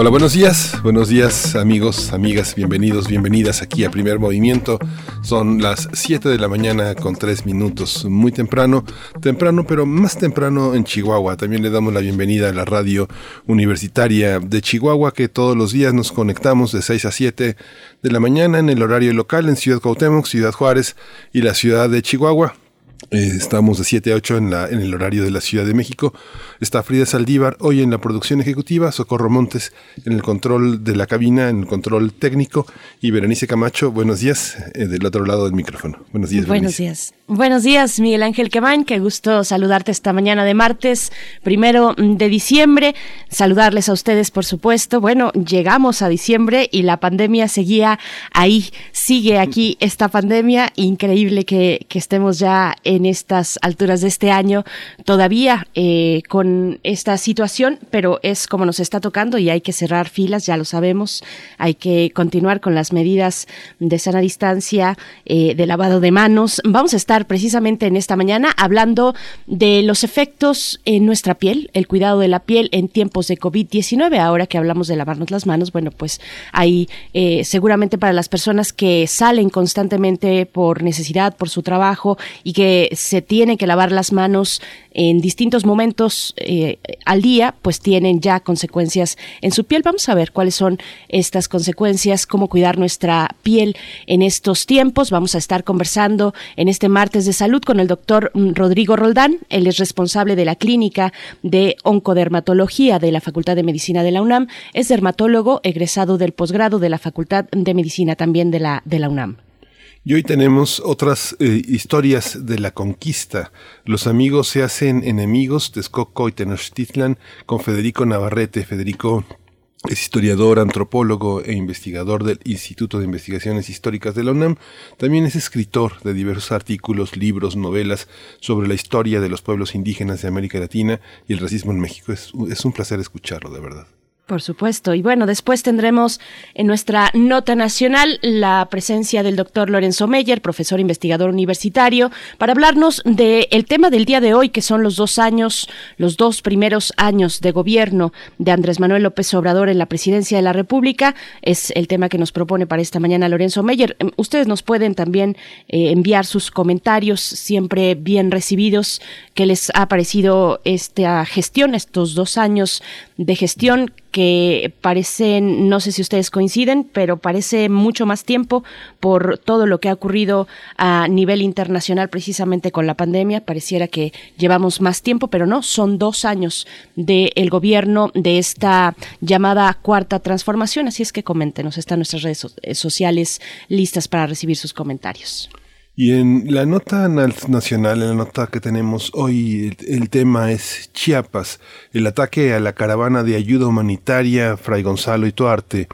Hola, buenos días, buenos días amigos, amigas, bienvenidos, bienvenidas aquí a Primer Movimiento. Son las 7 de la mañana con 3 minutos, muy temprano, temprano pero más temprano en Chihuahua. También le damos la bienvenida a la radio universitaria de Chihuahua que todos los días nos conectamos de 6 a 7 de la mañana en el horario local en Ciudad Cuauhtémoc, Ciudad Juárez y la ciudad de Chihuahua. Eh, estamos de 7 a 8 en, la, en el horario de la Ciudad de México. Está Frida Saldívar hoy en la producción ejecutiva, Socorro Montes en el control de la cabina, en el control técnico y Berenice Camacho, buenos días eh, del otro lado del micrófono. Buenos días. Buenos días. Buenos días, Miguel Ángel Quemain. Qué gusto saludarte esta mañana de martes, primero de diciembre. Saludarles a ustedes, por supuesto. Bueno, llegamos a diciembre y la pandemia seguía ahí. Sigue aquí esta pandemia. Increíble que, que estemos ya en estas alturas de este año todavía eh, con esta situación, pero es como nos está tocando y hay que cerrar filas, ya lo sabemos. Hay que continuar con las medidas de sana distancia, eh, de lavado de manos. Vamos a estar precisamente en esta mañana hablando de los efectos en nuestra piel, el cuidado de la piel en tiempos de COVID-19. Ahora que hablamos de lavarnos las manos, bueno, pues ahí eh, seguramente para las personas que salen constantemente por necesidad, por su trabajo y que se tienen que lavar las manos en distintos momentos eh, al día, pues tienen ya consecuencias en su piel. Vamos a ver cuáles son estas consecuencias, cómo cuidar nuestra piel en estos tiempos. Vamos a estar conversando en este martes de salud con el doctor mm, Rodrigo Roldán. Él es responsable de la clínica de oncodermatología de la Facultad de Medicina de la UNAM. Es dermatólogo egresado del posgrado de la Facultad de Medicina también de la, de la UNAM. Y hoy tenemos otras eh, historias de la conquista. Los amigos se hacen enemigos, Texcoco y Tenochtitlan, con Federico Navarrete. Federico es historiador, antropólogo e investigador del Instituto de Investigaciones Históricas de la UNAM. También es escritor de diversos artículos, libros, novelas sobre la historia de los pueblos indígenas de América Latina y el racismo en México. Es, es un placer escucharlo, de verdad. Por supuesto. Y bueno, después tendremos en nuestra nota nacional la presencia del doctor Lorenzo Meyer, profesor investigador universitario, para hablarnos del tema del día de hoy, que son los dos años, los dos primeros años de gobierno de Andrés Manuel López Obrador en la presidencia de la República. Es el tema que nos propone para esta mañana Lorenzo Meyer. Em, ustedes nos pueden también eh, enviar sus comentarios, siempre bien recibidos, qué les ha parecido esta gestión, estos dos años de gestión que parecen, no sé si ustedes coinciden, pero parece mucho más tiempo por todo lo que ha ocurrido a nivel internacional precisamente con la pandemia. Pareciera que llevamos más tiempo, pero no, son dos años del gobierno de esta llamada cuarta transformación. Así es que coméntenos, están nuestras redes sociales listas para recibir sus comentarios. Y en la nota nacional, en la nota que tenemos hoy, el, tema es Chiapas, el ataque a la caravana de ayuda humanitaria Fray Gonzalo y Tuarte,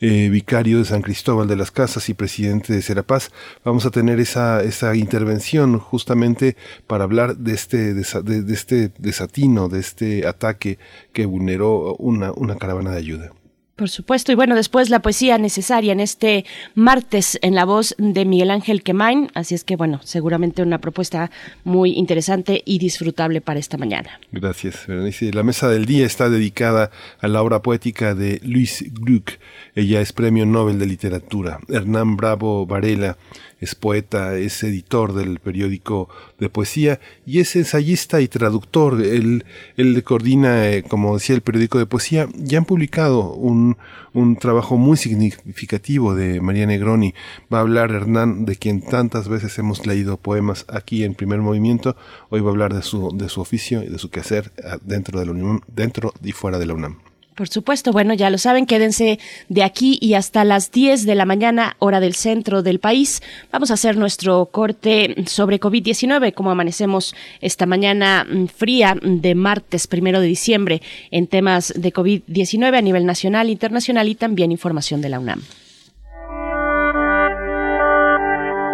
eh, vicario de San Cristóbal de las Casas y presidente de Serapaz. Vamos a tener esa, esa intervención justamente para hablar de este, de, de este desatino, de este ataque que vulneró una, una caravana de ayuda. Por supuesto, y bueno, después la poesía necesaria en este martes en la voz de Miguel Ángel Quemain, así es que bueno, seguramente una propuesta muy interesante y disfrutable para esta mañana. Gracias, Berenice. La mesa del día está dedicada a la obra poética de Luis Gluck. Ella es Premio Nobel de Literatura. Hernán Bravo Varela es poeta, es editor del periódico de poesía y es ensayista y traductor. Él, él coordina, eh, como decía, el periódico de poesía. Ya han publicado un, un trabajo muy significativo de María Negroni. Va a hablar Hernán, de quien tantas veces hemos leído poemas aquí en primer movimiento. Hoy va a hablar de su, de su oficio y de su quehacer ah, dentro, de la UNAM, dentro y fuera de la UNAM. Por supuesto, bueno, ya lo saben, quédense de aquí y hasta las 10 de la mañana, hora del centro del país. Vamos a hacer nuestro corte sobre COVID-19, como amanecemos esta mañana mm, fría de martes primero de diciembre en temas de COVID-19 a nivel nacional, internacional y también información de la UNAM.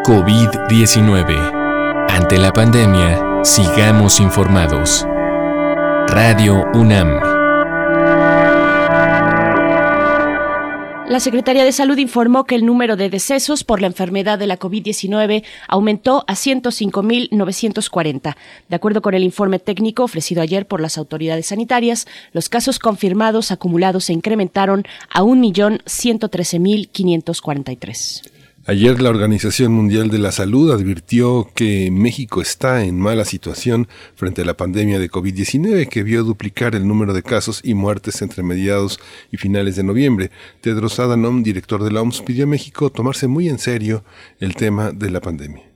COVID-19. Ante la pandemia, sigamos informados. Radio UNAM. La Secretaría de Salud informó que el número de decesos por la enfermedad de la COVID-19 aumentó a 105.940. De acuerdo con el informe técnico ofrecido ayer por las autoridades sanitarias, los casos confirmados acumulados se incrementaron a 1.113.543. Ayer la Organización Mundial de la Salud advirtió que México está en mala situación frente a la pandemia de COVID-19 que vio duplicar el número de casos y muertes entre mediados y finales de noviembre. Tedros Adhanom, director de la OMS, pidió a México tomarse muy en serio el tema de la pandemia.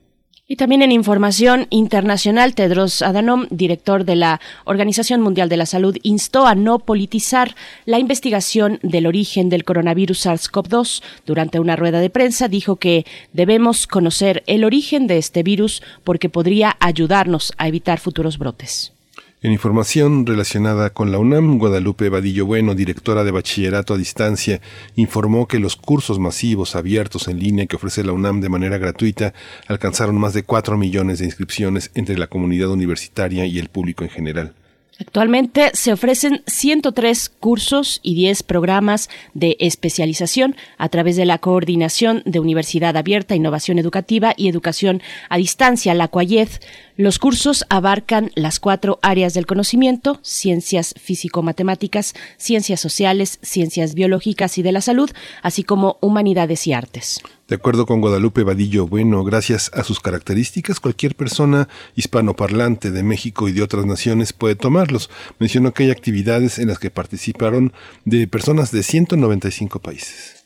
Y también en información internacional, Tedros Adhanom, director de la Organización Mundial de la Salud, instó a no politizar la investigación del origen del coronavirus SARS-CoV-2. Durante una rueda de prensa dijo que debemos conocer el origen de este virus porque podría ayudarnos a evitar futuros brotes. En información relacionada con la UNAM, Guadalupe Vadillo Bueno, directora de Bachillerato a Distancia, informó que los cursos masivos abiertos en línea que ofrece la UNAM de manera gratuita alcanzaron más de 4 millones de inscripciones entre la comunidad universitaria y el público en general. Actualmente se ofrecen 103 cursos y 10 programas de especialización a través de la Coordinación de Universidad Abierta, Innovación Educativa y Educación a Distancia, la CUAYED. Los cursos abarcan las cuatro áreas del conocimiento, ciencias físico-matemáticas, ciencias sociales, ciencias biológicas y de la salud, así como humanidades y artes. De acuerdo con Guadalupe Vadillo Bueno, gracias a sus características, cualquier persona hispanoparlante de México y de otras naciones puede tomarlos. Mencionó que hay actividades en las que participaron de personas de 195 países.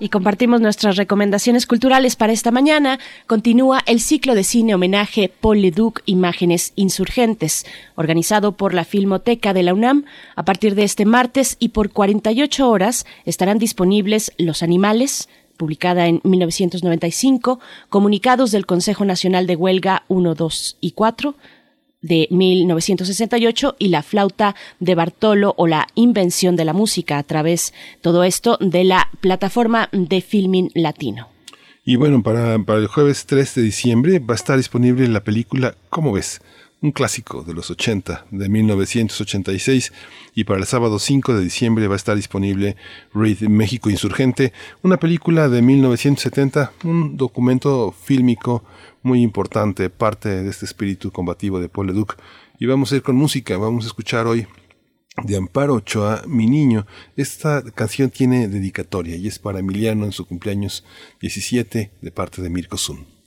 Y compartimos nuestras recomendaciones culturales para esta mañana. Continúa el ciclo de cine homenaje Paul Leduc Imágenes Insurgentes, organizado por la Filmoteca de la UNAM. A partir de este martes y por 48 horas estarán disponibles Los Animales, publicada en 1995, comunicados del Consejo Nacional de Huelga 1, 2 y 4, de 1968 y la flauta de Bartolo o la invención de la música a través todo esto de la plataforma de Filming Latino. Y bueno, para, para el jueves 3 de diciembre va a estar disponible la película ¿Cómo ves? Un clásico de los 80, de 1986, y para el sábado 5 de diciembre va a estar disponible Read México Insurgente, una película de 1970, un documento fílmico muy importante, parte de este espíritu combativo de Paul Leduc. Y vamos a ir con música, vamos a escuchar hoy de Amparo Ochoa, Mi Niño. Esta canción tiene dedicatoria y es para Emiliano en su cumpleaños 17 de parte de Mirko Sun.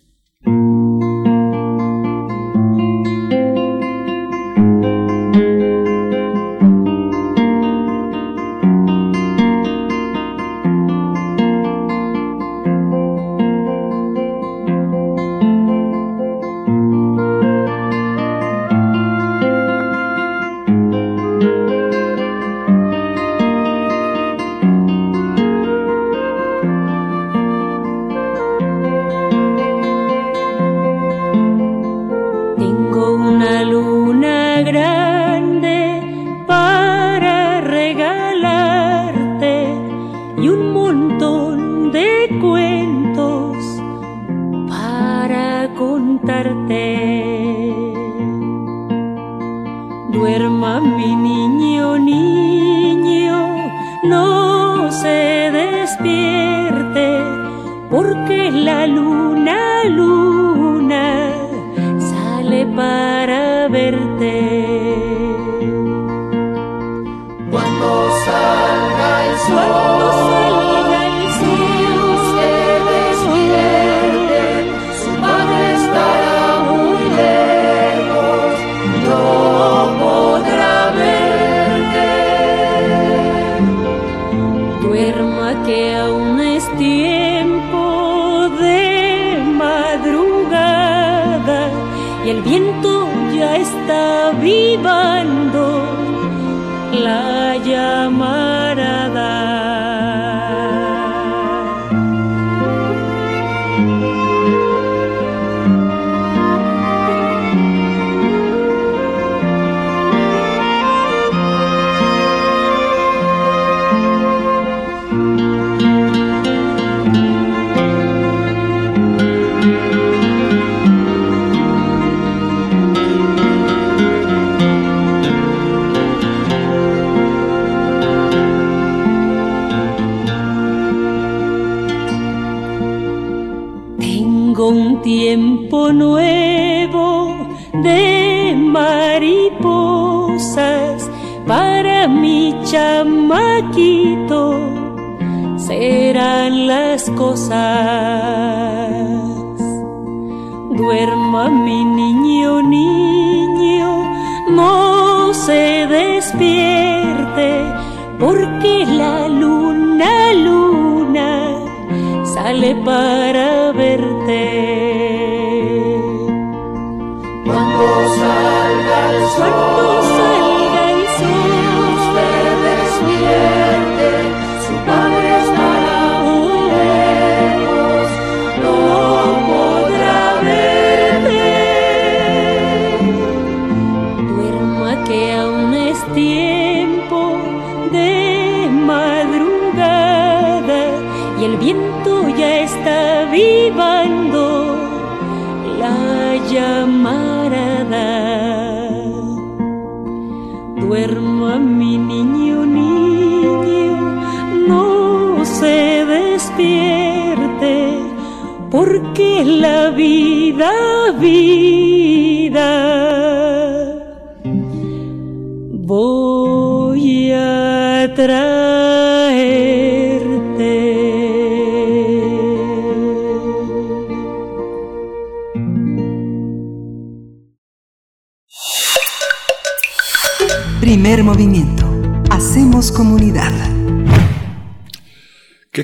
Salga el sol.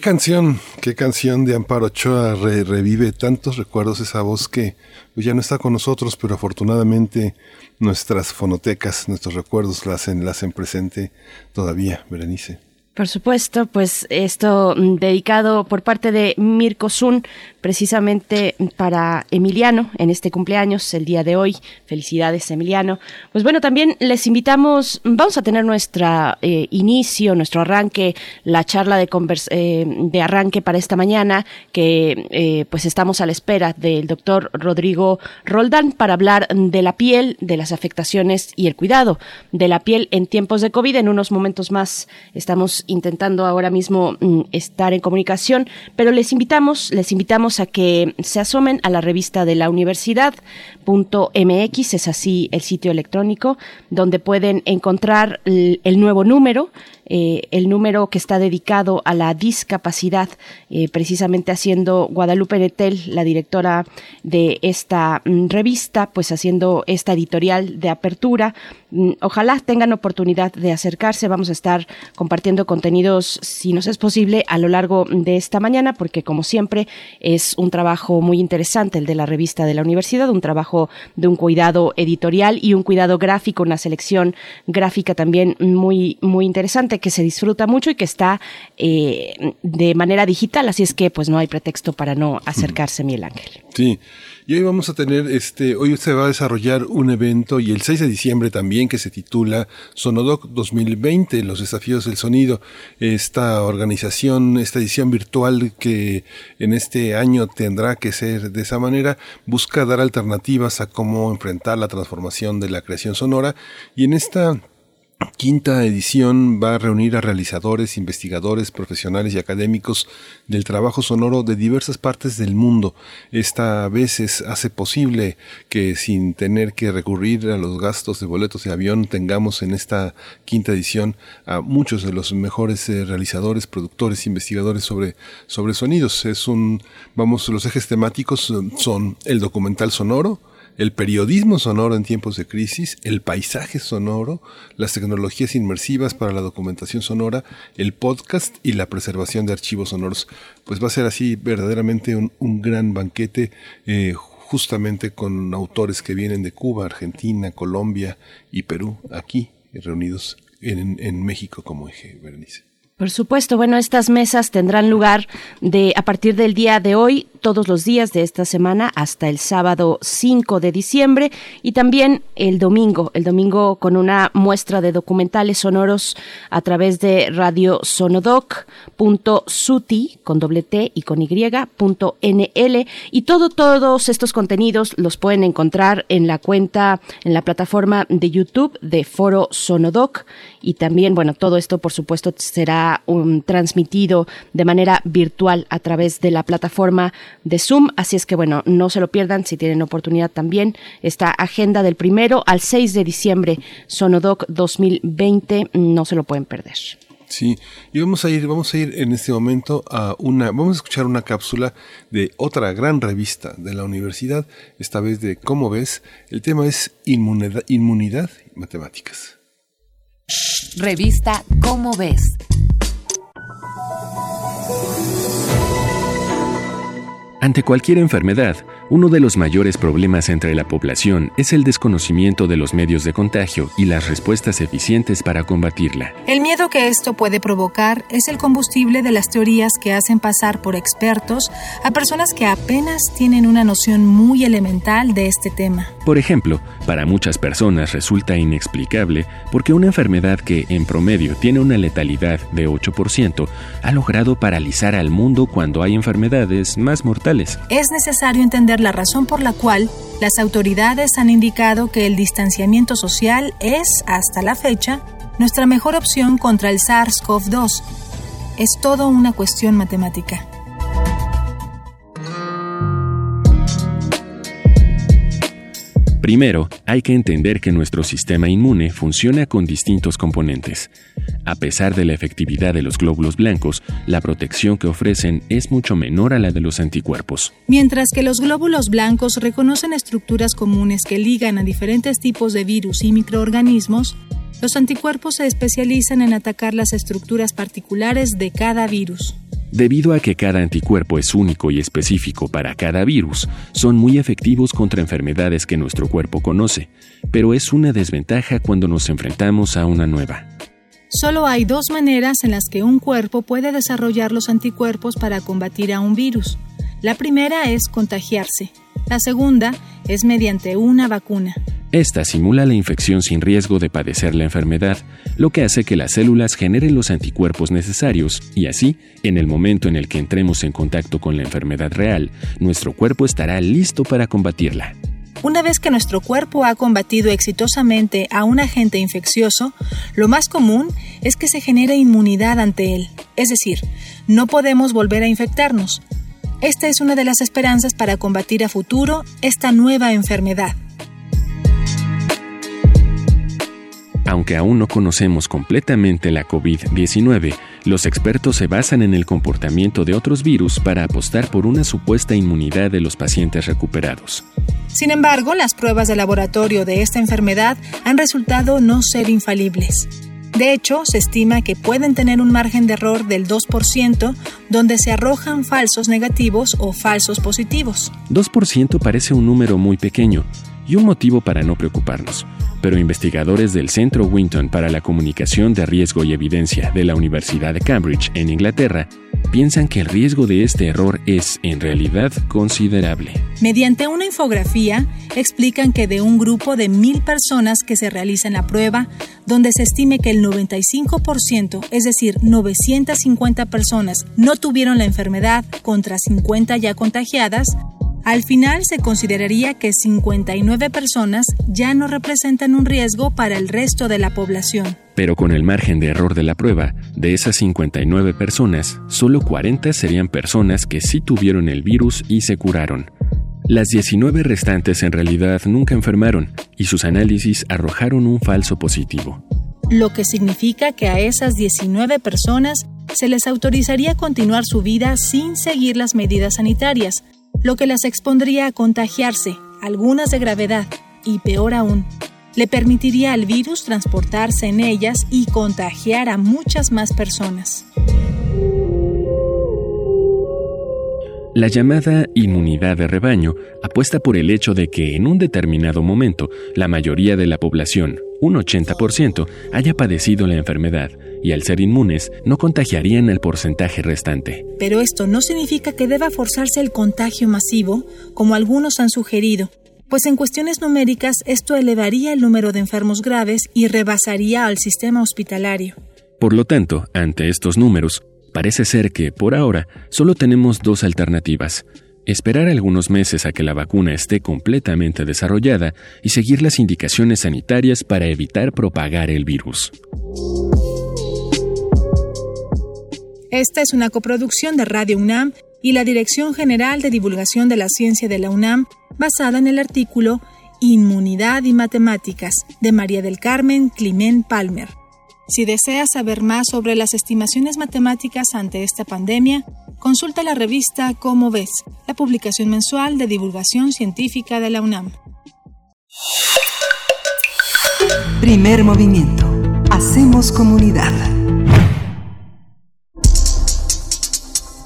Canción, qué canción de Amparo Ochoa revive tantos recuerdos, esa voz que pues, ya no está con nosotros, pero afortunadamente nuestras fonotecas, nuestros recuerdos la hacen, la hacen presente todavía, Berenice. Por supuesto, pues esto mm, dedicado por parte de Mirko Zun precisamente para Emiliano en este cumpleaños, el día de hoy. Felicidades, Emiliano. Pues bueno, también les invitamos, vamos a tener nuestro eh, inicio, nuestro arranque, la charla de, eh, de arranque para esta mañana, que eh, pues estamos a la espera del doctor Rodrigo Roldán para hablar de la piel, de las afectaciones y el cuidado de la piel en tiempos de COVID. En unos momentos más estamos intentando ahora mismo mm, estar en comunicación, pero les invitamos, les invitamos a que se asomen a la revista de la universidad .mx, es así el sitio electrónico, donde pueden encontrar el nuevo número, eh, el número que está dedicado a la discapacidad, eh, precisamente haciendo Guadalupe Netel, la directora de esta mm, revista, pues haciendo esta editorial de apertura. Mm, ojalá tengan oportunidad de acercarse. Vamos a estar compartiendo contenidos, si nos es posible, a lo largo de esta mañana, porque como siempre es un trabajo muy interesante el de la revista de la universidad, un trabajo de un cuidado editorial y un cuidado gráfico, una selección gráfica también muy, muy interesante que se disfruta mucho y que está eh, de manera digital, así es que pues no hay pretexto para no acercarse, Miguel Ángel. Sí. Y hoy vamos a tener, este, hoy se va a desarrollar un evento y el 6 de diciembre también que se titula Sonodoc 2020, los desafíos del sonido. Esta organización, esta edición virtual que en este año tendrá que ser de esa manera, busca dar alternativas a cómo enfrentar la transformación de la creación sonora y en esta quinta edición va a reunir a realizadores, investigadores, profesionales y académicos del trabajo sonoro de diversas partes del mundo. Esta vez hace posible que sin tener que recurrir a los gastos de boletos de avión tengamos en esta quinta edición a muchos de los mejores eh, realizadores, productores, investigadores sobre, sobre sonidos. Es un, vamos, los ejes temáticos eh, son el documental sonoro, el periodismo sonoro en tiempos de crisis, el paisaje sonoro, las tecnologías inmersivas para la documentación sonora, el podcast y la preservación de archivos sonoros. Pues va a ser así verdaderamente un, gran banquete. Eh, justamente con autores que vienen de Cuba, Argentina, Colombia y Perú, aquí reunidos en, en México como eje, Berenice. Por supuesto, bueno, estas mesas tendrán lugar de a partir del día de hoy, todos los días de esta semana hasta el sábado 5 de diciembre y también el domingo, el domingo con una muestra de documentales sonoros a través de radio sonodoc.suti con doble T y con Y punto NL y todo todos estos contenidos los pueden encontrar en la cuenta en la plataforma de YouTube de Foro Sonodoc y también, bueno, todo esto por supuesto será um, transmitido de manera virtual a través de la plataforma de Zoom. Así es que bueno, no se lo pierdan si tienen oportunidad también. Esta agenda del primero al 6 de diciembre, Sonodoc 2020, no se lo pueden perder. Sí, y vamos a ir, vamos a ir en este momento a una, vamos a escuchar una cápsula de otra gran revista de la universidad, esta vez de ¿Cómo ves? El tema es inmunidad, inmunidad y matemáticas. Revista ¿Cómo ves? Ante cualquier enfermedad, uno de los mayores problemas entre la población es el desconocimiento de los medios de contagio y las respuestas eficientes para combatirla. El miedo que esto puede provocar es el combustible de las teorías que hacen pasar por expertos a personas que apenas tienen una noción muy elemental de este tema. Por ejemplo, para muchas personas resulta inexplicable porque una enfermedad que en promedio tiene una letalidad de 8% ha logrado paralizar al mundo cuando hay enfermedades más mortales. Es necesario entender la razón por la cual las autoridades han indicado que el distanciamiento social es, hasta la fecha, nuestra mejor opción contra el SARS-CoV-2. Es todo una cuestión matemática. Primero, hay que entender que nuestro sistema inmune funciona con distintos componentes. A pesar de la efectividad de los glóbulos blancos, la protección que ofrecen es mucho menor a la de los anticuerpos. Mientras que los glóbulos blancos reconocen estructuras comunes que ligan a diferentes tipos de virus y microorganismos, los anticuerpos se especializan en atacar las estructuras particulares de cada virus. Debido a que cada anticuerpo es único y específico para cada virus, son muy efectivos contra enfermedades que nuestro cuerpo conoce, pero es una desventaja cuando nos enfrentamos a una nueva. Solo hay dos maneras en las que un cuerpo puede desarrollar los anticuerpos para combatir a un virus. La primera es contagiarse. La segunda es mediante una vacuna. Esta simula la infección sin riesgo de padecer la enfermedad, lo que hace que las células generen los anticuerpos necesarios y así, en el momento en el que entremos en contacto con la enfermedad real, nuestro cuerpo estará listo para combatirla. Una vez que nuestro cuerpo ha combatido exitosamente a un agente infeccioso, lo más común es que se genere inmunidad ante él, es decir, no podemos volver a infectarnos. Esta es una de las esperanzas para combatir a futuro esta nueva enfermedad. Aunque aún no conocemos completamente la COVID-19, los expertos se basan en el comportamiento de otros virus para apostar por una supuesta inmunidad de los pacientes recuperados. Sin embargo, las pruebas de laboratorio de esta enfermedad han resultado no ser infalibles. De hecho, se estima que pueden tener un margen de error del 2%, donde se arrojan falsos negativos o falsos positivos. 2% parece un número muy pequeño y un motivo para no preocuparnos pero investigadores del Centro Winton para la Comunicación de Riesgo y Evidencia de la Universidad de Cambridge, en Inglaterra, piensan que el riesgo de este error es, en realidad, considerable. Mediante una infografía, explican que de un grupo de mil personas que se realizan la prueba, donde se estime que el 95%, es decir, 950 personas, no tuvieron la enfermedad contra 50 ya contagiadas, al final se consideraría que 59 personas ya no representan un riesgo para el resto de la población. Pero con el margen de error de la prueba, de esas 59 personas, solo 40 serían personas que sí tuvieron el virus y se curaron. Las 19 restantes en realidad nunca enfermaron y sus análisis arrojaron un falso positivo. Lo que significa que a esas 19 personas se les autorizaría continuar su vida sin seguir las medidas sanitarias, lo que las expondría a contagiarse, algunas de gravedad, y peor aún, le permitiría al virus transportarse en ellas y contagiar a muchas más personas. La llamada inmunidad de rebaño apuesta por el hecho de que en un determinado momento la mayoría de la población, un 80%, haya padecido la enfermedad y al ser inmunes no contagiarían el porcentaje restante. Pero esto no significa que deba forzarse el contagio masivo, como algunos han sugerido, pues en cuestiones numéricas esto elevaría el número de enfermos graves y rebasaría al sistema hospitalario. Por lo tanto, ante estos números, parece ser que, por ahora, solo tenemos dos alternativas esperar algunos meses a que la vacuna esté completamente desarrollada y seguir las indicaciones sanitarias para evitar propagar el virus. Esta es una coproducción de Radio UNAM y la Dirección General de Divulgación de la Ciencia de la UNAM, basada en el artículo Inmunidad y Matemáticas de María del Carmen Climén Palmer. Si deseas saber más sobre las estimaciones matemáticas ante esta pandemia, consulta la revista Cómo ves, la publicación mensual de divulgación científica de la UNAM. Primer movimiento. Hacemos comunidad.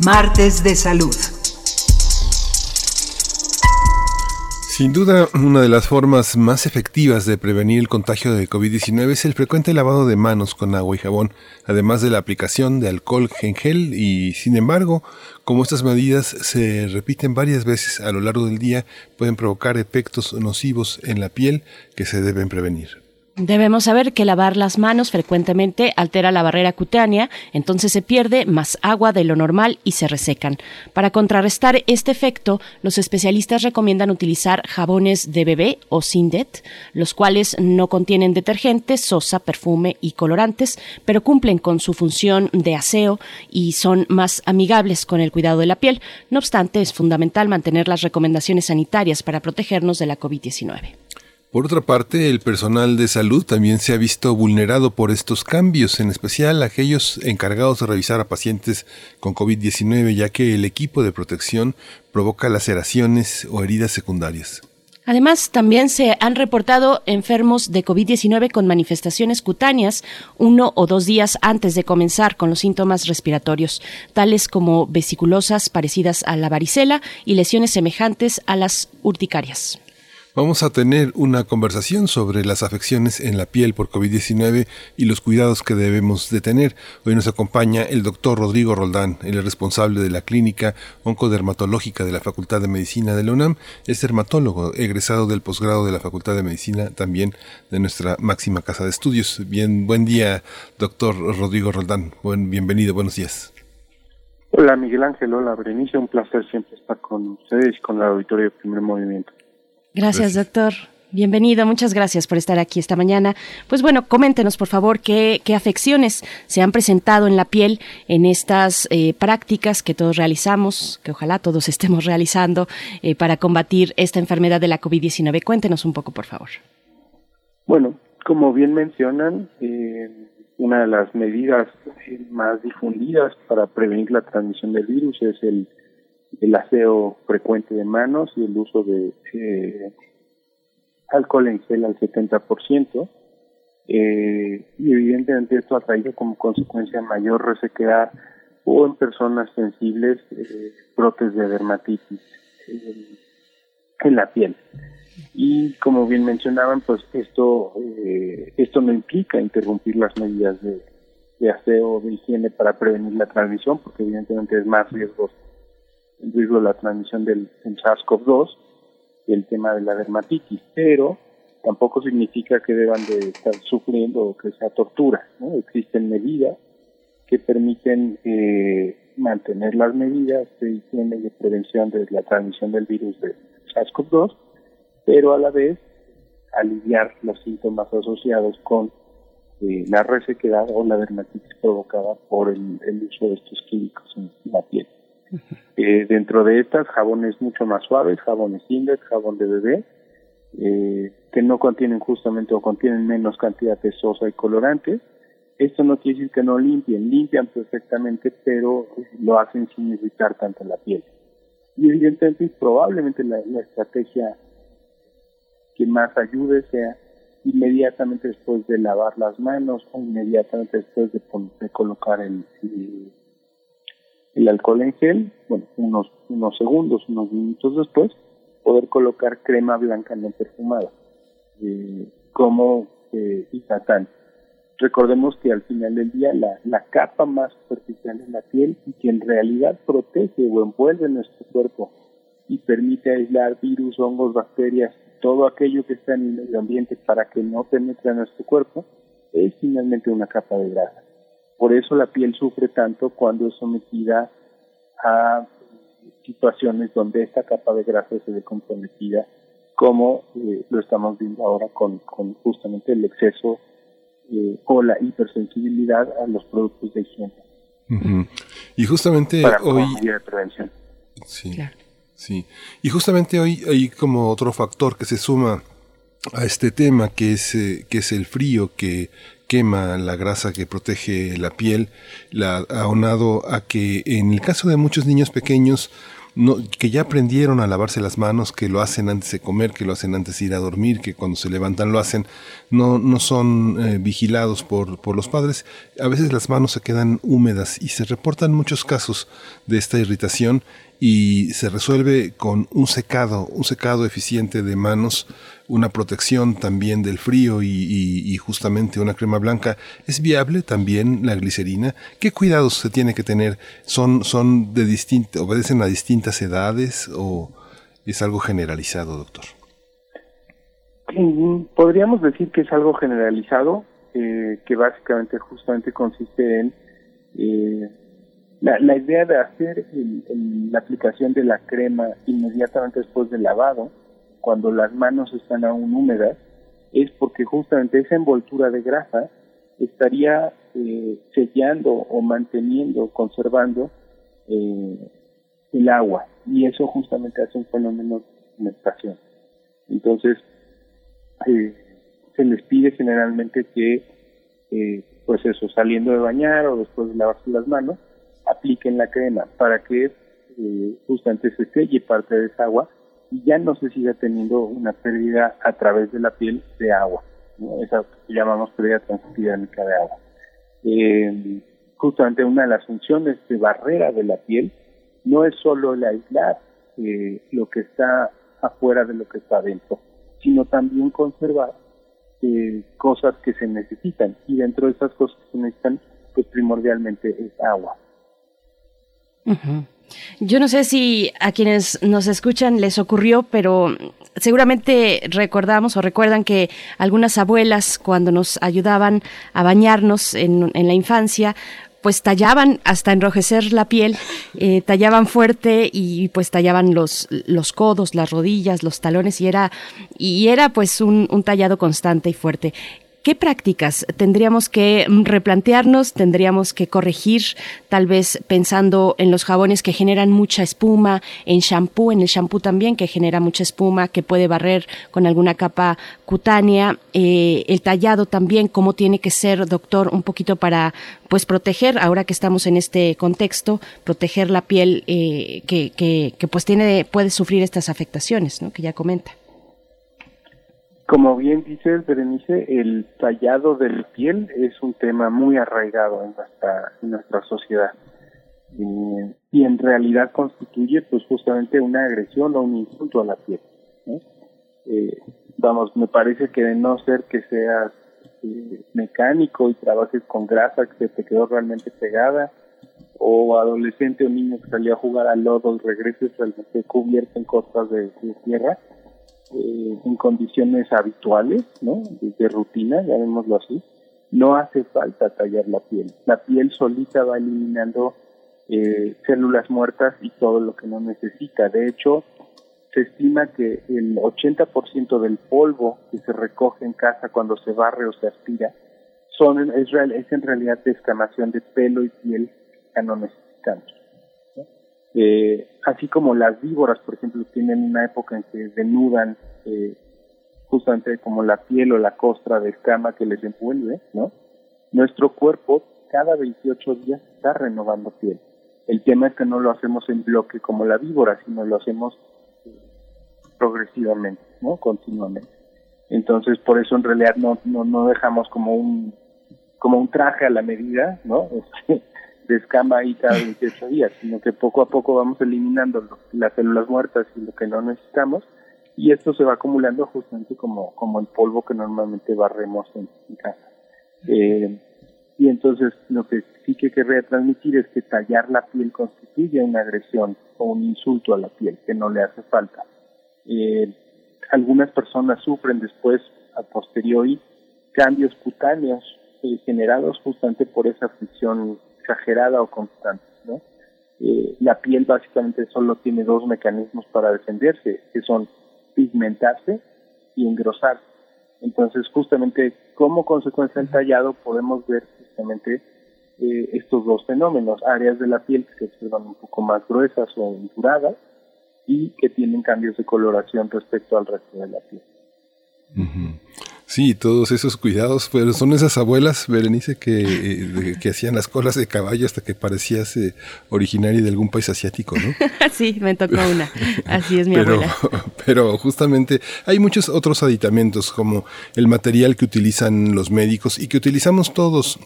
Martes de Salud. Sin duda, una de las formas más efectivas de prevenir el contagio de COVID-19 es el frecuente lavado de manos con agua y jabón, además de la aplicación de alcohol en gel y, sin embargo, como estas medidas se repiten varias veces a lo largo del día, pueden provocar efectos nocivos en la piel que se deben prevenir. Debemos saber que lavar las manos frecuentemente altera la barrera cutánea, entonces se pierde más agua de lo normal y se resecan. Para contrarrestar este efecto, los especialistas recomiendan utilizar jabones de bebé o Sindet, los cuales no contienen detergentes, sosa, perfume y colorantes, pero cumplen con su función de aseo y son más amigables con el cuidado de la piel. No obstante, es fundamental mantener las recomendaciones sanitarias para protegernos de la COVID-19. Por otra parte, el personal de salud también se ha visto vulnerado por estos cambios, en especial aquellos encargados de revisar a pacientes con COVID-19, ya que el equipo de protección provoca laceraciones o heridas secundarias. Además, también se han reportado enfermos de COVID-19 con manifestaciones cutáneas uno o dos días antes de comenzar con los síntomas respiratorios, tales como vesiculosas parecidas a la varicela y lesiones semejantes a las urticarias. Vamos a tener una conversación sobre las afecciones en la piel por COVID-19 y los cuidados que debemos de tener. Hoy nos acompaña el doctor Rodrigo Roldán, el responsable de la clínica oncodermatológica de la Facultad de Medicina de la UNAM. Es dermatólogo, egresado del posgrado de la Facultad de Medicina, también de nuestra máxima casa de estudios. Bien, buen día, doctor Rodrigo Roldán. Buen, bienvenido, buenos días. Hola Miguel Ángel, hola Berenice, un placer siempre estar con ustedes y con la auditoría de Primer Movimiento. Gracias, doctor. Bienvenido, muchas gracias por estar aquí esta mañana. Pues bueno, coméntenos por favor qué, qué afecciones se han presentado en la piel en estas eh, prácticas que todos realizamos, que ojalá todos estemos realizando eh, para combatir esta enfermedad de la COVID-19. Cuéntenos un poco, por favor. Bueno, como bien mencionan, eh, una de las medidas más difundidas para prevenir la transmisión del virus es el el aseo frecuente de manos y el uso de eh, alcohol en gel al 70%. Eh, y evidentemente esto ha traído como consecuencia mayor resequedad o en personas sensibles eh, brotes de dermatitis en la piel. Y como bien mencionaban, pues esto eh, esto no implica interrumpir las medidas de, de aseo de higiene para prevenir la transmisión, porque evidentemente es más riesgoso el riesgo de la transmisión del, SARS-CoV-2 y el tema de la dermatitis, pero tampoco significa que deban de estar sufriendo o que sea tortura. ¿no? Existen medidas que permiten eh, mantener las medidas de higiene de prevención de la transmisión del virus de SARS-CoV-2, pero a la vez aliviar los síntomas asociados con eh, la resequedad o la dermatitis provocada por el uso de estos químicos en la piel. Eh, dentro de estas, jabones mucho más suaves, jabones Index, jabón de bebé, eh, que no contienen justamente o contienen menos cantidad de sosa y colorantes. Esto no quiere decir que no limpien, limpian perfectamente, pero lo hacen sin irritar tanto la piel. Y evidentemente, probablemente la, estrategia que más ayude sea inmediatamente después de lavar las manos o inmediatamente después de, de colocar el, el alcohol en gel, bueno, unos, unos segundos, unos minutos después, poder colocar crema blanca no perfumada eh, como eh. Recordemos que al final del día la, la capa más superficial es la piel y que en realidad protege o envuelve nuestro cuerpo y permite aislar virus, hongos, bacterias, todo aquello que está en el medio ambiente para que no penetre a nuestro cuerpo, es finalmente una capa de grasa. Por eso la piel sufre tanto cuando es sometida a situaciones donde esta capa de grasa se ve comprometida, como eh, lo estamos viendo ahora con, con justamente el exceso eh, o la hipersensibilidad a los productos de higiene. Y justamente hoy... de prevención. Sí, sí. Y justamente hoy hay como otro factor que se suma a este tema que es, eh, que es el frío que quema la grasa que protege la piel, la, aunado a que en el caso de muchos niños pequeños que ya aprendieron a lavarse las manos, que lo hacen antes de comer, que lo hacen antes de ir a dormir, que cuando se levantan lo hacen, no, no son eh, vigilados por, por los padres. A veces las manos se quedan húmedas y se reportan muchos casos de esta irritación y se resuelve con un secado, un secado eficiente de manos, una protección también del frío y, justamente una crema blanca. ¿Es viable también la glicerina? ¿Qué cuidados se tiene que tener? ¿Son, son de distintas, obedecen a distintas edades o es algo generalizado, doctor? Podríamos decir que es algo generalizado, eh, que básicamente justamente consiste en eh, la, la idea de hacer la aplicación de la crema inmediatamente después del lavado, cuando las manos están aún húmedas, es porque justamente esa envoltura de grasa estaría eh, sellando o manteniendo, conservando eh, el agua y eso justamente hace un fenómeno de fermentación. Entonces, eh, se les pide generalmente que, eh, pues eso, saliendo de bañar o después de lavarse las manos, apliquen la crema para que justamente se selle parte de esa agua y ya no se siga teniendo una pérdida a través de la piel de agua, esa que llamamos pérdida transepidérmica de agua. Eh, justamente una de las funciones de barrera de la piel no es solo el aislar eh, lo que está afuera de lo que está adentro, sino también conservar eh, cosas que se necesitan y dentro de esas cosas que se necesitan pues primordialmente es agua. Yo no sé si a quienes nos escuchan les ocurrió, pero seguramente recordamos o recuerdan que algunas abuelas cuando nos ayudaban a bañarnos en, la infancia, pues tallaban hasta enrojecer la piel, eh, tallaban fuerte y pues tallaban los, los codos, las rodillas, los talones y era, y era pues un, un tallado constante y fuerte. ¿Qué prácticas tendríamos que replantearnos, tendríamos que corregir, tal vez pensando en los jabones que generan mucha espuma, en shampoo, en el shampoo también que genera mucha espuma, que puede barrer con alguna capa cutánea, eh, el tallado también, cómo tiene que ser, doctor, un poquito para pues proteger, ahora que estamos en este contexto, proteger la piel eh, que, que, que pues tiene, puede sufrir estas afectaciones, ¿no? que ya comenta. Como bien dices, Berenice, el tallado de la piel es un tema muy arraigado en nuestra, sociedad. y en realidad constituye pues justamente una agresión o un insulto a la piel. Eh, vamos, me parece que de no ser que seas eh, mecánico y trabajes con grasa que se te quedó realmente pegada, o adolescente o niño que salió a jugar al lodo y regreses realmente cubierto en costas de tierra, eh, en condiciones habituales, ¿no? De, rutina, llamémoslo así, no hace falta tallar la piel. La piel solita va eliminando eh, células muertas y todo lo que no necesita. De hecho, se estima que el 80% del polvo que se recoge en casa cuando se barre o se aspira son, es, es en realidad descamación de pelo y piel que no necesitamos. Eh, así como las víboras, por ejemplo, tienen una época en que denudan eh, justamente como la piel o la costra de escama que les envuelve, ¿no? Nuestro cuerpo cada 28 días está renovando piel. El tema es que no lo hacemos en bloque como la víbora, sino lo hacemos eh, progresivamente, ¿no? Continuamente. Entonces, por eso en realidad no, no, no dejamos como un como un traje a la medida, ¿no? Este, de escama ahí cada 28 días, sino que poco a poco vamos eliminando las células muertas y lo que no necesitamos y esto se va acumulando justamente como, como el polvo que normalmente barremos en, casa. Eh, y entonces lo que sí que querría transmitir es que tallar la piel constituye una agresión o un insulto a la piel que no le hace falta. Eh, algunas personas sufren después, a posteriori, cambios cutáneos eh, generados justamente por esa fricción exagerada o constante. ¿no? Eh, la piel básicamente solo tiene dos mecanismos para defenderse, que son pigmentarse y engrosarse. Entonces, justamente como consecuencia del tallado podemos ver justamente eh, estos dos fenómenos, áreas de la piel que se observan un poco más gruesas o enduradas y que tienen cambios de coloración respecto al resto de la piel. Sí, todos esos cuidados, pero son esas abuelas, Berenice, que, eh, que hacían las colas de caballo hasta que parecías eh, originaria de algún país asiático, ¿no? sí, me tocó una. Así es mi pero, abuela. Pero justamente hay muchos otros aditamentos como el material que utilizan los médicos y que utilizamos todos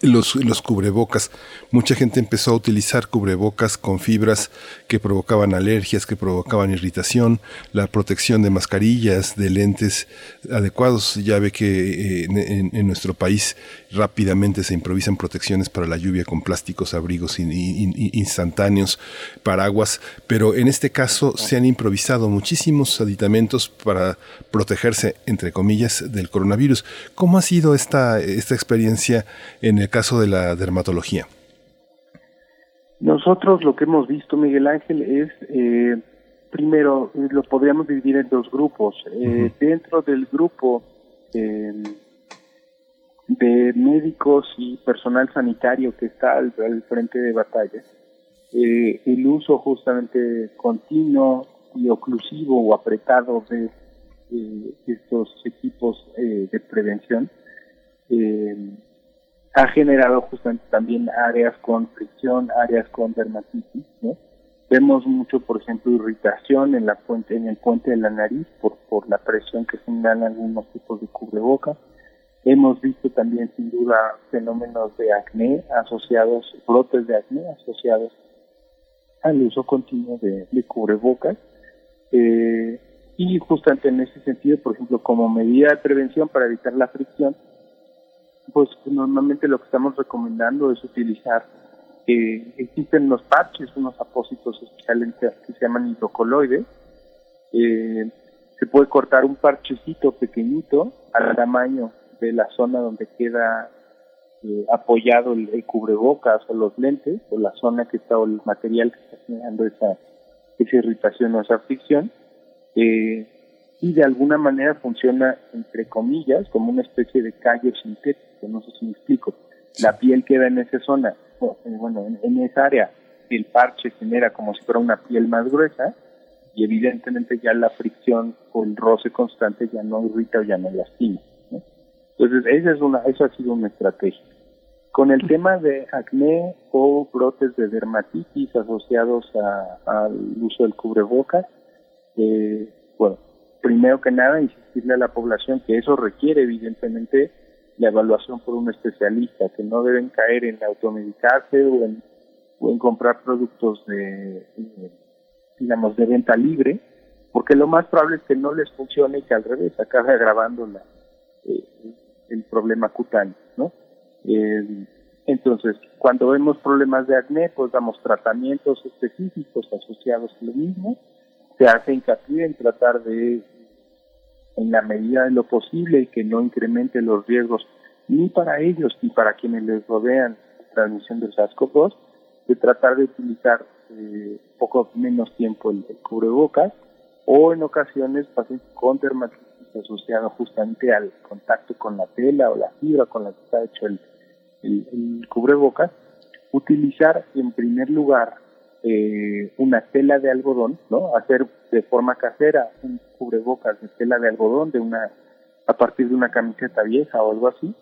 los, los, cubrebocas. Mucha gente empezó a utilizar cubrebocas con fibras que provocaban alergias, que provocaban irritación, la protección de mascarillas, de lentes adecuados. Ya ve que eh, en, en, nuestro país rápidamente se improvisan protecciones para la lluvia con plásticos, abrigos in, in, instantáneos, paraguas, pero en este caso se han improvisado muchísimos aditamentos para protegerse, entre comillas, del coronavirus. ¿Cómo ha sido esta, esta experiencia en el caso de la dermatología? Nosotros lo que hemos visto, Miguel Ángel, es, eh, primero, lo podríamos dividir en dos grupos. Eh, uh -huh. Dentro del grupo eh, de médicos y personal sanitario que está al, frente de batalla, eh, el uso justamente continuo y oclusivo o apretado de eh, estos equipos eh, de prevención ha generado justamente también áreas con fricción, áreas con dermatitis, ¿no? Vemos mucho, por ejemplo, irritación en la puente, en el puente de la nariz por, por la presión que generan algunos tipos de cubrebocas. Hemos visto también, sin duda, fenómenos de acné asociados, brotes de acné asociados al uso continuo de, cubrebocas. Eh, y justamente en ese sentido, por ejemplo, como medida de prevención para evitar la fricción, pues normalmente lo que estamos recomendando es utilizar, eh, existen unos parches, unos apósitos especiales que se llaman hidrocoloides, eh, se puede cortar un parchecito pequeñito al tamaño de la zona donde queda eh, apoyado el, el, cubrebocas o los lentes, o la zona que está, o el material que está generando esa, esa irritación o esa fricción, eh, y de alguna manera funciona, entre comillas, como una especie de callo sintético, no sé si me explico. La piel queda en esa zona, bueno, en, en esa área, el parche genera como si fuera una piel más gruesa, y evidentemente ya la fricción o el roce constante ya no irrita o ya no lastima. Entonces, esa es una, eso ha sido una estrategia. Con el tema de acné o brotes de dermatitis asociados al uso del cubrebocas, eh, bueno, primero que nada, insistirle a la población que eso requiere evidentemente la evaluación por un especialista, que no deben caer en automedicarse o en, o en comprar productos de, de, digamos, de venta libre, porque lo más probable es que no les funcione y que al revés acabe agravando la, eh, el problema cutáneo, ¿no? Eh, entonces, cuando vemos problemas de acné, pues damos tratamientos específicos asociados a lo mismo, se hace hincapié en tratar de en la medida de lo posible que no incremente los riesgos ni para ellos ni para quienes les rodean transmisión del SARS-CoV-2, de tratar de utilizar eh, poco menos tiempo el, el, cubrebocas o en ocasiones pacientes con dermatitis asociado justamente al contacto con la tela o la fibra con la que está hecho el, cubrebocas, utilizar en primer lugar eh, una tela de algodón, ¿no? Hacer de forma casera un cubrebocas de tela de algodón de una a partir de una camiseta vieja o algo así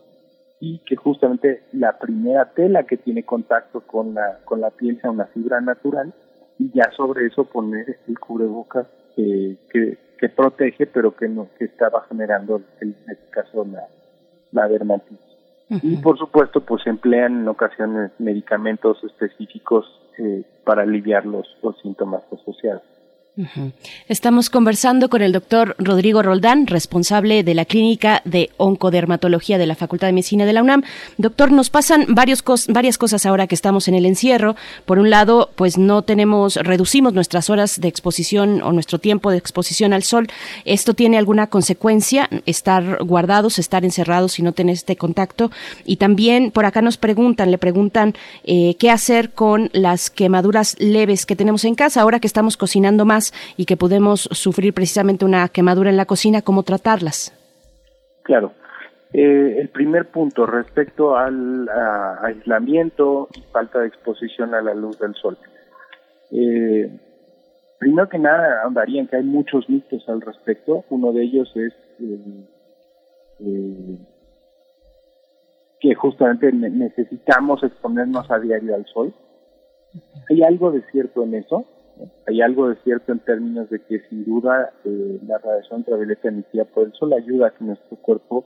y que justamente la primera tela que tiene contacto con la con la piel sea una fibra natural y ya sobre eso poner el cubrebocas eh, que, que protege pero que no que estaba generando en este caso la, la dermatitis uh -huh. y por supuesto pues emplean en ocasiones medicamentos específicos eh, para aliviar los, los síntomas asociados. Estamos conversando con el doctor Rodrigo Roldán, responsable de la clínica de oncodermatología de la Facultad de Medicina de la UNAM. Doctor, nos pasan varias cosas ahora que estamos en el encierro. Por un lado, pues no tenemos, reducimos nuestras horas de exposición o nuestro tiempo de exposición al sol. ¿Esto tiene alguna consecuencia? Estar guardados, estar encerrados y no tener este contacto. Y también por acá nos preguntan, le preguntan eh, qué hacer con las quemaduras leves que tenemos en casa ahora que estamos cocinando más y que podemos sufrir precisamente una quemadura en la cocina, ¿cómo tratarlas? Claro. Eh, el primer punto respecto al aislamiento y falta de exposición a la luz del sol. Eh, primero que nada, andaría en que hay muchos mitos al respecto. Uno de ellos es eh, que justamente necesitamos exponernos a diario al sol. Hay algo de cierto en eso. Hay algo de cierto en términos de que sin duda la radiación ultravioleta emitida por el sol ayuda a que nuestro cuerpo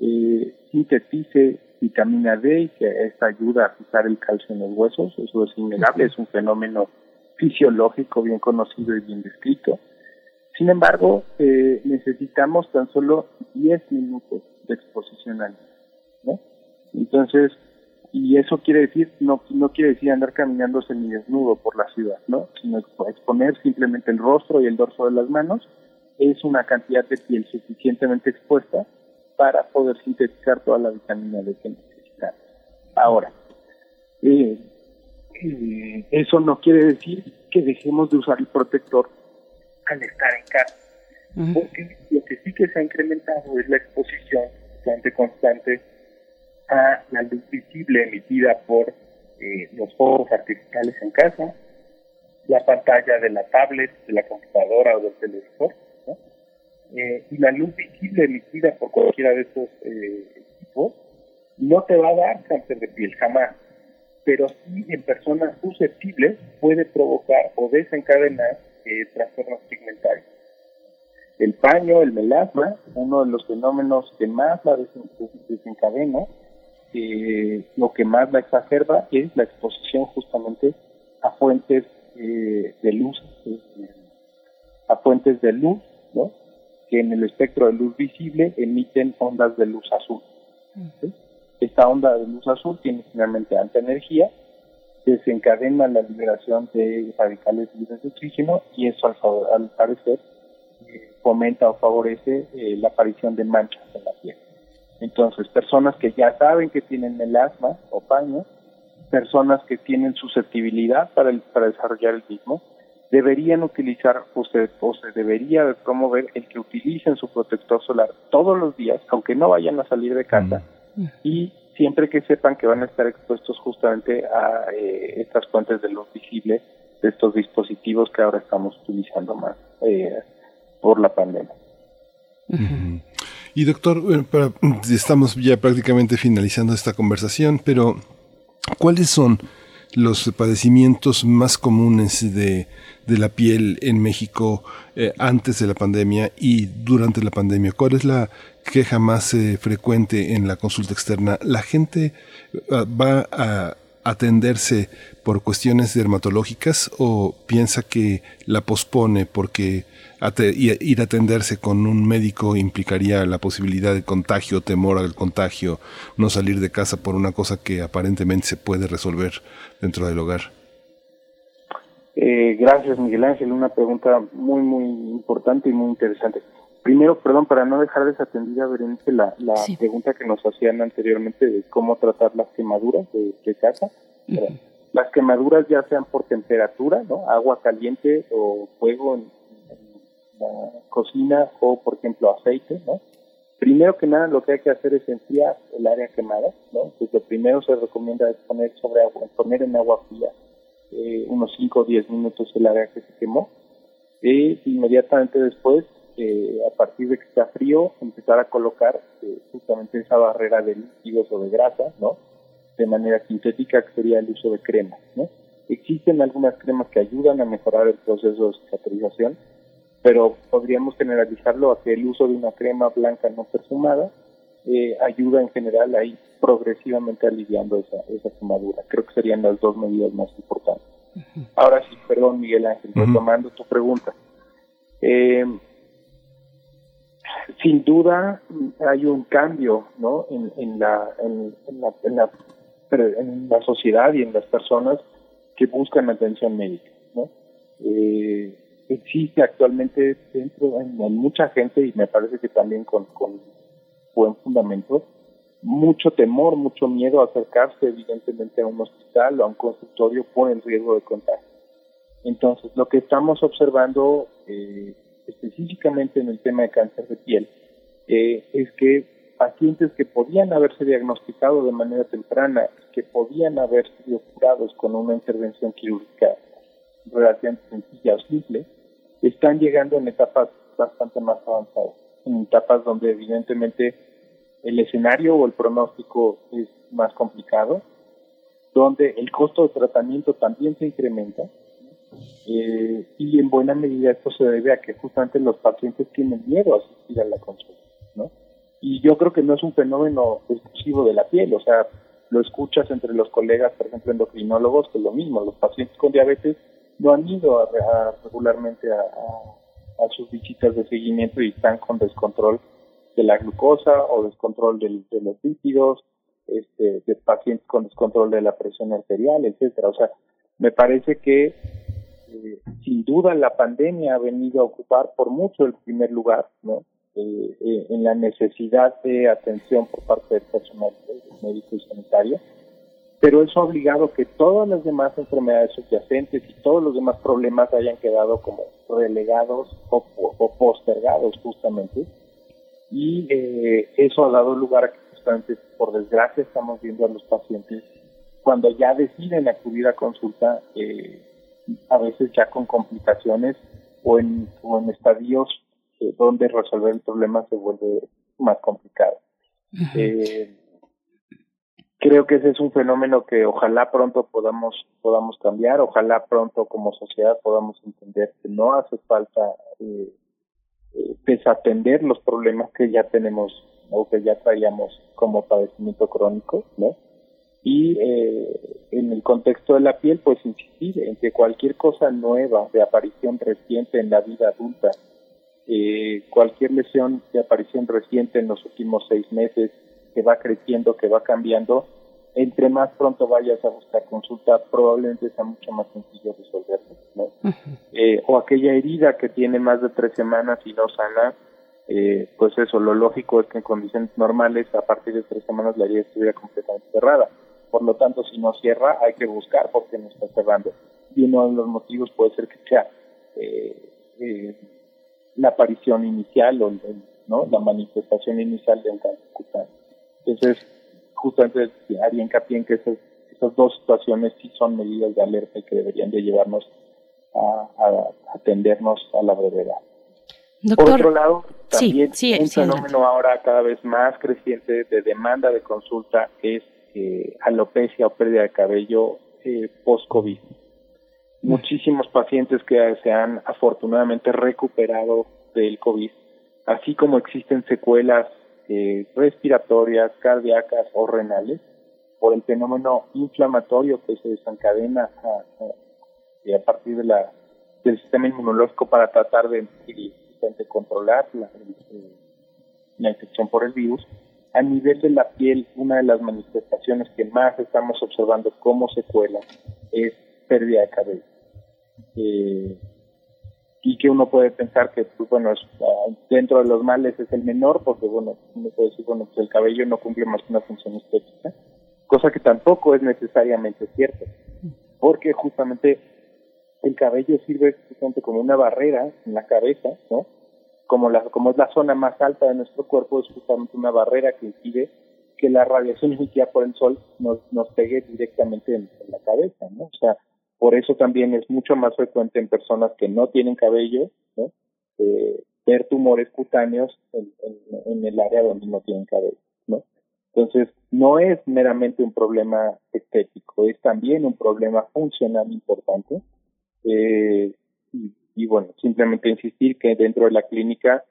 eh, sintetice vitamina D y que esta ayuda a fijar el calcio en los huesos. Eso es innegable, es un fenómeno fisiológico bien conocido y bien descrito. Sin embargo, eh, necesitamos tan solo 10 minutos de exposición al día. Entonces, y eso quiere decir, no, no quiere decir andar caminando desnudo por la ciudad, ¿no? sino exponer simplemente el rostro y el dorso de las manos es una cantidad de piel suficientemente expuesta para poder sintetizar toda la vitamina D que necesitamos. Ahora, eh, eh, eso no quiere decir que dejemos de usar el protector al estar en casa, porque lo que sí que se ha incrementado es la exposición constante constante a la luz visible emitida por eh, los focos artificiales en casa, la pantalla de la tablet, de la computadora o del televisor, eh, y la luz visible emitida por cualquiera de estos eh, equipos no te va a dar cáncer de piel jamás, pero sí en personas susceptibles puede provocar o desencadenar eh, trastornos pigmentarios. El paño, el melasma, uno de los fenómenos que más la desencadena, lo que más la exacerba es la exposición justamente a fuentes de luz, a fuentes de luz, ¿no? que en el espectro de luz visible emiten ondas de luz azul. Esta onda de luz azul tiene finalmente alta energía, desencadena la liberación de radicales libres de oxígeno y eso al, parecer eh, fomenta o favorece eh, la aparición de manchas en la piel. Entonces, personas que ya saben que tienen melasma o paño, personas que tienen susceptibilidad para, para desarrollar el mismo, deberían utilizar o se, debería promover el que utilicen su protector solar todos los días, aunque no vayan a salir de casa, mm. y siempre que sepan que van a estar expuestos justamente a eh, estas fuentes de luz visible de estos dispositivos que ahora estamos utilizando más eh, por la pandemia. Y doctor, estamos ya prácticamente finalizando esta conversación, pero ¿cuáles son los padecimientos más comunes de, de la piel en México eh, antes de la pandemia y durante la pandemia? ¿Cuál es la queja más eh, frecuente en la consulta externa? ¿La gente ah, va a atenderse por cuestiones dermatológicas o piensa que la pospone porque ir a atenderse con un médico implicaría la posibilidad de contagio, temor al contagio, no salir de casa por una cosa que aparentemente se puede resolver dentro del hogar? Eh, gracias, Miguel Ángel. Una pregunta muy, muy importante y muy interesante. Primero, perdón, para no dejar desatendida, Berenice, la, la pregunta que nos hacían anteriormente de cómo tratar las quemaduras de, casa. Las quemaduras ya sean por temperatura, ¿no? Agua caliente o fuego en, la cocina o, por ejemplo, aceite, ¿no? Primero que nada, lo que hay que hacer es enfriar el área quemada, ¿no? Entonces, lo primero se recomienda es poner sobre agua, poner en agua fría eh, unos 5 o 10 minutos el área que se quemó. E inmediatamente después, eh, a partir de que está frío, empezar a colocar eh, justamente esa barrera de líquidos o de grasa, ¿no? De manera sintética, que sería el uso de crema, ¿no? Existen algunas cremas que ayudan a mejorar el proceso de cicatrización, pero podríamos generalizarlo a que el uso de una crema blanca no perfumada eh, ayuda en general a ir progresivamente aliviando esa, esa quemadura. Creo que serían las dos medidas más importantes. Ahora sí, perdón Miguel Ángel, retomando tu pregunta. Eh, sin duda hay un cambio ¿no? en, en, la, en, la, en, la, en sociedad y en las personas que buscan atención médica. ¿no? Eh, existe actualmente dentro en, mucha gente y me parece que también con, con buen fundamento mucho temor, mucho miedo a acercarse evidentemente a un hospital o a un consultorio por el riesgo de contagio. Entonces, lo que estamos observando eh, específicamente en el tema de cáncer de piel eh, es que pacientes que podían haberse diagnosticado de manera temprana, que podían haber sido curados con una intervención quirúrgica relativamente sencilla o simple, están llegando en etapas bastante más avanzadas, en etapas donde evidentemente el escenario o el pronóstico es más complicado, donde el costo de tratamiento también se incrementa eh, y en buena medida esto se debe a que justamente los pacientes tienen miedo a asistir a la consulta, ¿no? Y yo creo que no es un fenómeno exclusivo de la piel, o sea, lo escuchas entre los colegas, por ejemplo, endocrinólogos, que es lo mismo, los pacientes con diabetes no han ido a, regularmente a, a, sus visitas de seguimiento y están con descontrol de la glucosa o descontrol de los lípidos, este, de pacientes con descontrol de la presión arterial, etcétera. O sea, me parece que eh, sin duda la pandemia ha venido a ocupar por mucho el primer lugar, ¿no? Eh, eh, en la necesidad de atención por parte del personal médico y sanitario pero eso ha obligado que todas las demás enfermedades subyacentes y todos los demás problemas hayan quedado como relegados o, postergados justamente y eso ha dado lugar a que justamente por desgracia estamos viendo a los pacientes cuando ya deciden acudir a consulta a veces ya con complicaciones o en, en estadios eh, donde resolver el problema se vuelve más complicado. Creo que ese es un fenómeno que ojalá pronto podamos podamos cambiar ojalá pronto como sociedad podamos entender que no hace falta eh, eh, desatender los problemas que ya tenemos o que ya traíamos como padecimiento crónico no y eh, en el contexto de la piel pues insistir en que cualquier cosa nueva de aparición reciente en la vida adulta eh, cualquier lesión de aparición reciente en los últimos seis meses que va creciendo, que va cambiando, entre más pronto vayas a buscar consulta, probablemente sea mucho más sencillo resolverlo. ¿no? eh, o aquella herida que tiene más de tres semanas y no sana, eh, pues eso, lo lógico es que en condiciones normales, a partir de tres semanas, la herida estuviera completamente cerrada. Por lo tanto, si no cierra, hay que buscar porque no está cerrando. Y uno de los motivos puede ser que sea eh, eh, la aparición inicial o ¿no? la manifestación inicial de un cáncer cutáneo. Entonces, justamente haría hincapié en que esas, esas dos situaciones sí son medidas de alerta y que deberían de llevarnos a, atendernos a la brevedad. Por otro lado, también un fenómeno ahora cada vez más creciente de demanda de consulta es eh, alopecia o pérdida de cabello eh, post-COVID. Mm. Muchísimos pacientes que se han afortunadamente recuperado del COVID, así como existen secuelas eh, respiratorias, cardíacas o renales por el fenómeno inflamatorio que se desencadena a, a, partir de la, del sistema inmunológico para tratar de, de controlar la, la infección por el virus. A nivel de la piel, una de las manifestaciones que más estamos observando como secuela es pérdida de cabello. Eh, y que uno puede pensar que, pues bueno, ah, dentro de los males es el menor, porque bueno, uno puede decir, bueno, pues el cabello no cumple más que una función estética, cosa que tampoco es necesariamente cierto, porque justamente el cabello sirve justamente como una barrera en la cabeza, ¿no? Como, la, como es la zona más alta de nuestro cuerpo, es justamente una barrera que impide que la radiación emitida por el sol nos, nos pegue directamente en, la cabeza, ¿no? O sea, por eso también es mucho más frecuente en personas que no tienen cabello, ¿no? Eh, ver tumores cutáneos en, en, el área donde no tienen cabello, ¿no? Entonces, no es meramente un problema estético, es también un problema funcional importante. Eh, y, y, bueno, simplemente insistir que dentro de la clínica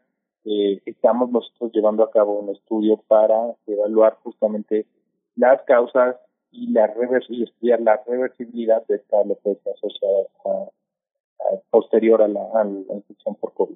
eh, estamos nosotros llevando a cabo un estudio para evaluar justamente las causas y, la y estudiar la reversibilidad de esta alopecia asociada posterior a la, infección por COVID.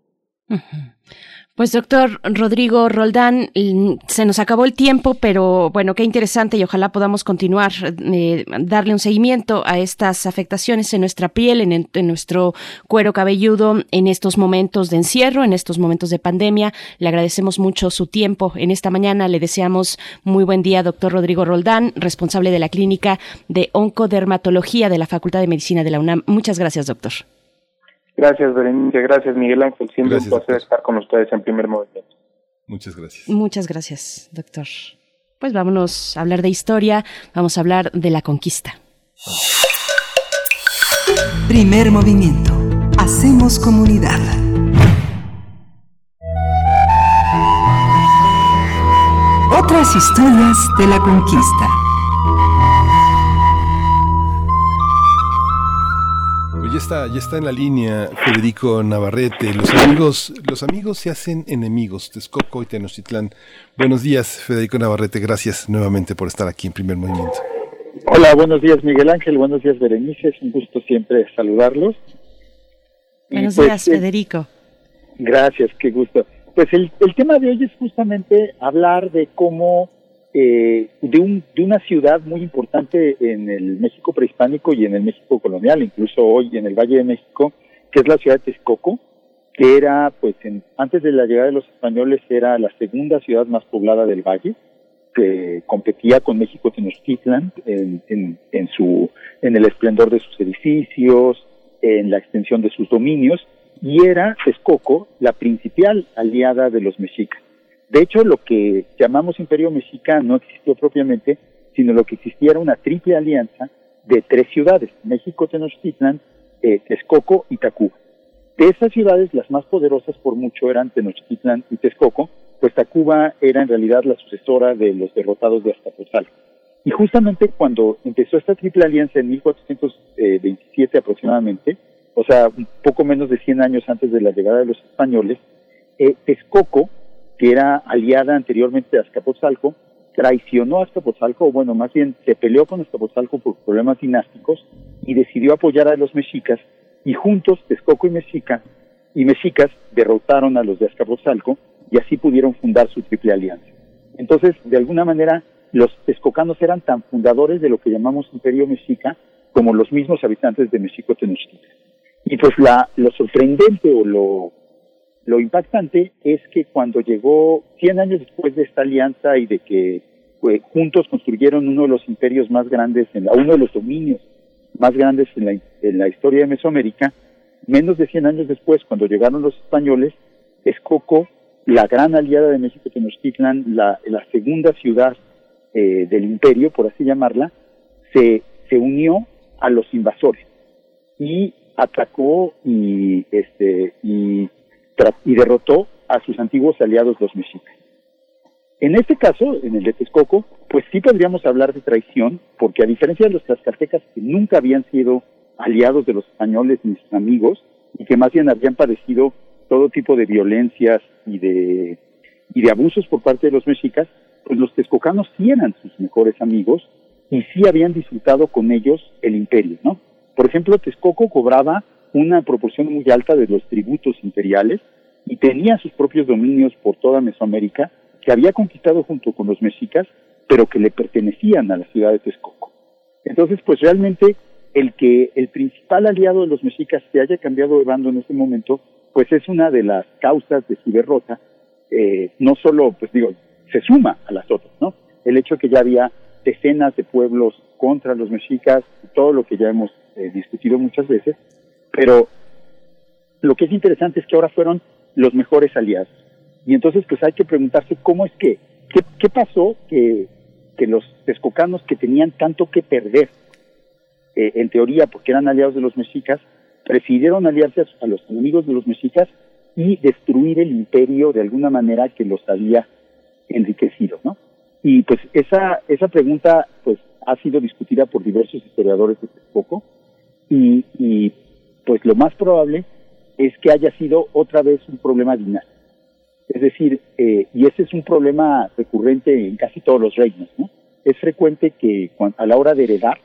Pues doctor Rodrigo Roldán, mm, se nos acabó el tiempo, pero bueno, qué interesante y ojalá podamos continuar, eh, darle un seguimiento a estas afectaciones en nuestra piel, en, en, nuestro cuero cabelludo, en estos momentos de encierro, en estos momentos de pandemia. Le agradecemos mucho su tiempo en esta mañana. Le deseamos muy buen día, doctor Rodrigo Roldán, responsable de la clínica de oncodermatología de la Facultad de Medicina de la UNAM. Muchas gracias, doctor. Gracias, Berenice. Gracias, Miguel Ángel. Siempre un placer estar con ustedes en primer movimiento. Muchas gracias. Muchas gracias, doctor. Pues vámonos a hablar de historia, vamos a hablar de la conquista. Primer movimiento. Hacemos comunidad. Otras historias de la conquista. Ya está, ya está en la línea Federico Navarrete. Los amigos, los amigos se hacen enemigos. Texcoco y Tenochtitlán. Buenos días, Federico Navarrete. Gracias nuevamente por estar aquí en Primer Movimiento. Hola, buenos días Miguel Ángel, buenos días Berenice, es un gusto siempre saludarlos. Buenos pues, días, Federico. Gracias, qué gusto. Pues el, el tema de hoy es justamente hablar de cómo eh, de, un, de una ciudad muy importante en el México prehispánico y en el México colonial, incluso hoy en el Valle de México, que es la ciudad de Texcoco, que era, pues, antes de la llegada de los españoles, era la segunda ciudad más poblada del Valle, que competía con México Tenochtitlan en el esplendor de sus edificios, en la extensión de sus dominios, y era Texcoco la principal aliada de los mexicas. De hecho, lo que llamamos Imperio Mexica no existió propiamente, sino lo que existía era una triple alianza de tres ciudades, México, Tenochtitlan, eh, Texcoco y Tacuba. De esas ciudades, las más poderosas por mucho eran Tenochtitlan y Texcoco, pues Tacuba era en realidad la sucesora de los derrotados de Azcapotzalco. Y justamente cuando empezó esta triple alianza en 1427 aproximadamente, o sea, un poco menos de 100 años antes de la llegada de los españoles, eh, Texcoco que era aliada anteriormente de Azcapotzalco, traicionó a Azcapotzalco, o bueno, más bien se peleó con Azcapotzalco por problemas dinásticos y decidió apoyar a los mexicas y juntos Texcoco y Mexica y mexicas derrotaron a los de Azcapotzalco y así pudieron fundar su triple alianza. Entonces, de alguna manera, los texcocanos eran tan fundadores de lo que llamamos Imperio Mexica como los mismos habitantes de México Tenochtitlan. Y pues la, lo sorprendente o lo lo impactante es que cuando llegó 100 años después de esta alianza y de que pues, juntos construyeron uno de los imperios más grandes, en la, uno de los dominios más grandes en la, en la historia de Mesoamérica, menos de 100 años después, cuando llegaron los españoles, Texcoco, la gran aliada de México Tenochtitlan, la, la segunda ciudad eh, del imperio, por así llamarla, se, se unió a los invasores y atacó y, este, y y derrotó a sus antiguos aliados los mexicas. En este caso, en el de Texcoco, pues sí podríamos hablar de traición, porque a diferencia de los tlaxcaltecas que nunca habían sido aliados de los españoles ni sus amigos, y que más bien habían padecido todo tipo de violencias y de, y de abusos por parte de los mexicas, pues los texcocanos sí eran sus mejores amigos y sí habían disfrutado con ellos el imperio, ¿no? Por ejemplo, Texcoco cobraba una proporción muy alta de los tributos imperiales y tenía sus propios dominios por toda Mesoamérica que había conquistado junto con los mexicas, pero que le pertenecían a la ciudad de Texcoco. Entonces, pues realmente el que el principal aliado de los mexicas se haya cambiado de bando en este momento, pues es una de las causas de su derrota, eh, no solo, pues digo, se suma a las otras, ¿no? El hecho que ya había decenas de pueblos contra los mexicas, todo lo que ya hemos eh, discutido muchas veces, pero lo que es interesante es que ahora fueron los mejores aliados. Y entonces pues hay que preguntarse cómo es que, qué, pasó que, los texcocanos que tenían tanto que perder, eh, en teoría porque eran aliados de los mexicas, prefirieron aliarse a, los enemigos de los mexicas y destruir el imperio de alguna manera que los había enriquecido, ¿no? Y pues esa, esa pregunta pues ha sido discutida por diversos historiadores desde poco y, y pues lo más probable es que haya sido otra vez un problema dinástico. Es decir, eh, y ese es un problema recurrente en casi todos los reinos, ¿no? Es frecuente que a la hora de heredar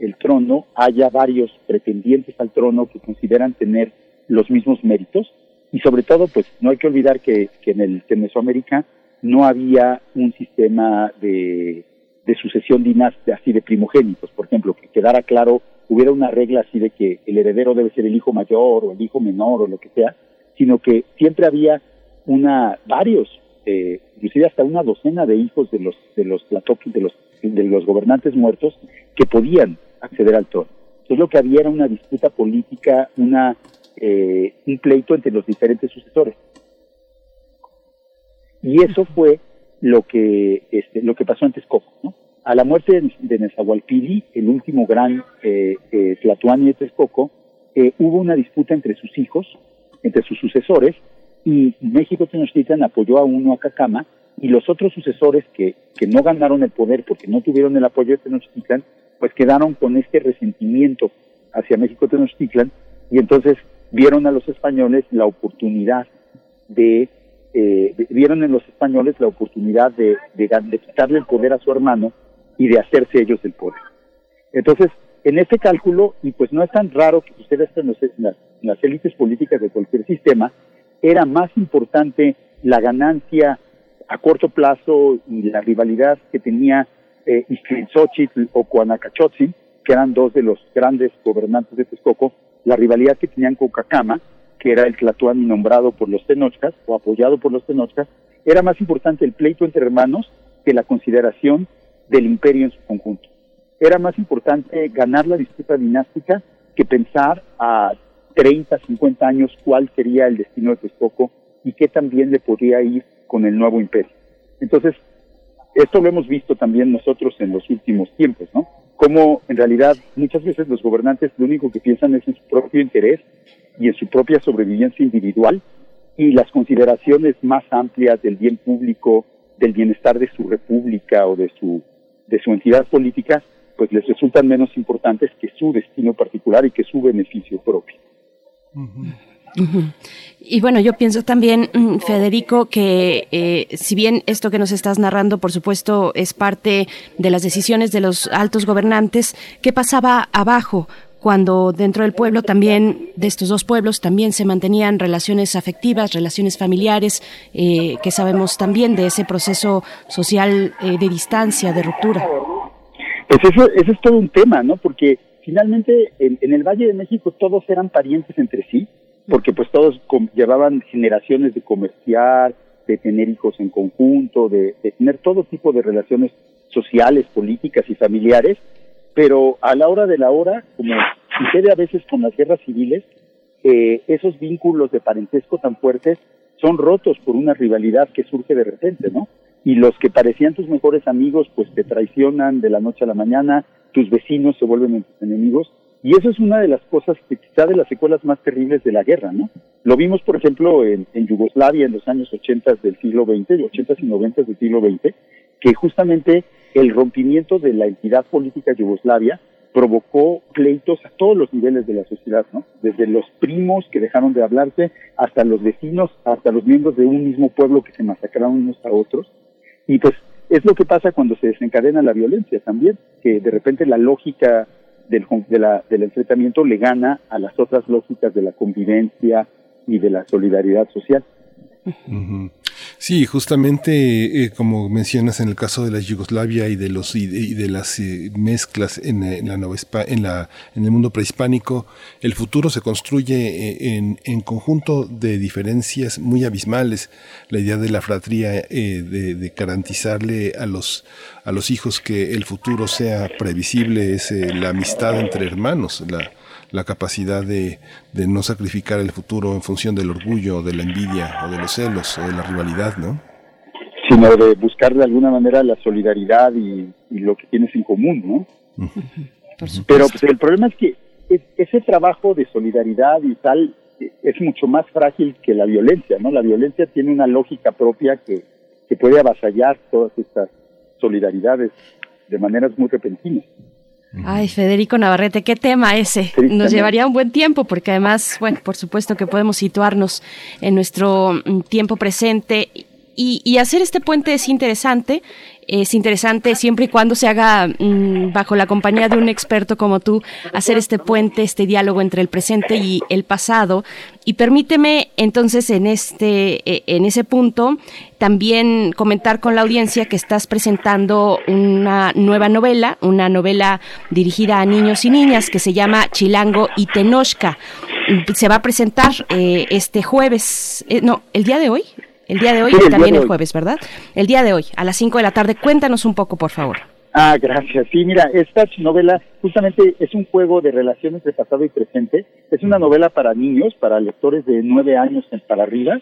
el trono haya varios pretendientes al trono que consideran tener los mismos méritos y sobre todo, pues no hay que olvidar que, en, el, en Mesoamérica no había un sistema de, de sucesión dinástica, así de primogénitos, por ejemplo, que quedara claro hubiera una regla así de que el heredero debe ser el hijo mayor o el hijo menor o lo que sea, sino que siempre había una varios, eh, inclusive hasta una docena de hijos de los de los de los de los gobernantes muertos que podían acceder al trono. Entonces lo que había era una disputa política, una eh, un pleito entre los diferentes sucesores. Y eso fue lo que, este, lo que pasó Texcoco. ¿no? A la muerte de, Nezahualpili, el último gran eh, eh, Tlatuani de Texcoco, eh, hubo una disputa entre sus hijos, entre sus sucesores, y México Tenochtitlan apoyó a uno a Cacama, y los otros sucesores que, que no ganaron el poder porque no tuvieron el apoyo de Tenochtitlan, pues quedaron con este resentimiento hacia México Tenochtitlan, y entonces vieron a los españoles la oportunidad de eh, vieron en los españoles la oportunidad de, de, quitarle el poder a su hermano y de hacerse ellos el poder. Entonces, en este cálculo, y pues no es tan raro que ustedes en, las, élites políticas de cualquier sistema, era más importante la ganancia a corto plazo y la rivalidad que tenía eh, o Cuanacachotzin, que eran dos de los grandes gobernantes de Texcoco, la rivalidad que tenían con Cacama, que era el Tlatuani nombrado por los Tenochcas o apoyado por los Tenochcas, era más importante el pleito entre hermanos que la consideración del imperio en su conjunto. Era más importante ganar la disputa dinástica que pensar a 30, 50 años cuál sería el destino de Texcoco y qué también le podría ir con el nuevo imperio. Entonces, esto lo hemos visto también nosotros en los últimos tiempos, ¿no? Como en realidad muchas veces los gobernantes lo único que piensan es en su propio interés y en su propia sobrevivencia individual y las consideraciones más amplias del bien público, del bienestar de su república o de su, de su entidad política, pues les resultan menos importantes que su destino particular y que su beneficio propio. Y bueno, yo pienso también, mm, Federico, que eh, si bien esto que nos estás narrando, por supuesto, es parte de las decisiones de los altos gobernantes, ¿qué pasaba abajo? Cuando dentro del pueblo también, de estos dos pueblos, también se mantenían relaciones afectivas, relaciones familiares, eh, que sabemos también de ese proceso social eh, de distancia, de ruptura. Pues eso, eso es todo un tema, ¿no? Porque finalmente en, el Valle de México todos eran parientes entre sí, porque pues todos llevaban generaciones de comerciar, de tener hijos en conjunto, de tener todo tipo de relaciones sociales, políticas y familiares, pero a la hora de la hora, como sucede a veces con las guerras civiles, eh, esos vínculos de parentesco tan fuertes son rotos por una rivalidad que surge de repente, ¿no? Y los que parecían tus mejores amigos, pues te traicionan de la noche a la mañana, tus vecinos se vuelven enemigos, y eso es una de las cosas que quizá de las secuelas más terribles de la guerra, ¿no? Lo vimos, por ejemplo, en, en Yugoslavia en los años 80 del siglo XX, 80 y 90 del siglo XX, que justamente el rompimiento de la entidad política yugoslavia provocó pleitos a todos los niveles de la sociedad, ¿no? Desde los primos que dejaron de hablarse, hasta los vecinos, hasta los miembros de un mismo pueblo que se masacraron unos a otros. Y pues es lo que pasa cuando se desencadena la violencia también, que de repente la lógica del, del enfrentamiento le gana a las otras lógicas de la convivencia y de la solidaridad social. Sí, justamente eh, como mencionas en el caso de la Yugoslavia y de los y de, las eh, mezclas en, la Nueva en la en el mundo prehispánico, el futuro se construye eh, en, en conjunto de diferencias muy abismales. La idea de la fratría, de, de, garantizarle a los a los hijos que el futuro sea previsible es la amistad entre hermanos, la la capacidad de, de, no sacrificar el futuro en función del orgullo, de la envidia o de los celos o de la rivalidad, ¿no? Sino de buscar de alguna manera la solidaridad y, lo que tienes en común, ¿no? Pero pues, el problema es que ese trabajo de solidaridad y tal es mucho más frágil que la violencia, ¿no? La violencia tiene una lógica propia que, que puede avasallar todas estas solidaridades de maneras muy repentinas. Ay, Federico Navarrete, qué tema ese. Nos llevaría un buen tiempo porque además, bueno, por supuesto que podemos situarnos en nuestro mm, tiempo presente y, y hacer este puente es interesante es interesante siempre y cuando se haga mm, bajo la compañía de un experto como tú, hacer este puente, este diálogo entre el presente y el pasado. Y permíteme entonces en este, e, en ese punto, también comentar con la audiencia que estás presentando una nueva novela, una novela dirigida a niños y niñas que se llama Chilango y Tenochca. Se va a presentar eh, este jueves, eh, no, el día de hoy, el día de hoy y también el jueves, ¿verdad? El día de hoy, a las 5 de la tarde. Cuéntanos un poco, por favor. Ah, gracias. Sí, mira, esta novela justamente es un juego de relaciones de pasado y presente. Es una novela para niños, para lectores de nueve años para arriba,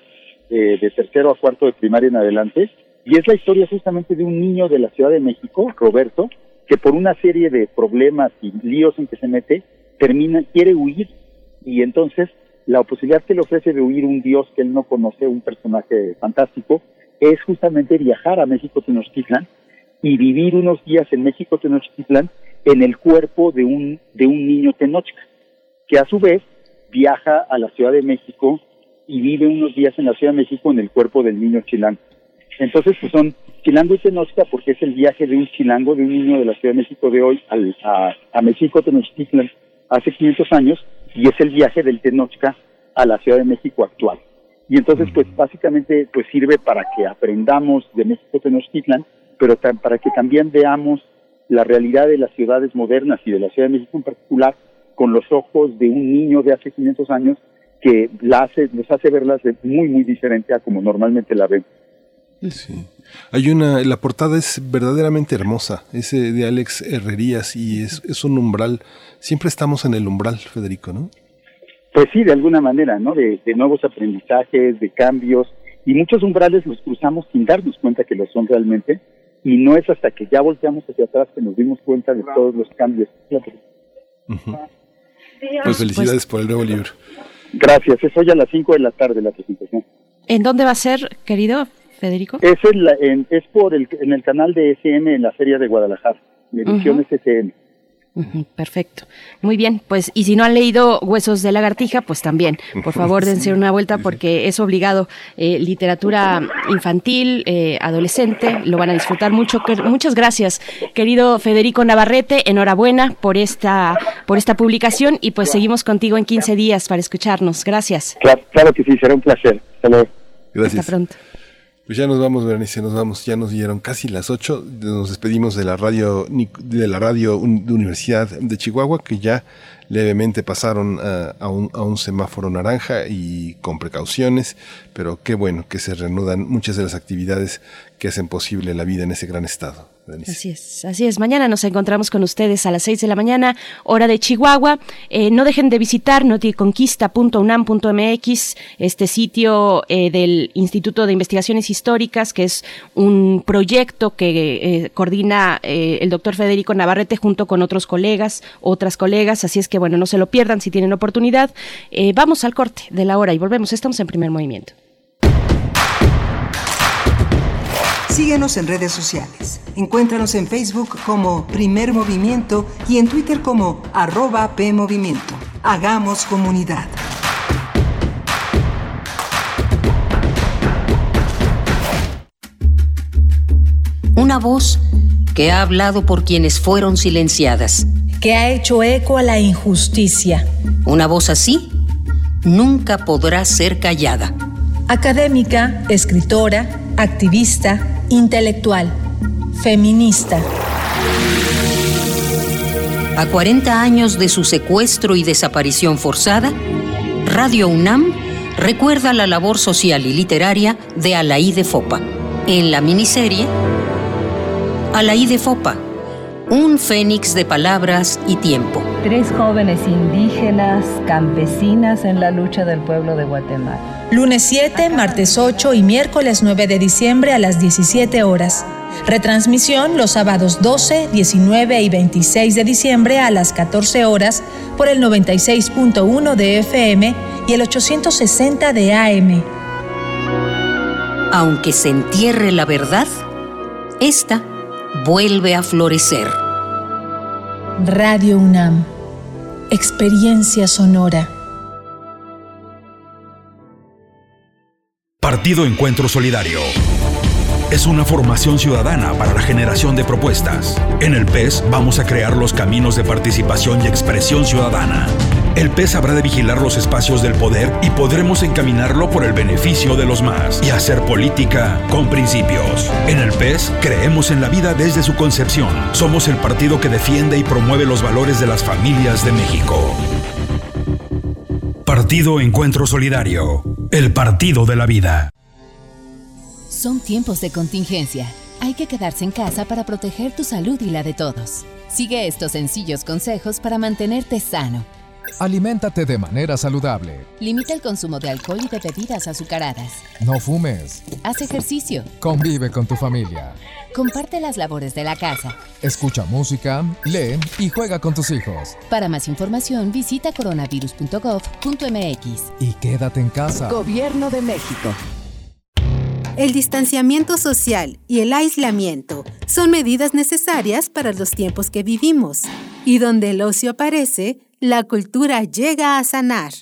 eh, de tercero a cuarto de primaria en adelante, y es la historia justamente de un niño de la Ciudad de México, Roberto, que por una serie de problemas y líos en que se mete, termina, quiere huir, y entonces la posibilidad que le ofrece de huir un dios que él no conoce, un personaje fantástico, es justamente viajar a México Tenochtitlan y vivir unos días en México Tenochtitlan en el cuerpo de un, de un niño tenochca, que a su vez viaja a la Ciudad de México y vive unos días en la Ciudad de México en el cuerpo del niño chilango. Entonces, pues son chilango y tenochca porque es el viaje de un chilango, de un niño de la Ciudad de México de hoy al, a, a México Tenochtitlan hace 500 años y es el viaje del tenochca a la Ciudad de México actual. Y entonces, pues básicamente, pues sirve para que aprendamos de México Tenochtitlan, pero para que también veamos la realidad de las ciudades modernas y de la Ciudad de México en particular con los ojos de un niño de hace 500 años que la hace, nos hace verlas de muy, muy diferente a como normalmente la ven. Sí. Hay una, la portada es verdaderamente hermosa, ese de Alex Herrerías y es, es un umbral, siempre estamos en el umbral, Federico, ¿no? Pues sí, de alguna manera, ¿no? De, de, nuevos aprendizajes, de cambios, y muchos umbrales los cruzamos sin darnos cuenta que lo son realmente, y no es hasta que ya volteamos hacia atrás que nos dimos cuenta de todos los cambios. Pues felicidades por el nuevo libro. Gracias, es hoy a las 5 de la tarde la presentación. ¿En dónde va a ser, querido Federico? Es, en, en es por el, en el canal de SM en la Feria de Guadalajara, edición uh -huh. SCN. Perfecto. Muy bien, pues y si no han leído Huesos de lagartija, pues también, por favor, dense una vuelta porque es obligado. Eh, literatura infantil, eh, adolescente, lo van a disfrutar mucho. Muchas gracias, querido Federico Navarrete, enhorabuena por esta, por esta publicación y pues seguimos contigo en 15 días para escucharnos. Gracias. Claro, claro que sí, será un placer. Hasta luego. Gracias. Hasta pronto. Pues ya nos vamos, Berenice, nos vamos, ya nos dieron casi las 8, nos despedimos de la radio de la radio de Universidad de Chihuahua, que ya levemente pasaron a, un, a, un, semáforo naranja y con precauciones, pero qué bueno que se reanudan muchas de las actividades que hacen posible la vida en ese gran estado. Así es, así es. Mañana nos encontramos con ustedes a las 6 de la mañana, hora de Chihuahua. Eh, no dejen de visitar noticonquista.unam.mx, este sitio eh, del Instituto de Investigaciones Históricas, que es un proyecto que eh, coordina el doctor Federico Navarrete junto con otros colegas, otras colegas. Así es que, bueno, no se lo pierdan si tienen oportunidad. vamos al corte de la hora y volvemos. Estamos en primer movimiento. Síguenos en redes sociales. Encuéntranos en Facebook como Primer Movimiento y en Twitter como arroba PMovimiento. Hagamos comunidad. Una voz que ha hablado por quienes fueron silenciadas. Que ha hecho eco a la injusticia. Una voz así nunca podrá ser callada. Académica, escritora, activista, intelectual, feminista. A 40 años de su secuestro y desaparición forzada, Radio UNAM recuerda la labor social y literaria de Alaí de Fopa. En la miniserie, Alaí de Fopa, un fénix de palabras y tiempo. Tres jóvenes indígenas, campesinas en la lucha del pueblo de Guatemala. Lunes 7, martes 8 y miércoles 9 de diciembre a las 17 horas. Retransmisión los sábados 12, 19 y 26 de diciembre a las 14 horas por el 96.1 de FM y el 860 de AM. Aunque se entierre la verdad, esta vuelve a florecer. Radio UNAM. Experiencia sonora. Partido Encuentro Solidario. Es una formación ciudadana para la generación de propuestas. En el PES vamos a crear los caminos de participación y expresión ciudadana. El PES habrá de vigilar los espacios del poder y podremos encaminarlo por el beneficio de los más y hacer política con principios. En el PES creemos en la vida desde su concepción. Somos el partido que defiende y promueve los valores de las familias de México. Partido Encuentro Solidario. El partido de la vida. Son tiempos de contingencia. Hay que quedarse en casa para proteger tu salud y la de todos. Sigue estos sencillos consejos para mantenerte sano. Aliméntate de manera saludable. Limita el consumo de alcohol y de bebidas azucaradas. No fumes. Haz ejercicio. Convive con tu familia. Comparte las labores de la casa. Escucha música, lee y juega con tus hijos. Para más información visita coronavirus.gov.mx. Y quédate en casa. Gobierno de México. El distanciamiento social y el aislamiento son medidas necesarias para los tiempos que vivimos. Y donde el ocio aparece, la cultura llega a sanar.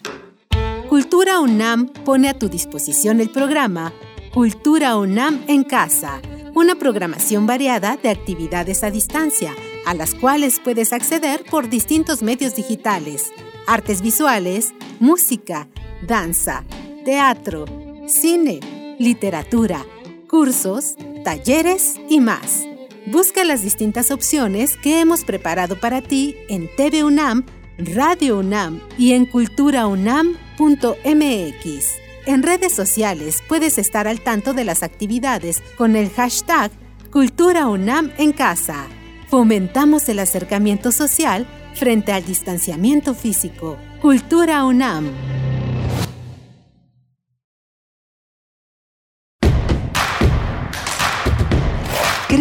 Cultura UNAM pone a tu disposición el programa Cultura UNAM en casa, una programación variada de actividades a distancia, a las cuales puedes acceder por distintos medios digitales, artes visuales, música, danza, teatro, cine, literatura, cursos, talleres y más. Busca las distintas opciones que hemos preparado para ti en TV UNAM, Radio UNAM y en culturaunam.mx. En redes sociales puedes estar al tanto de las actividades con el hashtag Cultura UNAM en casa. Fomentamos el acercamiento social frente al distanciamiento físico. Cultura UNAM.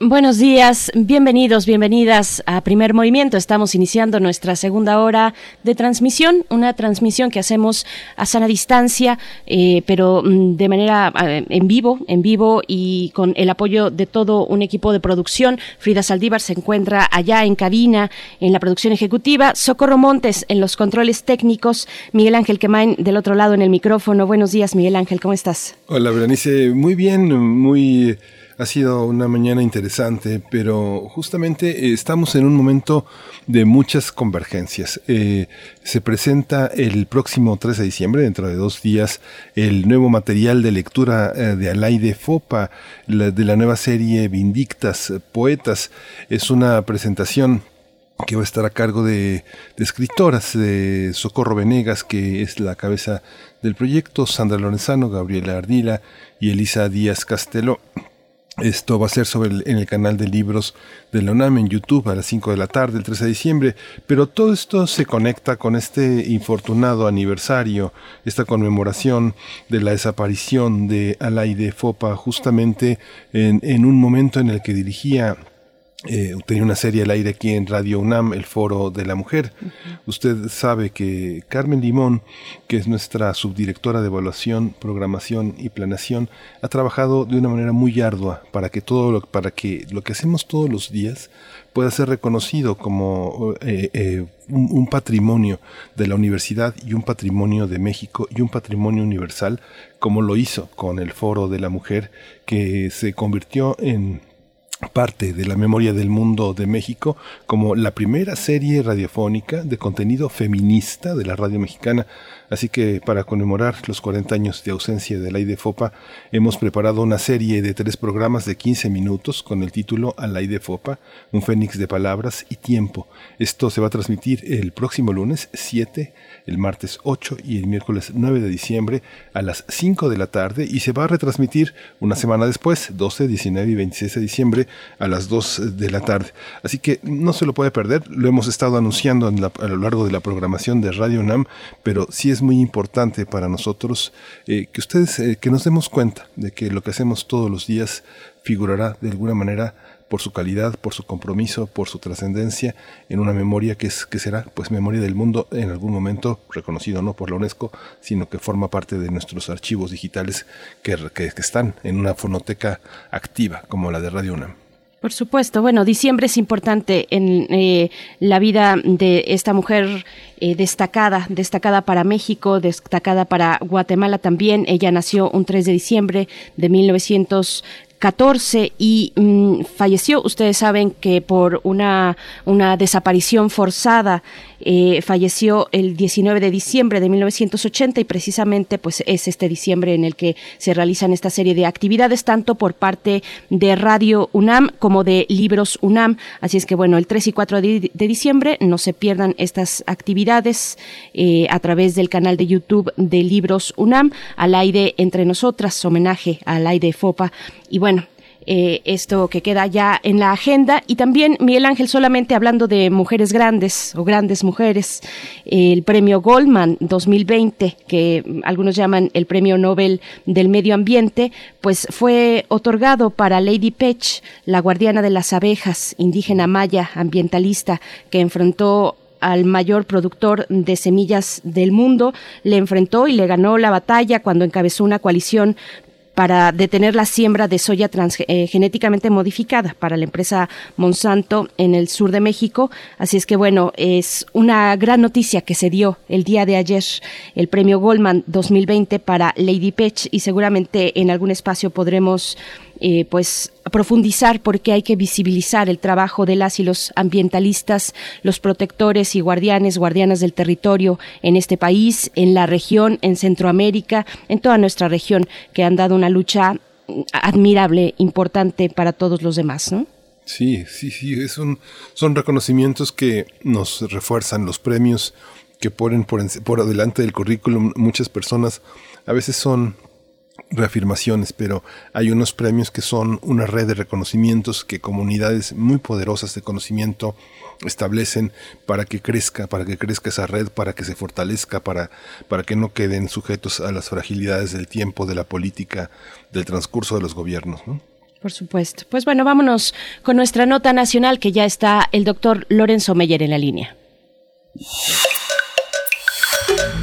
Buenos días, bienvenidos, bienvenidas a Primer Movimiento. Estamos iniciando nuestra segunda hora de transmisión, una transmisión que hacemos a sana distancia, eh, pero mm, de manera eh, en vivo, en vivo y con el apoyo de todo un equipo de producción. Frida Saldívar se encuentra allá en cabina, en la producción ejecutiva. Socorro Montes en los controles técnicos. Miguel Ángel Quemain del otro lado en el micrófono. Buenos días, Miguel Ángel, ¿cómo estás? Hola, Berenice. Muy bien, muy ha sido una mañana interesante, pero justamente eh, estamos en un momento de muchas convergencias. Eh, se presenta el próximo 3 de diciembre, dentro de dos días, el nuevo material de lectura eh, de Alaide Fopa, de la nueva serie Vindictas, Poetas. Es una presentación que va a estar a cargo de, de, escritoras, de Socorro Venegas, que es la cabeza del proyecto, Sandra Lorenzano, Gabriela Ardila y Elisa Díaz Castelo. Esto va a ser sobre el, en el canal de libros de la UNAM en YouTube a las 5 de la tarde, el 13 de diciembre, pero todo esto se conecta con este infortunado aniversario, esta conmemoración de la desaparición de Alaide Fopa, justamente en, en un momento en el que dirigía eh, tenía una serie al aire aquí en Radio UNAM, el Foro de la Mujer. Usted sabe que Carmen Limón, que es nuestra subdirectora de evaluación, programación y planeación, ha trabajado de una manera muy ardua para que todo lo, para que lo que hacemos todos los días pueda ser reconocido como eh, eh, un, un patrimonio de la universidad y un patrimonio de México y un patrimonio universal, como lo hizo con el Foro de la Mujer, que se convirtió en parte de la memoria del mundo de México como la primera serie radiofónica de contenido feminista de la radio mexicana. Así que para conmemorar los 40 años de ausencia de la Fopa, hemos preparado una serie de tres programas de 15 minutos con el título A la Fopa, un fénix de palabras y tiempo. Esto se va a transmitir el próximo lunes 7 el martes 8 y el miércoles 9 de diciembre a las 5 de la tarde y se va a retransmitir una semana después, 12, 19 y 26 de diciembre a las 2 de la tarde. Así que no se lo puede perder, lo hemos estado anunciando a lo largo de la programación de Radio UNAM, pero sí es muy importante para nosotros eh, que ustedes, eh, que nos demos cuenta de que lo que hacemos todos los días figurará de alguna manera por su calidad, por su compromiso, por su trascendencia en una memoria que, es, que será pues memoria del mundo en algún momento reconocido no por la UNESCO, sino que forma parte de nuestros archivos digitales que, que, están en una fonoteca activa como la de Radio UNAM. Por supuesto, bueno, diciembre es importante en eh, la vida de esta mujer eh, destacada, destacada para México, destacada para Guatemala también. Ella nació un 3 de diciembre de 1900 14 y mm, falleció. Ustedes saben que por una, una desaparición forzada eh, falleció el 19 de diciembre de 1980 y precisamente pues es este diciembre en el que se realizan esta serie de actividades tanto por parte de Radio UNAM como de Libros UNAM. Así es que bueno, el 3 y 4 de, diciembre no se pierdan estas actividades eh, a través del canal de YouTube de Libros UNAM, al aire entre nosotras, homenaje al aire FOPA. Y bueno, eh, esto que queda ya en la agenda. Y también, Miguel Ángel, solamente hablando de mujeres grandes o grandes mujeres, el premio Goldman 2020, que algunos llaman el premio Nobel del Medio Ambiente, pues fue otorgado para Lady Pech, la guardiana de las abejas, indígena maya, ambientalista, que enfrentó al mayor productor de semillas del mundo, le enfrentó y le ganó la batalla cuando encabezó una coalición para detener la siembra de soya eh, genéticamente modificada para la empresa Monsanto en el sur de México. Así es que bueno, es una gran noticia que se dio el día de ayer el premio Goldman 2020 para Lady Pech y seguramente en algún espacio podremos eh, pues profundizar porque hay que visibilizar el trabajo de las y los ambientalistas, los protectores y guardianes, guardianas del territorio en este país, en la región, en Centroamérica, en toda nuestra región, que han dado una lucha admirable, importante para todos los demás, ¿no? Sí, sí, sí, es un, son reconocimientos que nos refuerzan los premios que ponen por, por delante del currículum muchas personas. A veces son reafirmaciones, pero hay unos premios que son una red de reconocimientos que comunidades muy poderosas de conocimiento establecen para que crezca, para que crezca esa red, para que se fortalezca, para, para que no queden sujetos a las fragilidades del tiempo, de la política, del transcurso de los gobiernos. Por supuesto. Pues bueno, vámonos con nuestra nota nacional que ya está el doctor Lorenzo Meyer en la línea.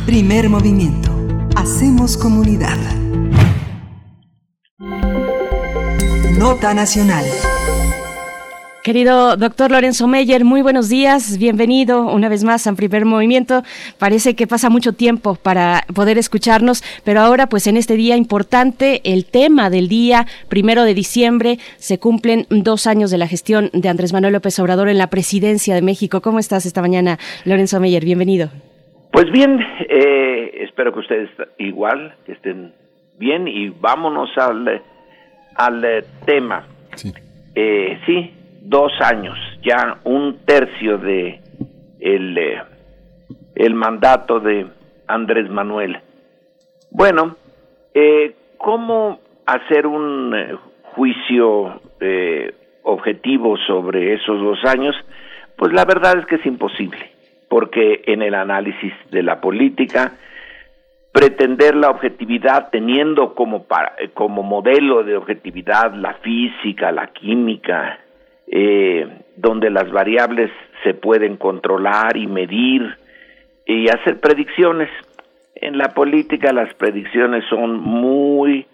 Primer movimiento. Hacemos comunidad. Nota Nacional. Querido doctor Lorenzo Meyer, muy buenos días, bienvenido una vez más a Primer Movimiento. Parece que pasa mucho tiempo para poder escucharnos, pero ahora pues en este día importante, el tema del día, primero de diciembre, se cumplen dos años de la gestión de Andrés Manuel López Obrador en la presidencia de México. ¿Cómo estás esta mañana, Lorenzo Meyer? Bienvenido. Pues bien, eh, espero que ustedes igual, que estén bien y vámonos al al eh, tema. Sí. Eh, sí, dos años, ya un tercio de el, eh, el mandato de Andrés Manuel. Bueno, eh, ¿cómo hacer un juicio objetivo sobre esos dos años? Pues la verdad es que es imposible, porque en el análisis de la política pretender la objetividad teniendo como, para, como modelo de objetividad la física, la química, eh, donde las variables se pueden controlar y medir y hacer predicciones. En la política las predicciones son muy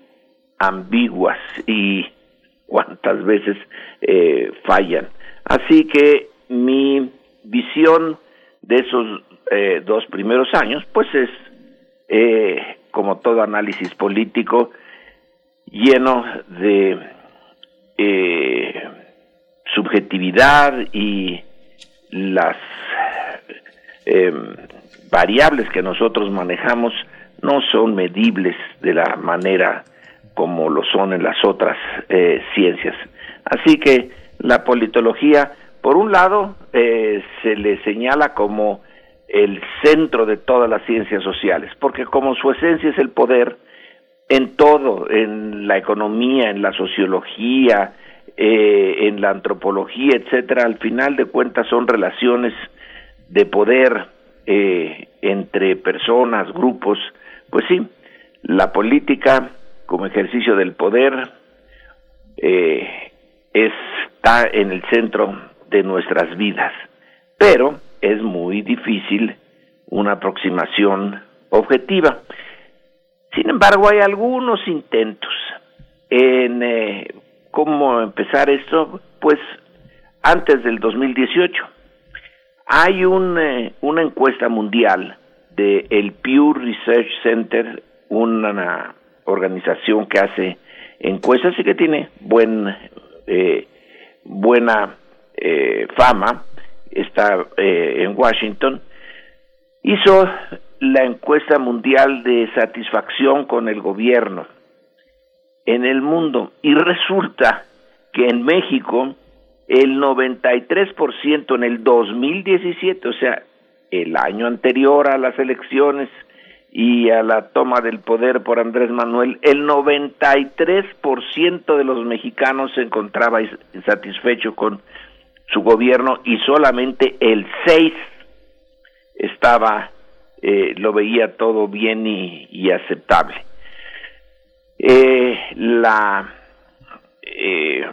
ambiguas y cuántas veces eh, fallan. Así que mi visión de esos eh, dos primeros años, pues es eh, como todo análisis político, lleno de eh, subjetividad y las em, variables que nosotros manejamos no son medibles de la manera como lo son en las otras eh, ciencias. Así que la politología, por un lado, se le señala como el centro de todas las ciencias sociales, porque como su esencia es el poder, en todo, en la economía, en la sociología, eh, en la antropología, etcétera, al final de cuentas son relaciones de poder eh, entre personas, grupos, pues sí, la política como ejercicio del poder eh, está en el centro de nuestras vidas, pero es muy difícil una aproximación objetiva. Sin embargo, hay algunos intentos en eh, cómo empezar esto, pues antes del 2018. Hay un, eh, una encuesta mundial de el Pew Research Center, una organización que hace encuestas y que tiene buen, eh, buena fama, está eh, en Washington, hizo la encuesta mundial de satisfacción con el gobierno en el mundo y resulta que en México el 93% en el 2017, o sea, el año anterior a las elecciones y a la toma del poder por Andrés Manuel, el 93% de los mexicanos se encontraba insatisfecho con su gobierno y solamente el 6 estaba eh, lo veía todo bien y, aceptable. Eh, la eh,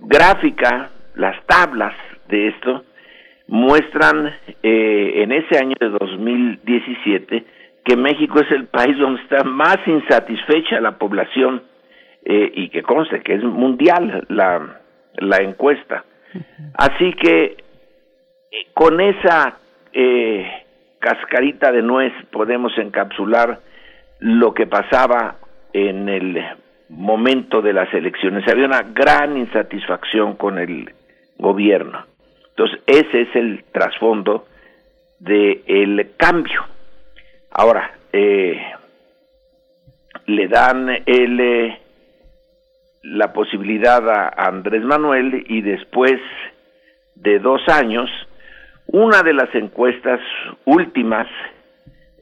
gráfica, las tablas de esto muestran en ese año de 2017 que México es el país donde está más insatisfecha la población y que conste que es mundial la, la encuesta. Así que con esa eh, cascarita de nuez podemos encapsular lo que pasaba en el momento de las elecciones. Había una gran insatisfacción con el gobierno. Entonces, ese es el trasfondo del cambio. Ahora, eh, le dan el, eh, la posibilidad a Andrés Manuel y después de dos años una de las encuestas últimas,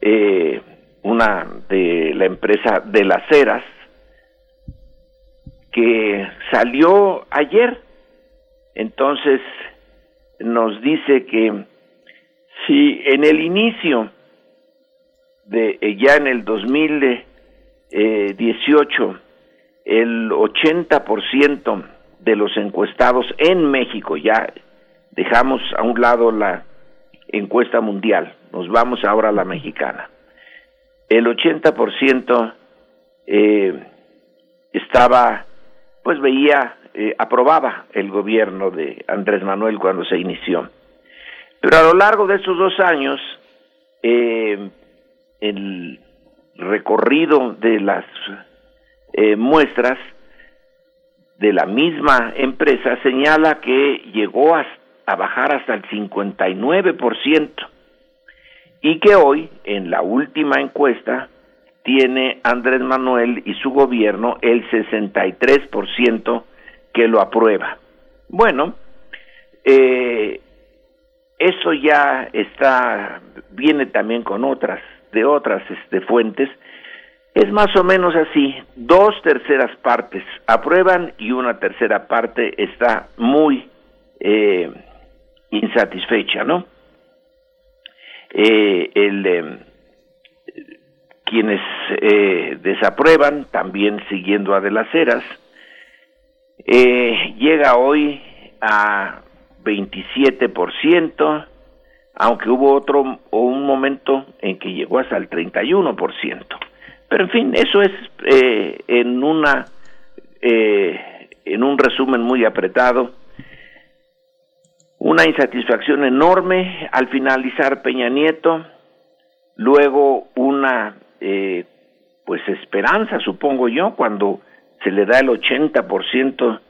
eh, una de la empresa de las ceras, que salió ayer, entonces nos dice que si en el inicio de eh, ya en el 2018 el 80% de los encuestados en México ya dejamos a un lado la encuesta mundial, nos vamos ahora a la mexicana. El 80% eh, estaba, pues veía, eh, aprobaba el gobierno de Andrés Manuel cuando se inició. Pero a lo largo de estos dos años, eh, el recorrido de las eh, muestras de la misma empresa señala que llegó a bajar hasta el 59% y que hoy, en la última encuesta, tiene Andrés Manuel y su gobierno el 63% que lo aprueba. Bueno, eh, eso ya está, viene también con otras, de otras este, fuentes, es más o menos así, dos terceras partes aprueban y una tercera parte está muy eh, insatisfecha, ¿no? Eh, el, em, quienes eh, desaprueban, también siguiendo a de las Heras, eh, llega hoy a 27%, aunque hubo otro un momento en que llegó hasta el 31%. Pero en fin, eso es en una en un resumen muy apretado una insatisfacción enorme al finalizar Peña Nieto, luego una eh, pues esperanza, supongo yo, cuando se le da el 80%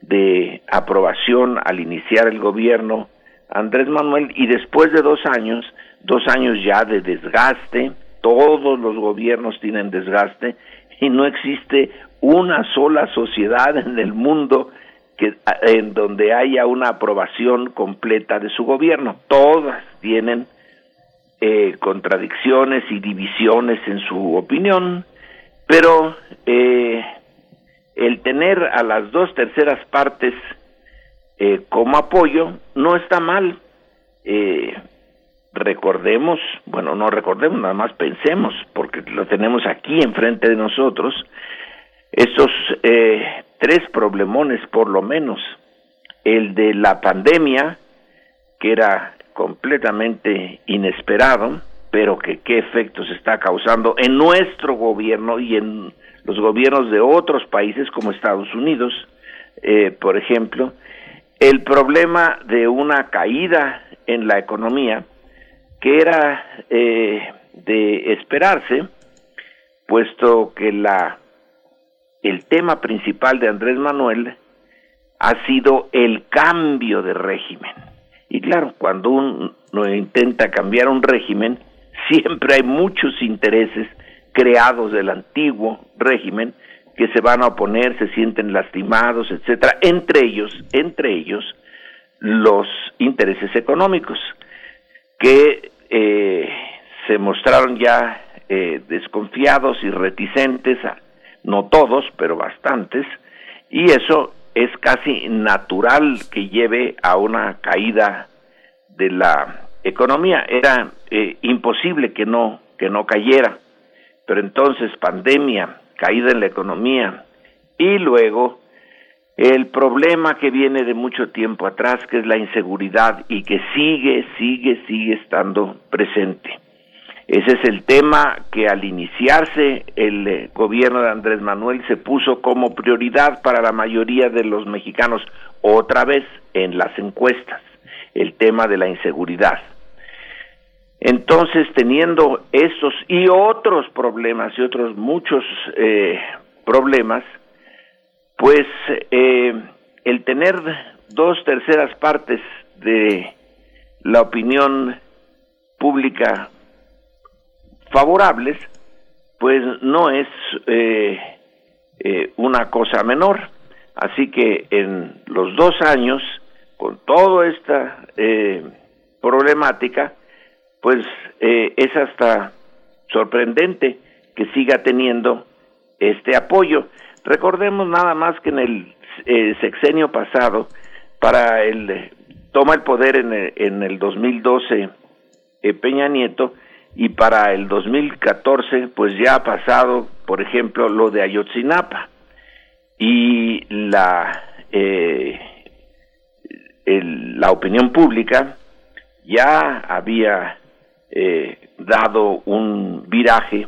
de aprobación al iniciar el gobierno Andrés Manuel y después de dos años, dos años ya de desgaste, todos los gobiernos tienen desgaste y no existe una sola sociedad en el mundo en donde haya una aprobación completa de su gobierno. Todas tienen eh, contradicciones y divisiones en su opinión, pero eh, el tener a las dos terceras partes eh, como apoyo no está mal. Recordemos, bueno, no recordemos, nada más pensemos, porque lo tenemos aquí enfrente de nosotros, estos eh, tres problemones por lo menos. El de la pandemia, que era completamente inesperado, pero que qué efectos está causando en nuestro gobierno y en los gobiernos de otros países como Estados Unidos, eh, por ejemplo, el problema de una caída en la economía que era eh, de esperarse, puesto que la el tema principal de Andrés Manuel ha sido el cambio de régimen. Y claro, cuando uno intenta cambiar un régimen, siempre hay muchos intereses creados del antiguo régimen que se van a oponer, se sienten lastimados, etcétera, entre ellos, entre ellos los intereses económicos que eh, se mostraron ya eh, desconfiados y reticentes, no todos, pero bastantes, y eso es casi natural que lleve a una caída de la economía. Era eh, imposible que no que no cayera, pero entonces pandemia, caída en la economía y luego el problema que viene de mucho tiempo atrás, que es la inseguridad y que sigue, sigue, sigue estando presente. Ese es el tema que al iniciarse el eh, gobierno de Andrés Manuel se puso como prioridad para la mayoría de los mexicanos, otra vez en las encuestas, el tema de la inseguridad. Entonces, teniendo estos y otros problemas y otros muchos eh, problemas, pues eh, el tener dos terceras partes de la opinión pública favorables, pues no es eh, eh, una cosa menor. Así que en los dos años, con toda esta problemática, pues es hasta sorprendente que siga teniendo este apoyo. Recordemos nada más que en el sexenio pasado, para el toma el poder en el, en el 2012 Peña Nieto, y para el 2014 pues ya ha pasado, por ejemplo, lo de Ayotzinapa. Y la eh, la opinión pública ya había eh, dado un viraje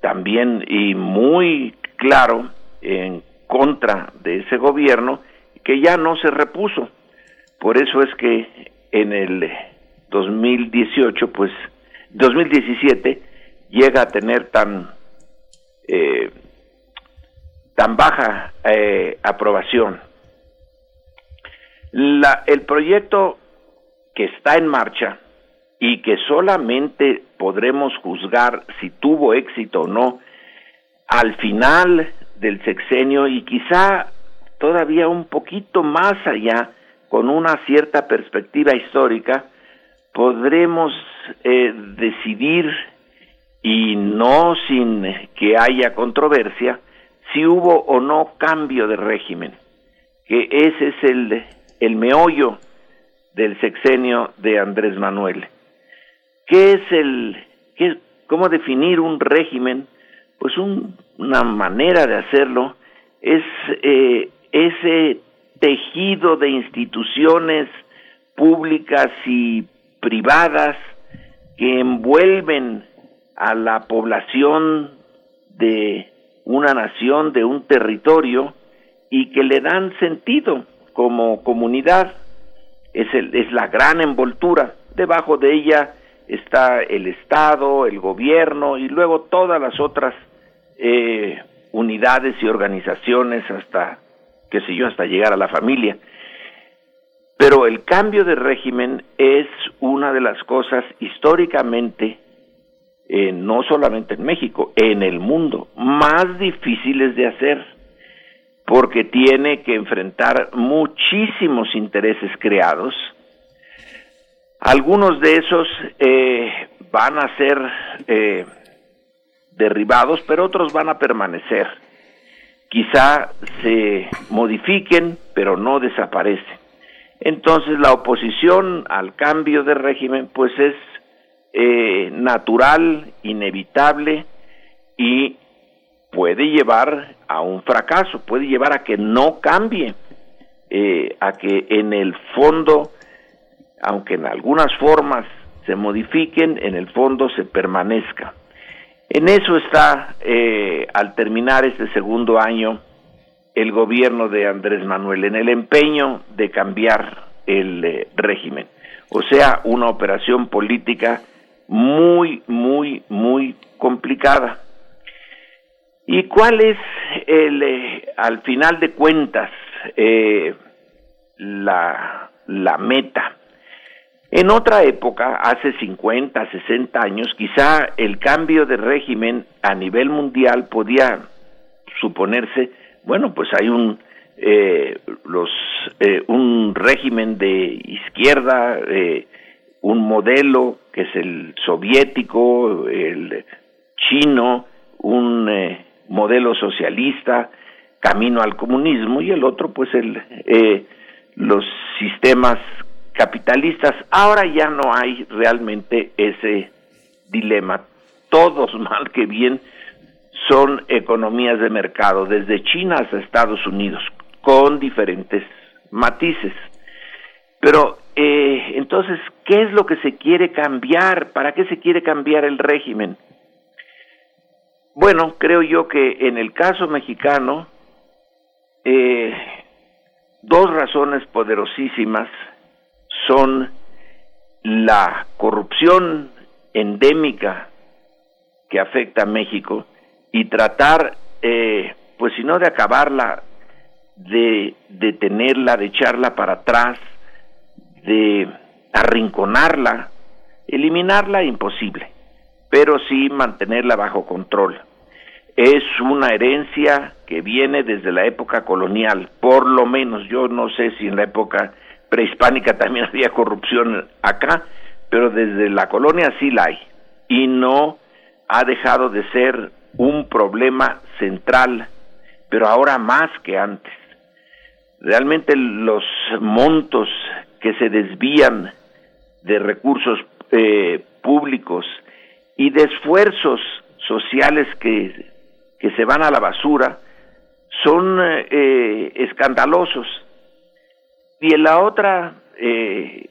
también y muy claro en contra de ese gobierno que ya no se repuso. Por eso es que en el 2018 pues 2017 llega a tener tan eh, tan baja eh, aprobación. La, el proyecto que está en marcha y que solamente podremos juzgar si tuvo éxito o no al final del sexenio y quizá todavía un poquito más allá con una cierta perspectiva histórica, podremos eh, decidir y no sin que haya controversia si hubo o no cambio de régimen, que ese es el, el meollo del sexenio de Andrés Manuel. ¿Qué es el, qué, cómo definir un régimen? Pues una manera de hacerlo es eh, ese tejido de instituciones públicas y privadas que envuelven a la población de una nación, de un territorio, y que le dan sentido como comunidad. Es, el, es la gran envoltura. Debajo de ella está el Estado, el gobierno y luego todas las otras eh, unidades y organizaciones hasta, qué sé yo, hasta llegar a la familia. Pero el cambio de régimen es una de las cosas históricamente, eh, no solamente en México, en el mundo, más difíciles de hacer, porque tiene que enfrentar muchísimos intereses creados. Algunos de esos eh, van a ser eh, derribados, pero otros van a permanecer. Quizá se modifiquen, pero no desaparecen. Entonces la oposición al cambio de régimen pues es eh, natural, inevitable y puede llevar a un fracaso, puede llevar a que no cambie, eh, a que en el fondo, aunque en algunas formas se modifiquen, en el fondo se permanezca. En eso está, eh, al terminar este segundo año, el gobierno de Andrés Manuel en el empeño de cambiar el eh, régimen. O sea, una operación política muy, muy, muy complicada. ¿Y cuál es, el, eh, al final de cuentas, la, la meta? En otra época, hace 50, 60 años, quizá el cambio de régimen a nivel mundial podía suponerse, bueno, pues hay un eh, los eh, un régimen de izquierda, eh, un modelo que es el soviético, el chino, un eh, modelo socialista, camino al comunismo y el otro pues el los sistemas capitalistas. Ahora ya no hay realmente ese dilema. Todos mal que bien son economías de mercado, desde China hasta Estados Unidos, con diferentes matices. Pero eh, entonces, ¿qué es lo que se quiere cambiar? ¿Para qué se quiere cambiar el régimen? Bueno, creo yo que en el caso mexicano, eh, dos razones poderosísimas son la corrupción endémica que afecta a México y tratar, eh, pues si no de acabarla, de detenerla, de echarla para atrás, de arrinconarla, eliminarla imposible, pero sí mantenerla bajo control. Es una herencia que viene desde la época colonial, por lo menos yo no sé si en la época prehispánica también había corrupción acá, pero desde la colonia sí la hay y no ha dejado de ser un problema central, pero ahora más que antes. Realmente los montos que se desvían de recursos eh, públicos y de esfuerzos sociales que, que se van a la basura son eh, escandalosos. Y en la otra, eh,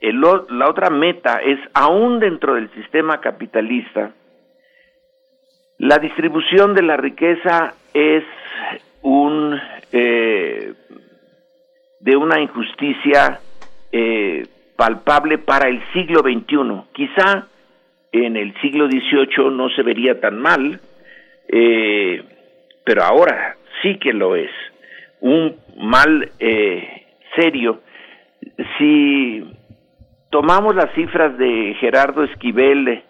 la otra meta es, aún dentro del sistema capitalista, la distribución de la riqueza es un eh, de una injusticia eh, palpable para el siglo XXI. Quizá en el siglo XVIII no se vería tan mal, eh, pero ahora sí que lo es. Un mal eh, serio. Si tomamos las cifras de Gerardo Esquivel,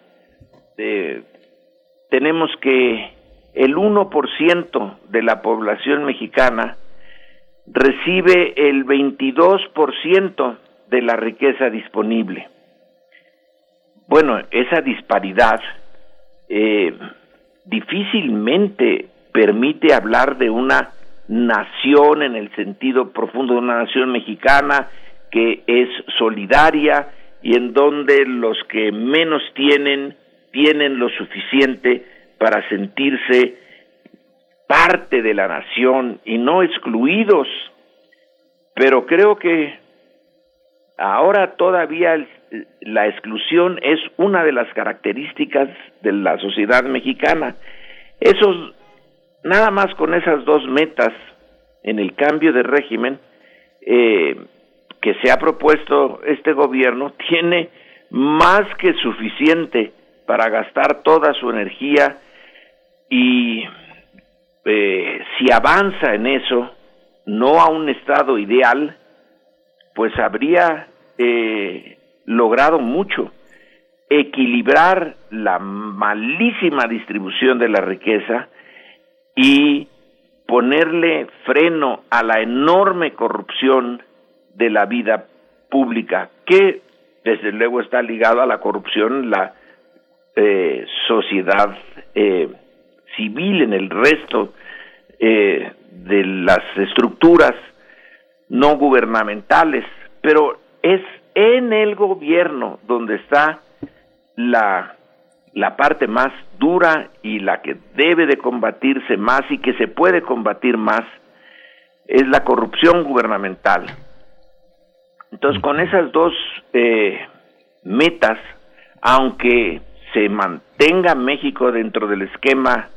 tenemos que el 1% de la población mexicana recibe el 22% de la riqueza disponible. Bueno, esa disparidad eh, difícilmente permite hablar de una nación en el sentido profundo de una nación mexicana que es solidaria y en donde los que menos tienen tienen lo suficiente para sentirse parte de la nación y no excluidos. Pero creo que ahora todavía la exclusión es una de las características de la sociedad mexicana. Esos, nada más con esas dos metas en el cambio de régimen eh, que se ha propuesto este gobierno, tiene más que suficiente para gastar toda su energía y eh, si avanza en eso, no a un estado ideal, pues habría eh, logrado mucho. Equilibrar la malísima distribución de la riqueza y ponerle freno a la enorme corrupción de la vida pública, que desde luego está ligado a la corrupción la eh, sociedad eh, civil, en el resto eh, de las estructuras no gubernamentales, pero es en el gobierno donde está la, la parte más dura y la que debe de combatirse más y que se puede combatir más, es la corrupción gubernamental. Entonces, con esas dos eh, metas, aunque se mantenga México dentro del esquema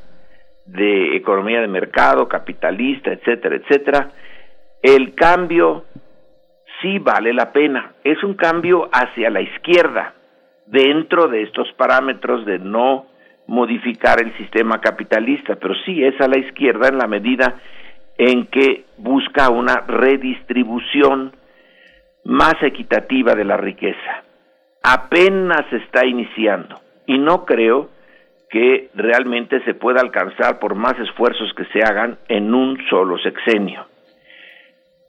de economía de mercado, capitalista, etcétera, etcétera, el cambio sí vale la pena. Es un cambio hacia la izquierda, dentro de estos parámetros de no modificar el sistema capitalista, pero sí es a la izquierda en la medida en que busca una redistribución más equitativa de la riqueza. Apenas está iniciando y no creo que realmente se pueda alcanzar por más esfuerzos que se hagan en un solo sexenio.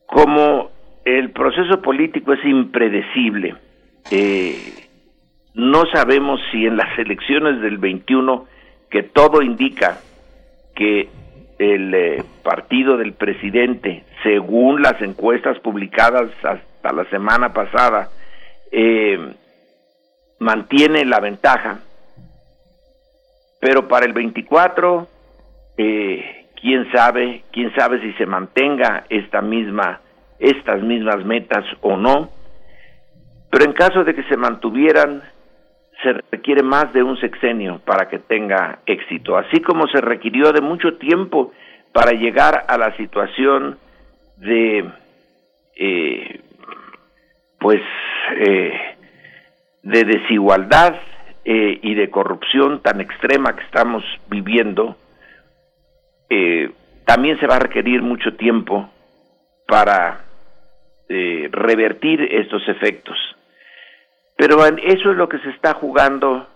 Como el proceso político es impredecible, eh, no sabemos si en las elecciones del 21, que todo indica que el eh, partido del presidente, según las encuestas publicadas hasta la semana pasada, eh, mantiene la ventaja, pero para el 24, eh, quién sabe, quién sabe si se mantenga esta misma, estas mismas metas o no. Pero en caso de que se mantuvieran, se requiere más de un sexenio para que tenga éxito, así como se requirió de mucho tiempo para llegar a la situación de, eh, pues, eh, de desigualdad eh, y de corrupción tan extrema que estamos viviendo, también se va a requerir mucho tiempo para revertir estos efectos. Pero eso es lo que se está jugando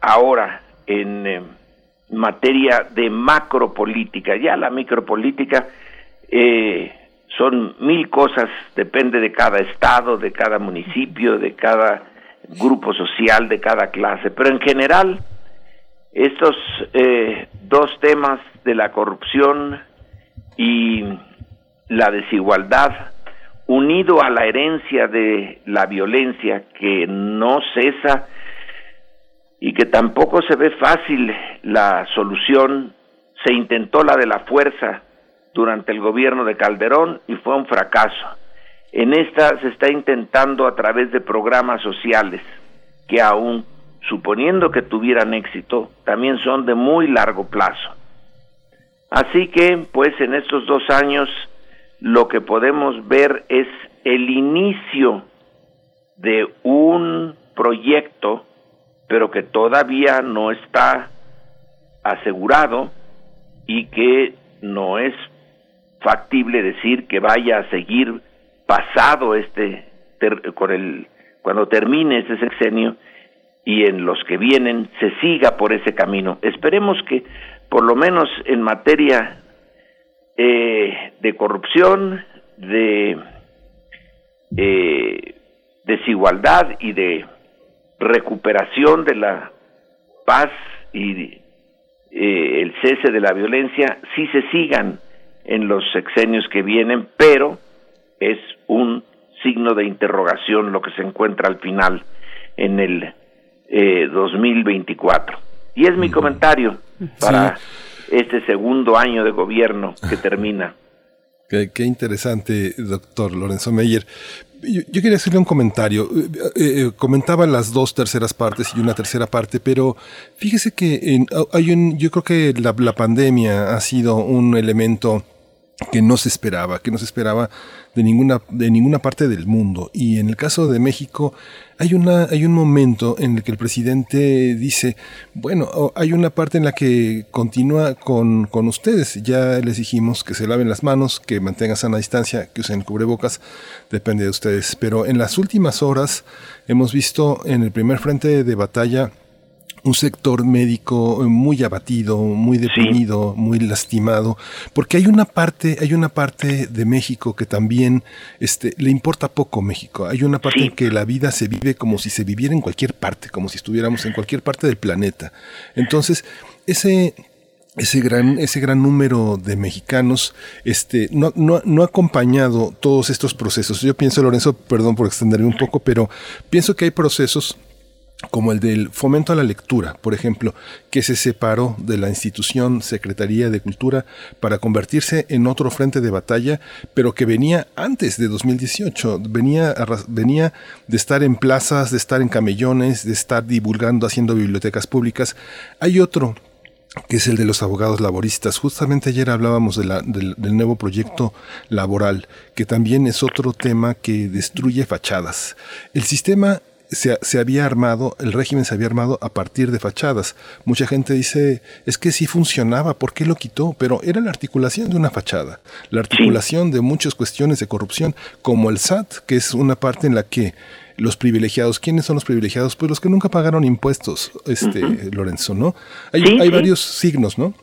ahora en materia de macropolítica. Ya la micropolítica son mil cosas, depende de cada estado, de cada municipio, de cada grupo social de cada clase, pero en general estos eh, dos temas de la corrupción y la desigualdad, unido a la herencia de la violencia que no cesa y que tampoco se ve fácil la solución, se intentó la de la fuerza durante el gobierno de Calderón y fue un fracaso. En esta se está intentando a través de programas sociales que aún suponiendo que tuvieran éxito, también son de muy largo plazo. Así que, pues en estos dos años, lo que podemos ver es el inicio de un proyecto, pero que todavía no está asegurado y que no es factible decir que vaya a seguir pasado este con el cuando termine este sexenio y en los que vienen se siga por ese camino. Esperemos que por lo menos en materia eh, de corrupción, de eh, desigualdad y de recuperación de la paz y eh, el cese de la violencia, sí se sigan en los sexenios que vienen, pero es un signo de interrogación lo que se encuentra al final en el 2024. Eh, y es mi comentario para este segundo año de gobierno que termina. Qué, interesante, doctor Lorenzo Meyer. Yo, quería hacerle un comentario. Eh, eh, comentaba las dos terceras partes y una tercera parte, pero fíjese que hay un, yo creo que la, la pandemia ha sido un elemento que no se esperaba, que no se esperaba de ninguna, de ninguna parte del mundo. Y en el caso de México hay, una, hay un momento en el que el presidente dice, bueno, hay una parte en la que continúa con, con ustedes. Ya les dijimos que se laven las manos, que mantengan sana distancia, que usen cubrebocas, depende de ustedes. Pero en las últimas horas hemos visto en el primer frente de batalla un sector médico muy abatido, muy deprimido, muy lastimado, porque hay una parte, hay una parte de México que también este, le importa poco México. Hay una parte en que la vida se vive como si se viviera en cualquier parte, como si estuviéramos en cualquier parte del planeta. Entonces, ese ese gran, ese gran número de mexicanos este, no, no, no ha acompañado todos estos procesos. Yo pienso, Lorenzo, perdón por extenderme un poco, pero pienso que hay procesos como el del fomento a la lectura, por ejemplo, que se separó de la institución Secretaría de Cultura para convertirse en otro frente de batalla, pero que venía antes de 2018, venía, venía de estar en plazas, de estar en camellones, de estar divulgando, haciendo bibliotecas públicas. Hay otro que es el de los abogados laboristas. Justamente ayer hablábamos del, nuevo proyecto laboral, que también es otro tema que destruye fachadas. El sistema se, se, había armado, el régimen se había armado a partir de fachadas. Mucha gente dice, es que sí funcionaba, ¿por qué lo quitó? Pero era la articulación de una fachada, la articulación de muchas cuestiones de corrupción, como el SAT, que es una parte en la que los privilegiados, ¿quiénes son los privilegiados? Pues los que nunca pagaron impuestos, este Lorenzo, ¿no? Hay, hay varios signos, ¿no?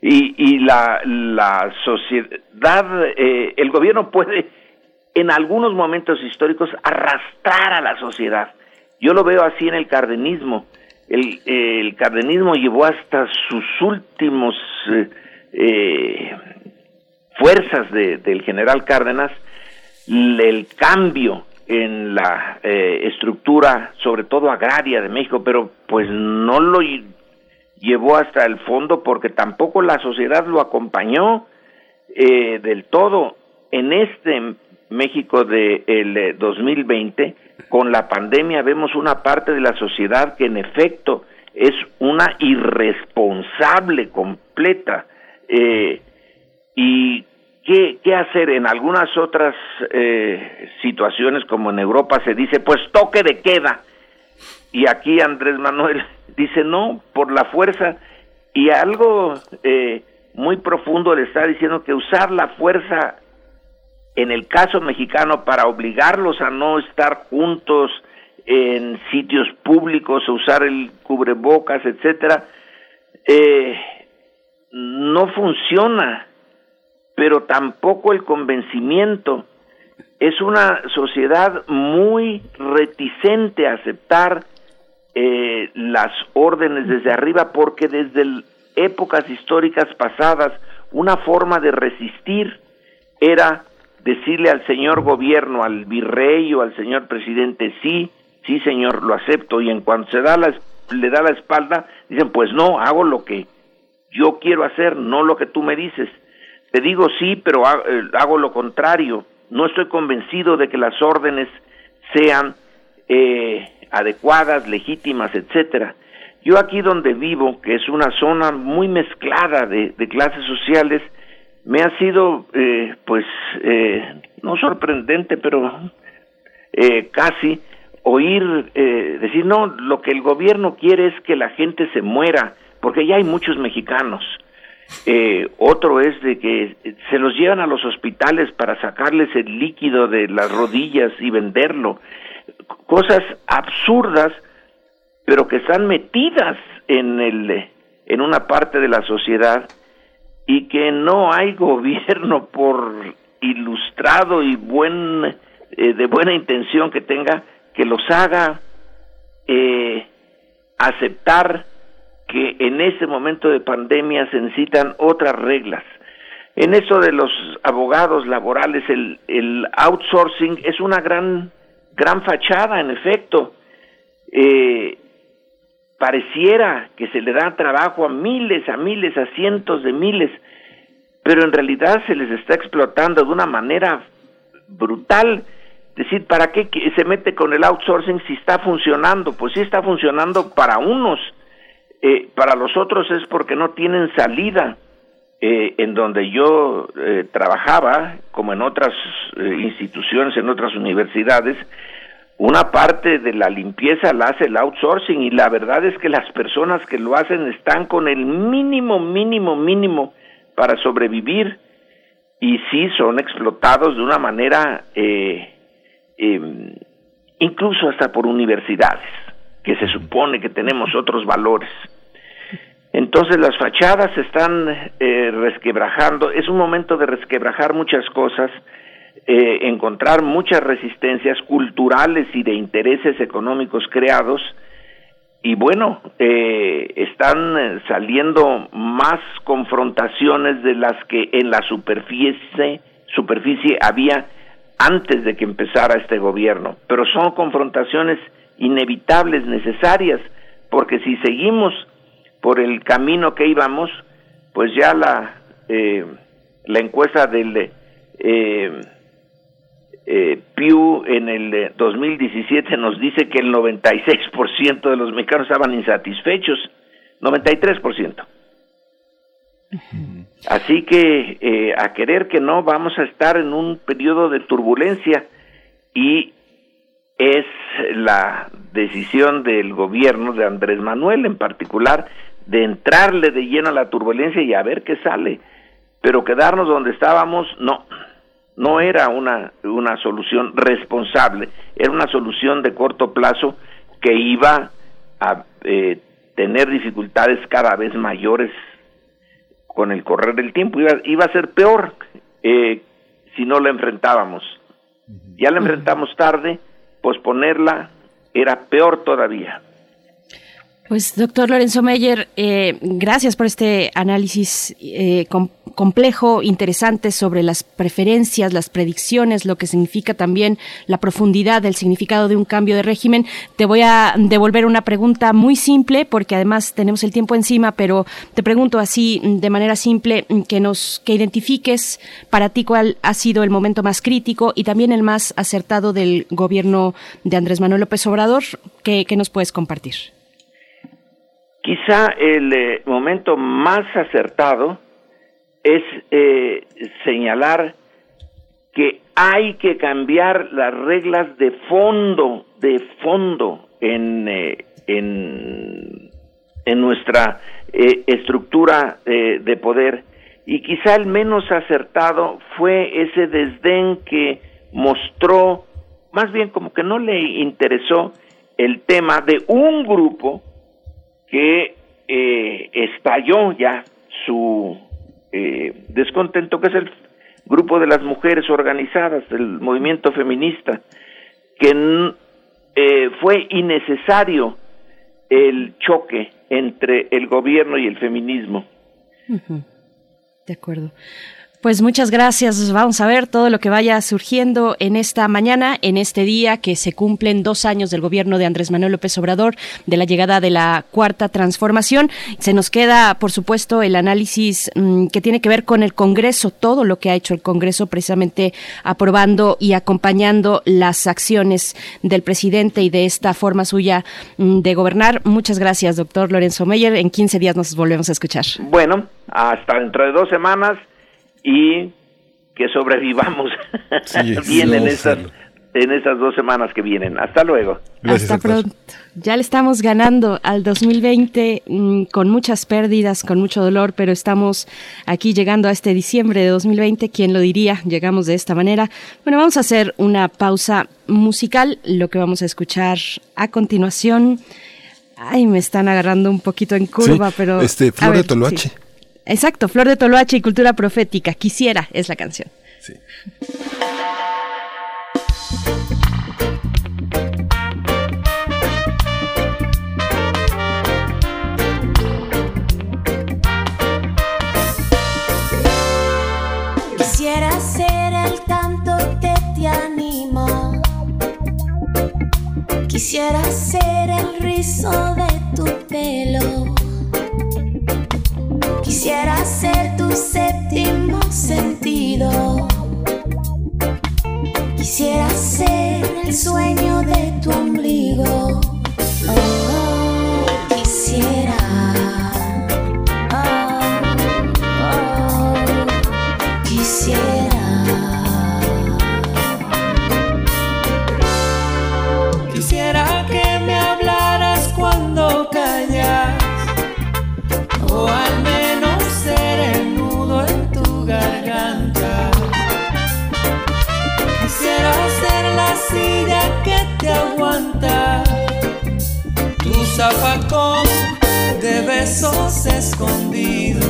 Y, y la, la sociedad, eh, el gobierno puede en algunos momentos históricos arrastrar a la sociedad. Yo lo veo así en el cardenismo. El, el cardenismo llevó hasta sus últimos eh, eh, fuerzas del general Cárdenas el cambio en la eh, estructura, sobre todo agraria de México, pero pues no lo llevó hasta el fondo porque tampoco la sociedad lo acompañó del todo. En este México del de 2020, eh, con la pandemia vemos una parte de la sociedad que en efecto es una irresponsable completa. Eh, ¿Y qué, qué, hacer? En algunas otras eh, situaciones, como en Europa, se dice, pues toque de queda. Y aquí Andrés Manuel dice, no, por la fuerza. Y algo muy profundo le está diciendo que usar la fuerza en el caso mexicano para obligarlos a no estar juntos en sitios públicos, a usar el cubrebocas, etcétera, eh, no funciona, pero tampoco el convencimiento. Es una sociedad muy reticente a aceptar eh, las órdenes desde arriba porque desde épocas históricas pasadas una forma de resistir era decirle al señor gobierno, al virrey o al señor presidente, sí, sí señor, lo acepto, y en cuanto se da la, le da la espalda, dicen, pues no, hago lo que yo quiero hacer, no lo que tú me dices. Te digo sí, pero eh, hago lo contrario. No estoy convencido de que las órdenes sean eh, adecuadas, legítimas, etcétera. Yo aquí donde vivo, que es una zona muy mezclada de clases sociales, me ha sido, eh, pues, eh, no sorprendente, pero eh, casi oír decir, no, lo que el gobierno quiere es que la gente se muera, porque ya hay muchos mexicanos. otro es de que se los llevan a los hospitales para sacarles el líquido de las rodillas y venderlo. Cosas absurdas, pero que están metidas en, el, en una parte de la sociedad y que no hay gobierno por ilustrado y buen eh, de buena intención que tenga que los haga eh, aceptar que en este momento de pandemia se necesitan otras reglas. En eso de los abogados laborales, el, el outsourcing es una gran, gran fachada, en efecto. Eh, pareciera que se le da trabajo a miles, a miles, a cientos de miles, pero en realidad se les está explotando de una manera brutal. Es decir, ¿para qué se mete con el outsourcing si está funcionando? Pues sí está funcionando para unos, eh, para los otros es porque no tienen salida. Eh, en donde yo eh, trabajaba, como en otras instituciones, en otras universidades, una parte de la limpieza la hace el outsourcing y la verdad es que las personas que lo hacen están con el mínimo, mínimo, mínimo para sobrevivir y sí son explotados de una manera eh, em, incluso hasta por universidades que se supone que tenemos otros valores. Entonces las fachadas se están eh, resquebrajando, es un momento de resquebrajar muchas cosas, eh, encontrar muchas resistencias culturales y de intereses económicos creados. Y bueno, eh, están saliendo más confrontaciones de las que en la superficie, superficie había antes de que empezara este gobierno, pero son confrontaciones inevitables, necesarias, porque si seguimos por el camino que íbamos, pues ya la, eh, la encuesta del eh, eh, Pew en el 2017 eh, nos dice que el 96% de los mexicanos estaban insatisfechos, 93%. Así que eh, a querer que no, vamos a estar en un periodo de turbulencia y es la decisión del gobierno de Andrés Manuel en particular de entrarle de lleno a la turbulencia y a ver qué sale. Pero quedarnos donde estábamos, no, no era una, una solución responsable, era una solución de corto plazo que iba a eh, tener dificultades cada vez mayores con el correr del tiempo, iba, iba a ser peor eh, si no la enfrentábamos. Ya la enfrentamos tarde, posponerla era peor todavía. Pues doctor Lorenzo Meyer, eh, gracias por este análisis eh, complejo, interesante sobre las preferencias, las predicciones, lo que significa también la profundidad del significado de un cambio de régimen. Te voy a devolver una pregunta muy simple, porque además tenemos el tiempo encima, pero te pregunto así de manera simple que nos que identifiques para ti cuál ha sido el momento más crítico y también el más acertado del gobierno de Andrés Manuel López Obrador. ¿Qué, nos puedes compartir? Quizá el eh, momento más acertado es eh, señalar que hay que cambiar las reglas de fondo, de fondo en, eh, en, en, nuestra estructura de poder. Y quizá el menos acertado fue ese desdén que mostró, más bien como que no le interesó el tema de un grupo que eh, estalló ya su eh, descontento, que es el grupo de las mujeres organizadas, el movimiento feminista, que eh, fue innecesario el choque entre el gobierno y el feminismo. De acuerdo. Pues muchas gracias. Vamos a ver todo lo que vaya surgiendo en esta mañana, en este día que se cumplen dos años del gobierno de Andrés Manuel López Obrador, de la llegada de la cuarta transformación. Se nos queda, por supuesto, el análisis mm, que tiene que ver con el Congreso, todo lo que ha hecho el Congreso precisamente aprobando y acompañando las acciones del presidente y de esta forma suya mm, de gobernar. Muchas gracias, doctor Lorenzo Meyer. En 15 días nos volvemos a escuchar. Bueno, hasta dentro de dos semanas y que sobrevivamos bien en esas, en esas dos semanas que vienen. Hasta luego. Hasta pronto. Ya le estamos ganando al 2020 mm, con muchas pérdidas, con mucho dolor, pero estamos aquí llegando a este diciembre de 2020. ¿Quién lo diría? Llegamos de esta manera. Bueno, vamos a hacer una pausa musical. Lo que vamos a escuchar a continuación. Ay, me están agarrando un poquito en curva, pero. Este, Flor de Toloache. Exacto, Flor de Toloache y Cultura Profética. Quisiera es la canción. Sí. Quisiera ser el canto que te anima. Quisiera ser el rizo de tu pelo Quisiera ser tu séptimo sentido. Quisiera ser el sueño de tu ombligo. Oh, quisiera. Oh, oh, quisiera. Que te aguanta, tu zafacón de besos escondidos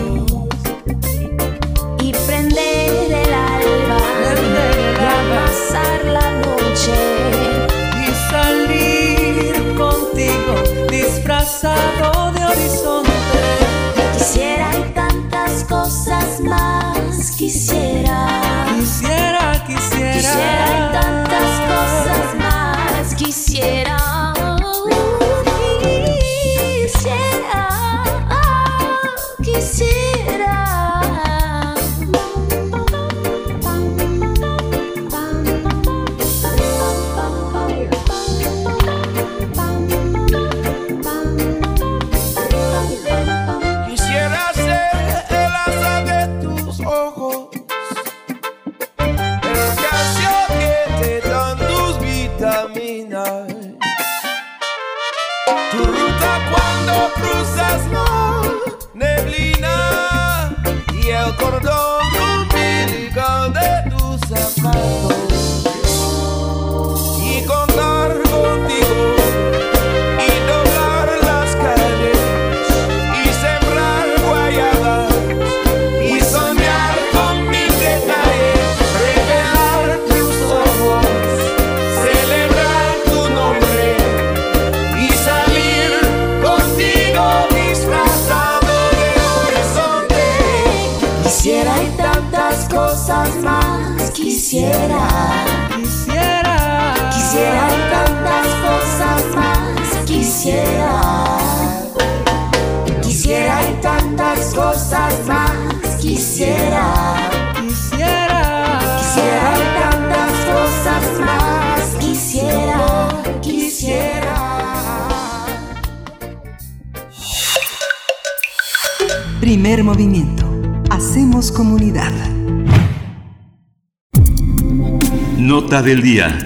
del día.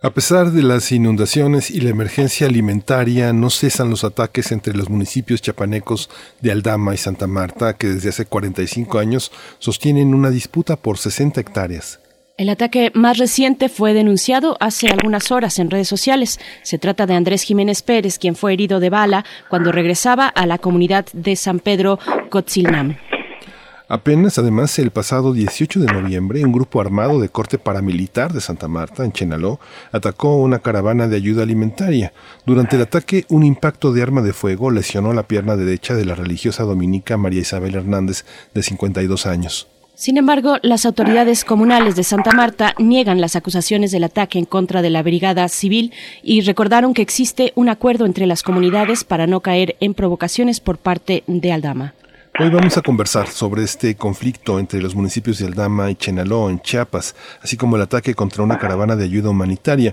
A pesar de las inundaciones y la emergencia alimentaria, no cesan los ataques entre los municipios chapanecos de Aldama y Santa Marta, que desde hace 45 años sostienen una disputa por 60 hectáreas. El ataque más reciente fue denunciado hace algunas horas en redes sociales. Se trata de Andrés Jiménez Pérez, quien fue herido de bala cuando regresaba a la comunidad de San Pedro Cotzilnam. Apenas, además, el pasado 18 de noviembre, un grupo armado de corte paramilitar de Santa Marta, en Chenaló, atacó una caravana de ayuda alimentaria. Durante el ataque, un impacto de arma de fuego lesionó la pierna derecha de la religiosa dominica María Isabel Hernández, de 52 años. Sin embargo, las autoridades comunales de Santa Marta niegan las acusaciones del ataque en contra de la brigada civil y recordaron que existe un acuerdo entre las comunidades para no caer en provocaciones por parte de Aldama. Hoy vamos a conversar sobre este conflicto entre los municipios de Aldama y Chenaló en Chiapas, así como el ataque contra una caravana de ayuda humanitaria.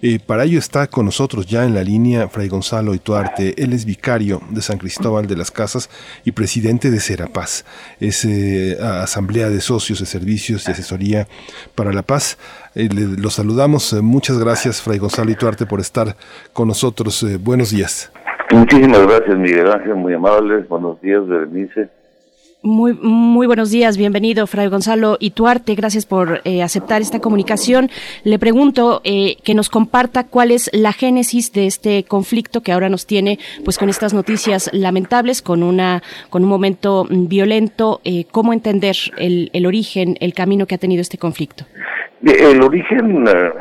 Eh, para ello está con nosotros ya en la línea Fray Gonzalo Ituarte. Él es vicario de San Cristóbal de las Casas y presidente de Serapaz. Es eh, Asamblea de Socios de Servicios y Asesoría para la Paz. Eh, le- lo saludamos. Eh, muchas gracias, Fray Gonzalo Ituarte, por estar con nosotros. Buenos días. Muchísimas gracias, Miguel Ángel, muy amables. Buenos días, Berenice. Muy, muy buenos días, bienvenido, Fray Gonzalo Ituarte. Gracias por eh, aceptar esta comunicación. Le pregunto eh, que nos comparta cuál es la génesis de este conflicto que ahora nos tiene, pues, con estas noticias lamentables, con una, con un momento violento. Eh, ¿Cómo entender el, el origen, el camino que ha tenido este conflicto? El origen eh,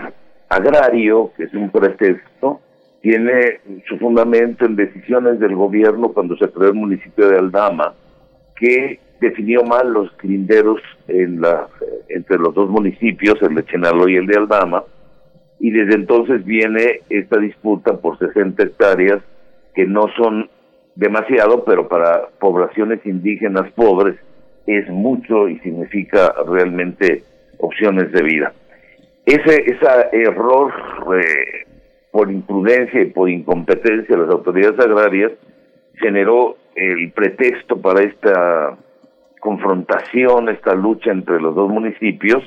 agrario, que es un pretexto, tiene su fundamento en decisiones del gobierno cuando se creó el municipio de Aldama, que definió mal los linderos en la, entre los dos municipios, el de Chenaló y el de Aldama, y desde entonces viene esta disputa por 60 hectáreas que no son demasiado, pero para poblaciones indígenas pobres es mucho y significa realmente opciones de vida. Ese, ese error eh, por imprudencia y por incompetencia de las autoridades agrarias generó el pretexto para esta confrontación, esta lucha entre los dos municipios,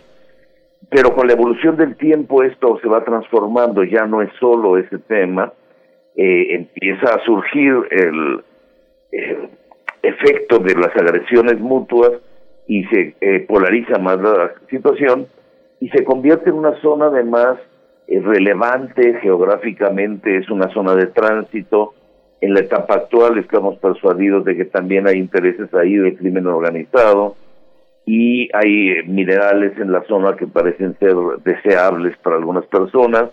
pero con la evolución del tiempo esto se va transformando, ya no es solo ese tema, eh, empieza a surgir el, efecto de las agresiones mutuas y se eh, polariza más la situación y se convierte en una zona además relevante geográficamente, es una zona de tránsito. En la etapa actual estamos persuadidos de que también hay intereses ahí del crimen organizado y hay eh, minerales en la zona que parecen ser deseables para algunas personas.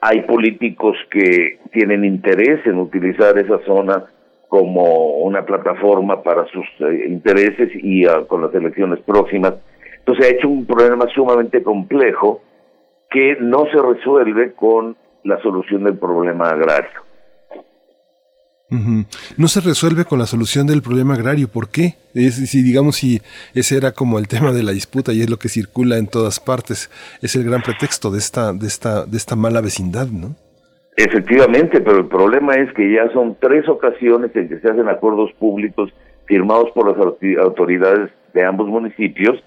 Hay políticos que tienen interés en utilizar esa zona como una plataforma para sus eh, intereses y ah, con las elecciones próximas. Entonces ha hecho un problema sumamente complejo que no se resuelve con la solución del problema agrario. No se resuelve con la solución del problema agrario. ¿Por qué? Es, si digamos si ese era como el tema de la disputa y es lo que circula en todas partes, es el gran pretexto de esta de esta de esta mala vecindad, ¿no? Efectivamente, pero el problema es que ya son tres ocasiones en que se hacen acuerdos públicos firmados por las autoridades de ambos municipios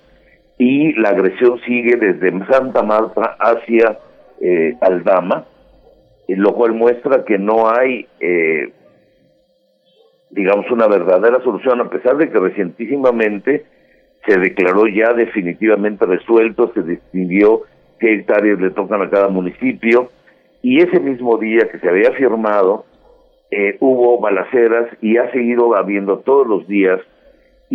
y la agresión sigue desde Santa Marta hacia eh, Aldama, lo cual muestra que no hay, eh, digamos, una verdadera solución, a pesar de que recientísimamente se declaró ya definitivamente resuelto, se distinguió qué hectáreas le tocan a cada municipio, y ese mismo día que se había firmado, eh, hubo balaceras y ha seguido habiendo todos los días.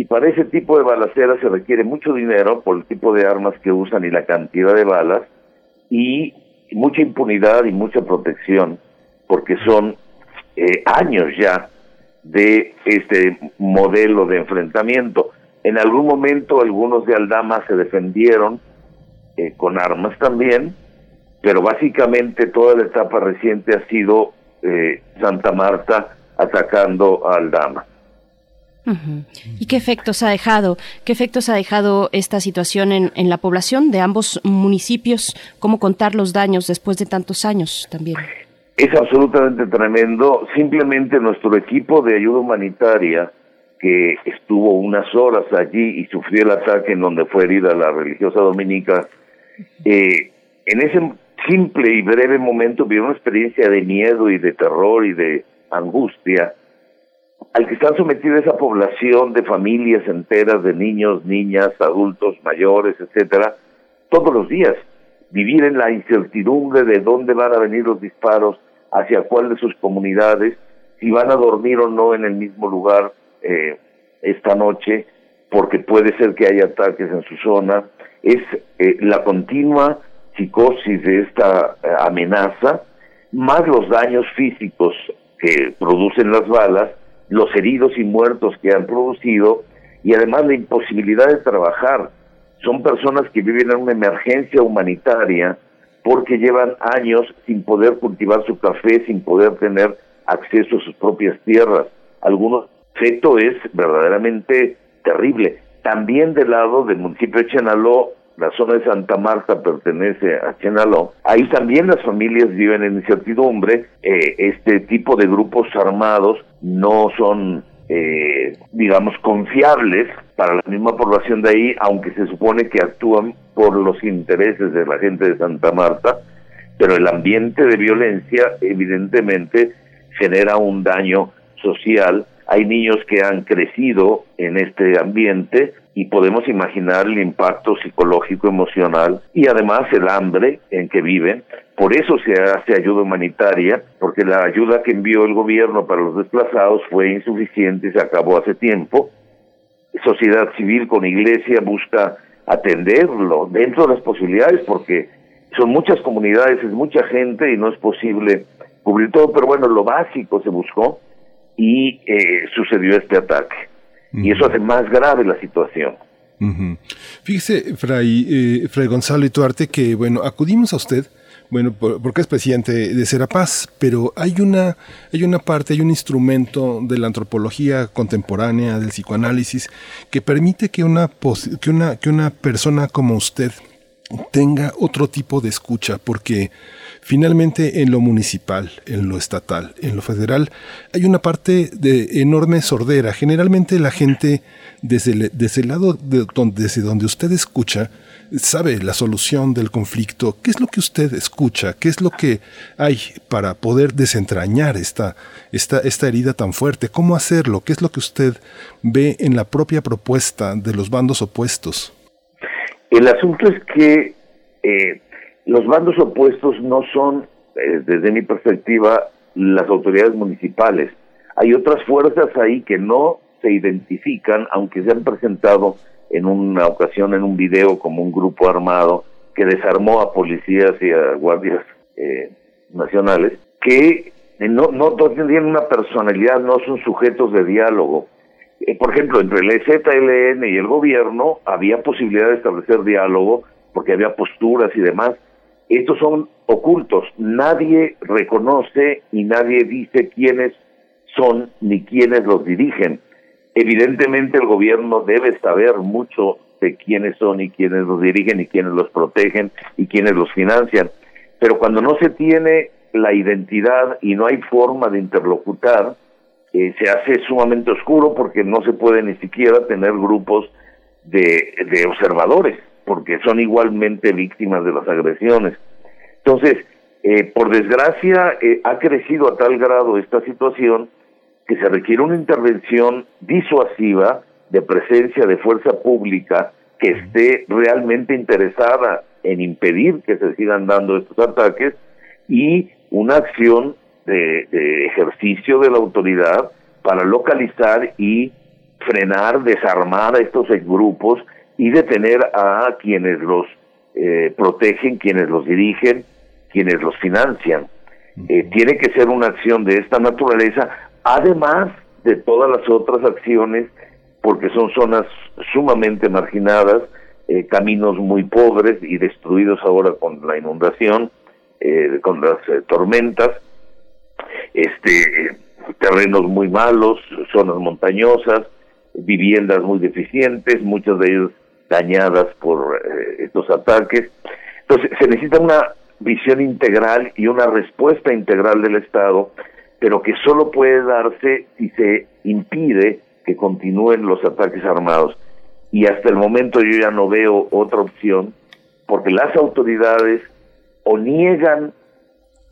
Y para ese tipo de balaceras se requiere mucho dinero por el tipo de armas que usan y la cantidad de balas y mucha impunidad y mucha protección porque son eh, años ya de este modelo de enfrentamiento. En algún momento algunos de Aldama se defendieron eh, con armas también, pero básicamente toda la etapa reciente ha sido eh, Santa Marta atacando a Aldama. ¿Y qué efectos ha dejado? ¿Qué efectos ha dejado esta situación en, en la población de ambos municipios? ¿Cómo contar los daños después de tantos años también? Es absolutamente tremendo. Simplemente nuestro equipo de ayuda humanitaria, que estuvo unas horas allí y sufrió el ataque en donde fue herida la religiosa dominica, eh, en ese simple y breve momento vivió una experiencia de miedo y de terror y de angustia al que están sometida esa población de familias enteras, de niños, niñas, adultos, mayores, etcétera, todos los días. Vivir en la incertidumbre de dónde van a venir los disparos, hacia cuál de sus comunidades, si van a dormir o no en el mismo lugar eh, esta noche, porque puede ser que haya ataques en su zona, es eh, la continua psicosis de esta eh, amenaza, más los daños físicos que producen las balas, los heridos y muertos que han producido y además la imposibilidad de trabajar. Son personas que viven en una emergencia humanitaria porque llevan años sin poder cultivar su café, sin poder tener acceso a sus propias tierras. Algunos efecto es verdaderamente terrible. También del lado del municipio de Chenaló, la zona de Santa Marta pertenece a Chenaló, ahí también las familias viven en incertidumbre, eh, este tipo de grupos armados no son, eh, digamos, confiables para la misma población de ahí, aunque se supone que actúan por los intereses de la gente de Santa Marta, pero el ambiente de violencia evidentemente genera un daño social. Hay niños que han crecido en este ambiente y podemos imaginar el impacto psicológico, emocional y además el hambre en que viven. Por eso se hace ayuda humanitaria, porque la ayuda que envió el gobierno para los desplazados fue insuficiente se acabó hace tiempo. Sociedad civil con iglesia busca atenderlo dentro de las posibilidades, porque son muchas comunidades, es mucha gente y no es posible cubrir todo, pero bueno, lo básico se buscó y eh, sucedió este ataque. Y eso hace más grave la situación. Fíjese, Fray, eh, Fray Gonzalo Ituarte, que bueno, acudimos a usted, bueno, porque es presidente de Serapaz, pero hay una, hay una parte, hay un instrumento de la antropología contemporánea, del psicoanálisis, que permite que una, que una, que una persona como usted tenga otro tipo de escucha, porque finalmente en lo municipal, en lo estatal, en lo federal, hay una parte de enorme sordera. Generalmente la gente desde el, desde el lado de donde, desde donde usted escucha, sabe la solución del conflicto, qué es lo que usted escucha, qué es lo que hay para poder desentrañar esta, esta, esta herida tan fuerte, cómo hacerlo, qué es lo que usted ve en la propia propuesta de los bandos opuestos. El asunto es que eh, los bandos opuestos no son, eh, desde mi perspectiva, las autoridades municipales. Hay otras fuerzas ahí que no se identifican, aunque se han presentado en una ocasión en un video como un grupo armado que desarmó a policías y a guardias eh, nacionales, que no, no tendrían una personalidad, no son sujetos de diálogo. Eh, por ejemplo, entre el EZLN y el gobierno había posibilidad de establecer diálogo porque había posturas y demás. Estos son ocultos, nadie reconoce y nadie dice quiénes son ni quiénes los dirigen. Evidentemente el gobierno debe saber mucho de quiénes son y quiénes los dirigen y quiénes los protegen y quiénes los financian. Pero cuando no se tiene la identidad y no hay forma de interlocutar, eh, se hace sumamente oscuro porque no se puede ni siquiera tener grupos de, de observadores, porque son igualmente víctimas de las agresiones. Entonces, eh, por desgracia, eh, ha crecido a tal grado esta situación que se requiere una intervención disuasiva de presencia de fuerza pública que esté realmente interesada en impedir que se sigan dando estos ataques y una acción de, ejercicio de la autoridad para localizar y frenar, desarmar a estos grupos y detener a quienes los eh, protegen, quienes los dirigen, quienes los financian. Eh, tiene que ser una acción de esta naturaleza, además de todas las otras acciones porque son zonas sumamente marginadas, eh, caminos muy pobres y destruidos ahora con la inundación, eh, con las tormentas, este terrenos muy malos, zonas montañosas, viviendas muy deficientes, muchas de ellas dañadas por eh, estos ataques. Entonces, se necesita una visión integral y una respuesta integral del Estado, pero que solo puede darse si se impide que continúen los ataques armados. Y hasta el momento yo ya no veo otra opción, porque las autoridades o niegan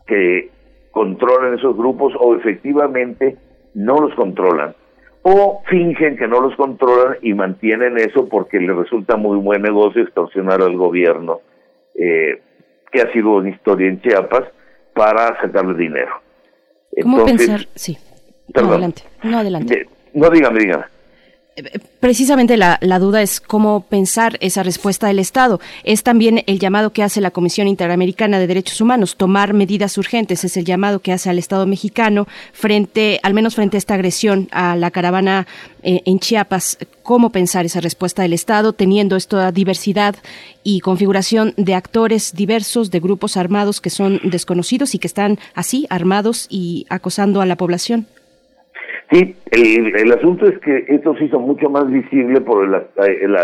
que controlen esos grupos o efectivamente no los controlan o fingen que no los controlan y mantienen eso porque les resulta muy buen negocio extorsionar al gobierno, eh, que ha sido una historia en Chiapas, para sacarle dinero. ¿Cómo pensar? Sí. No, adelante. No, adelante. no, dígame, dígame precisamente la, la, duda es cómo pensar esa respuesta del Estado. Es también el llamado que hace la Comisión Interamericana de Derechos Humanos, tomar medidas urgentes. Es el llamado que hace al Estado mexicano frente, al menos frente a esta agresión a la caravana eh, en Chiapas. ¿Cómo pensar esa respuesta del Estado teniendo esta diversidad y configuración de actores diversos, de grupos armados que son desconocidos y que están así, armados y acosando a la población? Sí, el, asunto es que esto se hizo mucho más visible por el,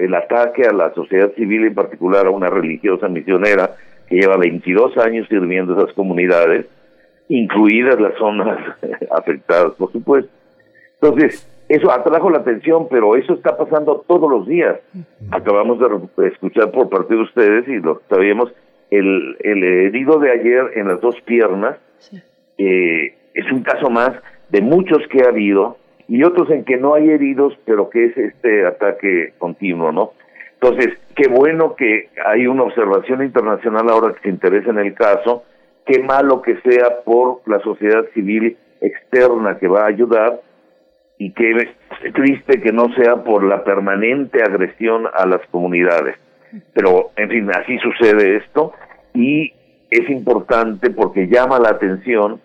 el, ataque a la sociedad civil, en particular a una religiosa misionera que lleva 22 años sirviendo a esas comunidades, incluidas las zonas afectadas, por supuesto. Entonces, eso atrajo la atención, pero eso está pasando todos los días. Acabamos de escuchar por parte de ustedes y lo sabíamos, el, el herido de ayer en las dos piernas eh, es un caso más de muchos que ha habido y otros en que no hay heridos, pero que es este ataque continuo, ¿no? Entonces, qué bueno que hay una observación internacional ahora que se interesa en el caso, qué malo que sea por la sociedad civil externa que va a ayudar y qué triste que no sea por la permanente agresión a las comunidades. Pero, en fin, así sucede esto y es importante porque llama la atención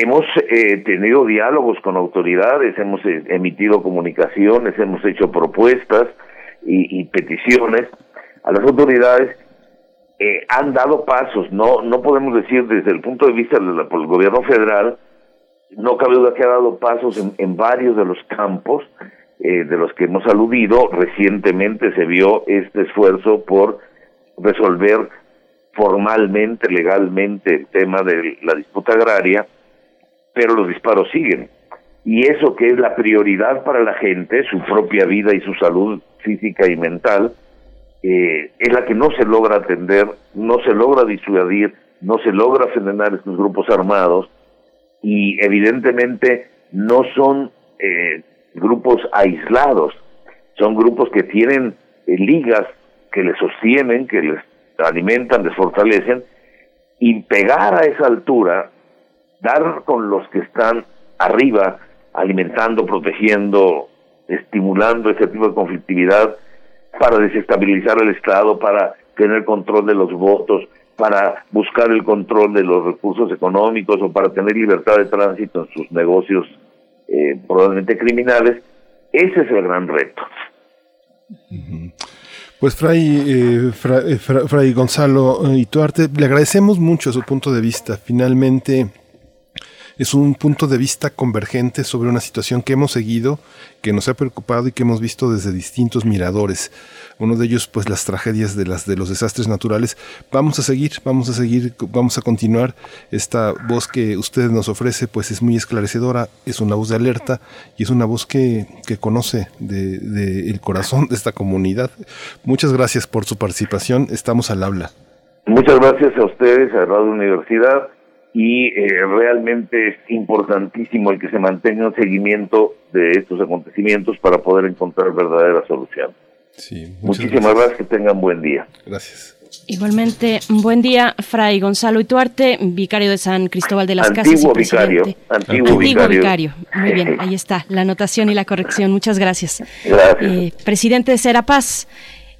Hemos eh, tenido diálogos con autoridades, hemos eh, emitido comunicaciones, hemos hecho propuestas y, peticiones a las autoridades. Eh, han dado pasos, no no podemos decir desde el punto de vista del, gobierno federal, no cabe duda que ha dado pasos en, varios de los campos de los que hemos aludido. Recientemente se vio este esfuerzo por resolver formalmente, legalmente el tema de la disputa agraria pero los disparos siguen. Y eso que es la prioridad para la gente, su propia vida y su salud física y mental, eh, es la que no se logra atender, no se logra disuadir, no se logra frenar estos grupos armados y evidentemente no son eh, grupos aislados, son grupos que tienen eh, ligas que les sostienen, que les alimentan, les fortalecen, y pegar a esa altura dar con los que están arriba, alimentando, protegiendo, estimulando ese tipo de conflictividad para desestabilizar el Estado, para tener control de los votos, para buscar el control de los recursos económicos o para tener libertad de tránsito en sus negocios eh, probablemente criminales, ese es el gran reto. Pues Fray, eh, eh, Fray Gonzalo y Tuarte, le agradecemos mucho su punto de vista. Finalmente, es un punto de vista convergente sobre una situación que hemos seguido, que nos ha preocupado y que hemos visto desde distintos miradores. Uno de ellos, pues las tragedias de las de los desastres naturales. Vamos a seguir, vamos a seguir, vamos a continuar. Esta voz que usted nos ofrece, pues es muy esclarecedora, es una voz de alerta y es una voz que, que conoce de, el corazón de esta comunidad. Muchas gracias por su participación. Estamos al habla. Muchas gracias a ustedes, a Radio Universidad y eh, realmente es importantísimo el que se mantenga un seguimiento de estos acontecimientos para poder encontrar verdadera solución. Muchísimas gracias. que tengan buen día. Gracias. Igualmente, buen día, Fray Gonzalo Ituarte, vicario de San Cristóbal de las Casas. Antiguo vicario. Antiguo, vicario. Muy bien, ahí está, la anotación y la corrección. Muchas gracias. Gracias. Eh, presidente de Serapaz.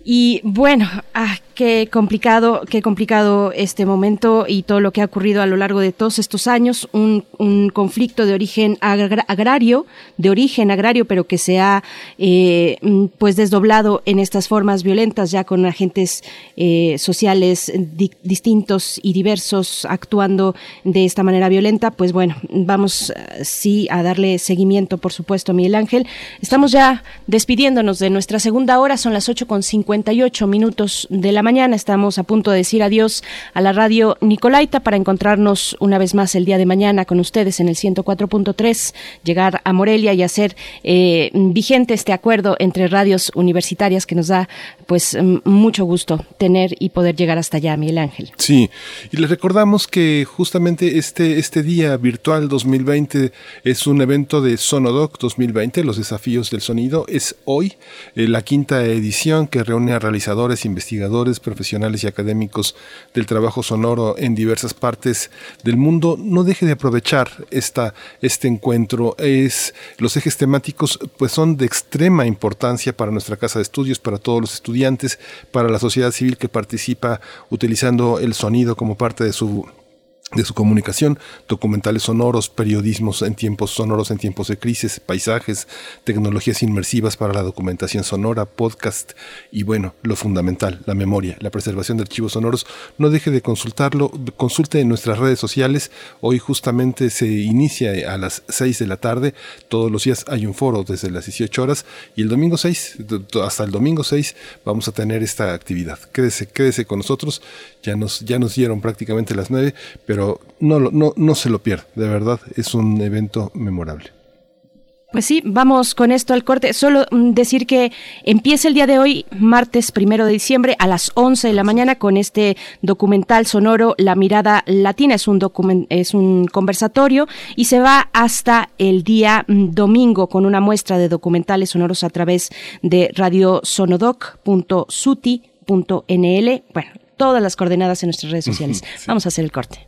Y bueno, ah, qué complicado, qué complicado este momento y todo lo que ha ocurrido a lo largo de todos estos años. Un, conflicto de origen agrario, de origen agrario, pero que se ha eh, pues desdoblado en estas formas violentas, ya con agentes eh, sociales distintos y diversos actuando de esta manera violenta. Pues bueno, vamos eh, sí a darle seguimiento, por supuesto, Miguel Ángel. Estamos ya despidiéndonos de nuestra segunda hora, son las 8.50 minutos de la mañana. Estamos a punto de decir adiós a la radio Nicolaita para encontrarnos una vez más el día de mañana con ustedes en el 104.3, llegar a Morelia y hacer eh, vigente este acuerdo entre radios universitarias que nos da pues mucho gusto tener y poder llegar hasta allá, Miguel Ángel. Sí, y les recordamos que justamente este, este día virtual 2020 es un evento de Sonodoc 2020, los desafíos del sonido, es hoy eh, la quinta edición que reúne a realizadores, investigadores, profesionales y académicos del trabajo sonoro en diversas partes del mundo, no deje de aprovechar esta, este encuentro. Es, los ejes temáticos pues son de extrema importancia para nuestra casa de estudios, para todos los estudiantes, para la sociedad civil que participa utilizando el sonido como parte de su de su comunicación, documentales sonoros, periodismos en tiempos sonoros, en tiempos de crisis, paisajes, tecnologías inmersivas para la documentación sonora, podcast y bueno, lo fundamental, la memoria, la preservación de archivos sonoros. No deje de consultarlo, consulte en nuestras redes sociales. Hoy justamente se inicia a las 6 de la tarde, todos los días hay un foro desde las 18 horas y el domingo 6, hasta el domingo 6 vamos a tener esta actividad. Quédese, quédese con nosotros, ya nos, ya nos dieron prácticamente las 9, pero pero no, no, no se lo pierda, de verdad, es un evento memorable. Pues sí, vamos con esto al corte. Solo mm, decir que empieza el día de hoy, martes primero de diciembre, a las 11 de la mañana, con este documental sonoro La Mirada Latina. Es un, es un conversatorio y se va hasta el día mm, domingo con una muestra de documentales sonoros a través de radiosonodoc.suti.nl. Bueno, todas las coordenadas en nuestras redes sociales. Vamos a hacer el corte.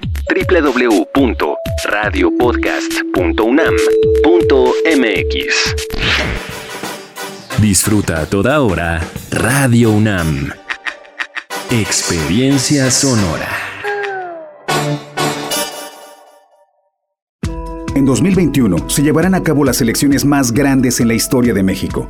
www.radiopodcast.unam.mx. Disfruta a toda hora Radio UNAM. Experiencia sonora. En 2021 se llevarán a cabo las elecciones más grandes en la historia de México.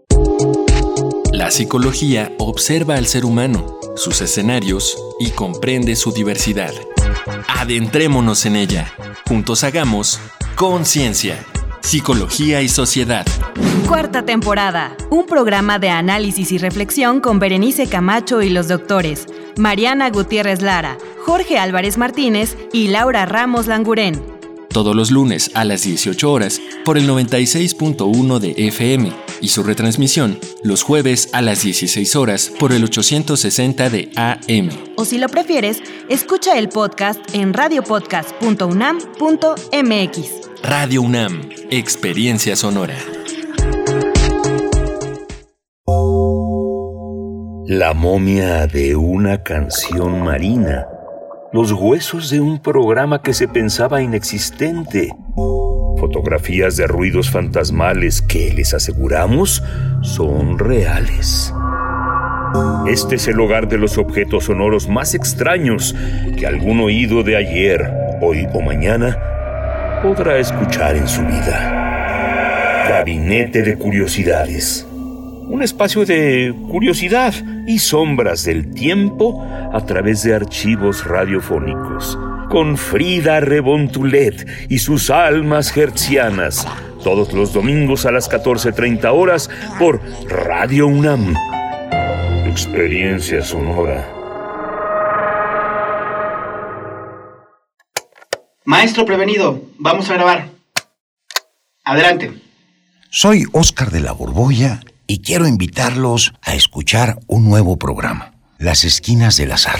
La psicología observa al ser humano, sus escenarios y comprende su diversidad. Adentrémonos en ella. Juntos hagamos conciencia, psicología y sociedad. Cuarta temporada. Un programa de análisis y reflexión con Berenice Camacho y los doctores Mariana Gutiérrez Lara, Jorge Álvarez Martínez y Laura Ramos Langurén. Todos los lunes a las 18 horas por el 96.1 de FM y su retransmisión los jueves a las 16 horas por el 860 de AM. O si lo prefieres, escucha el podcast en radiopodcast.unam.mx. Radio UNAM, Experiencia Sonora. La momia de una canción marina. Los huesos de un programa que se pensaba inexistente. Fotografías de ruidos fantasmales que, les aseguramos, son reales. Este es el hogar de los objetos sonoros más extraños que algún oído de ayer, hoy o mañana podrá escuchar en su vida. Gabinete de Curiosidades. Un espacio de curiosidad y sombras del tiempo a través de archivos radiofónicos. Con Frida Rebontulet y sus almas hertzianas. Todos los domingos a las 14.30 horas por Radio UNAM. Experiencia sonora. Maestro prevenido, vamos a grabar. Adelante. Soy Óscar de la Borbolla y quiero invitarlos a escuchar un nuevo programa, Las Esquinas del Azar.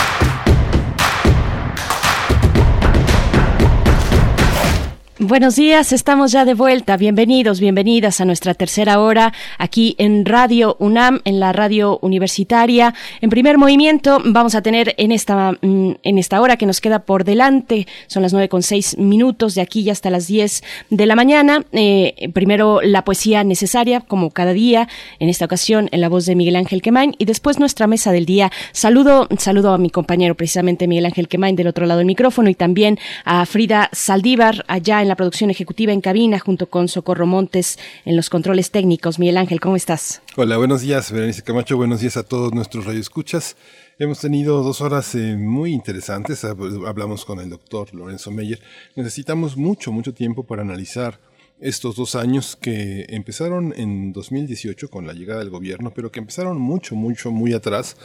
Buenos días, estamos ya de vuelta. Bienvenidos, bienvenidas a nuestra tercera hora aquí en Radio UNAM, en la radio universitaria. En primer movimiento vamos a tener en esta, mm, en esta hora que nos queda por delante, son las nueve con seis minutos de aquí ya hasta las diez de la mañana. Eh, primero la poesía necesaria, como cada día, en esta ocasión en la voz de Miguel Ángel Quemain y después nuestra mesa del día. Saludo, saludo a mi compañero precisamente Miguel Ángel Quemain del otro lado del micrófono y también a Frida Saldívar allá en la producción ejecutiva en cabina junto con Socorro Montes en los controles técnicos. Miguel Ángel, ¿cómo estás? Hola, buenos días, Berenice Camacho. Buenos días a todos nuestros radioescuchas. Hemos tenido dos horas eh, muy interesantes. Hablamos con el doctor Lorenzo Meyer. Necesitamos mucho, mucho tiempo para analizar estos dos años que empezaron en 2018 con la llegada del gobierno, pero que empezaron mucho, mucho, muy atrás,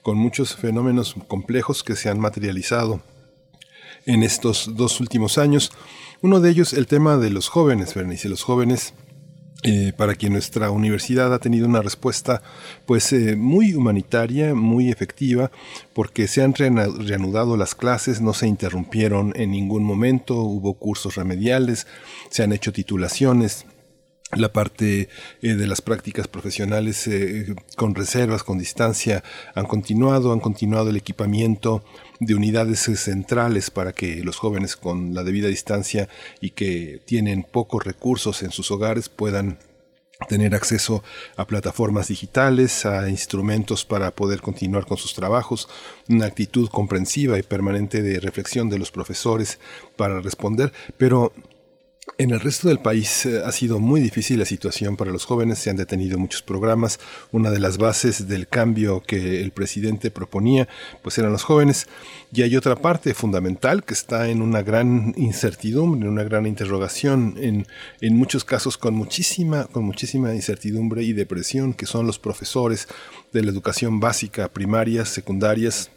con muchos fenómenos complejos que se han materializado en estos dos últimos años. Uno de ellos, el tema de los jóvenes, Bernice, los jóvenes eh, para quien nuestra universidad ha tenido una respuesta pues eh, muy humanitaria, muy efectiva, porque se han reanudado las clases, no se interrumpieron en ningún momento, hubo cursos remediales, se han hecho titulaciones, la parte eh, de las prácticas profesionales con reservas, con distancia, han continuado, han continuado el equipamiento de unidades centrales para que los jóvenes con la debida distancia y que tienen pocos recursos en sus hogares puedan tener acceso a plataformas digitales, a instrumentos para poder continuar con sus trabajos, una actitud comprensiva y permanente de reflexión de los profesores para responder, pero en el resto del país eh, ha sido muy difícil la situación para los jóvenes, se han detenido muchos programas. Una de las bases del cambio que el presidente proponía, pues eran los jóvenes. Y hay otra parte fundamental que está en una gran incertidumbre, en una gran interrogación, en, en muchos casos con muchísima, con muchísima incertidumbre y depresión, que son los profesores de la educación básica, primarias, secundarias,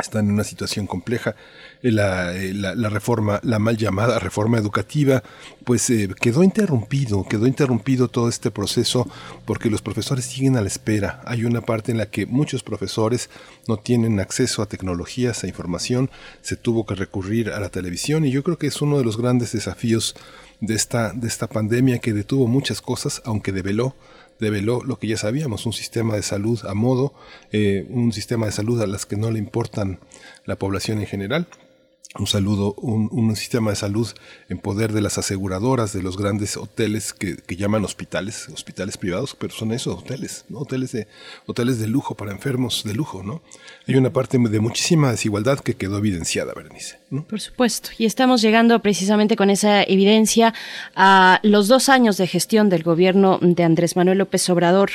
están en una situación compleja. Eh, La, reforma, la mal llamada reforma educativa, pues eh, quedó interrumpido, quedó interrumpido todo este proceso porque los profesores siguen a la espera. Hay una parte en la que muchos profesores no tienen acceso a tecnologías, a información, se tuvo que recurrir a la televisión y yo creo que es uno de los grandes desafíos de esta, de esta pandemia que detuvo muchas cosas, aunque develó develó lo que ya sabíamos, un sistema de salud a modo, eh, un sistema de salud a las que no le importan la población en general. Un saludo, un, un sistema de salud en poder de las aseguradoras, de los grandes hoteles que, que llaman hospitales, hospitales privados, pero son esos hoteles, ¿no? Hoteles de, hoteles de lujo para enfermos de lujo, ¿no? Hay una parte de muchísima desigualdad que quedó evidenciada, Berenice. Por supuesto. Y estamos llegando precisamente con esa evidencia a los dos años de gestión del gobierno de Andrés Manuel López Obrador.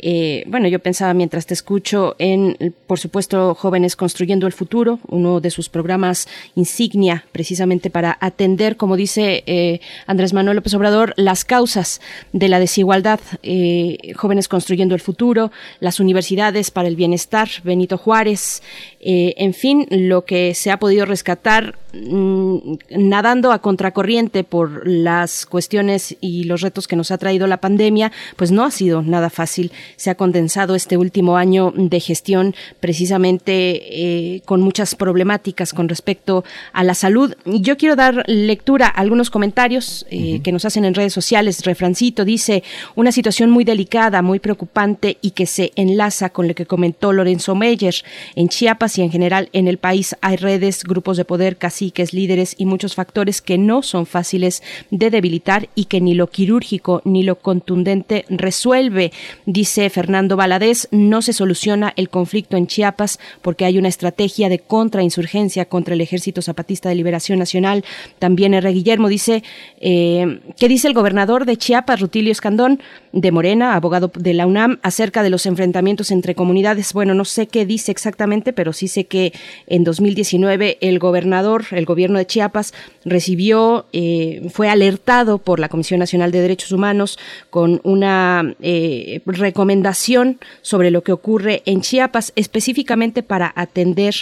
Eh, bueno, yo pensaba mientras te escucho en, por supuesto, Jóvenes Construyendo el Futuro, uno de sus programas insignia precisamente para atender, como dice eh, Andrés Manuel López Obrador, las causas de la desigualdad. Eh, Jóvenes Construyendo el Futuro, las universidades para el bienestar, Benito Juárez, eh, en fin, lo que se ha podido rescatar nadando a contracorriente por las cuestiones y los retos que nos ha traído la pandemia, pues no ha sido nada fácil. Se ha condensado este último año de gestión precisamente eh, con muchas problemáticas con respecto a la salud. Yo quiero dar lectura a algunos comentarios eh, que nos hacen en redes sociales. Refrancito dice, una situación muy delicada, muy preocupante y que se enlaza con lo que comentó Lorenzo Meyer. En Chiapas y en general en el país hay redes, grupos de poder, caciques, líderes y muchos factores que no son fáciles de debilitar y que ni lo quirúrgico ni lo contundente resuelve. Dice Fernando Valadez, no se soluciona el conflicto en Chiapas porque hay una estrategia de contrainsurgencia contra el Ejército Zapatista de Liberación Nacional. También R. Guillermo dice, eh, ¿qué dice el gobernador de Chiapas, Rutilio Escandón, de Morena, abogado de la UNAM, acerca de los enfrentamientos entre comunidades? Bueno, no sé qué dice exactamente, pero sí sé que en 2019 el gobernador, el gobierno de Chiapas, recibió, eh, fue alertado por la Comisión Nacional de Derechos Humanos con una eh, recomendación sobre lo que ocurre en Chiapas, específicamente para atender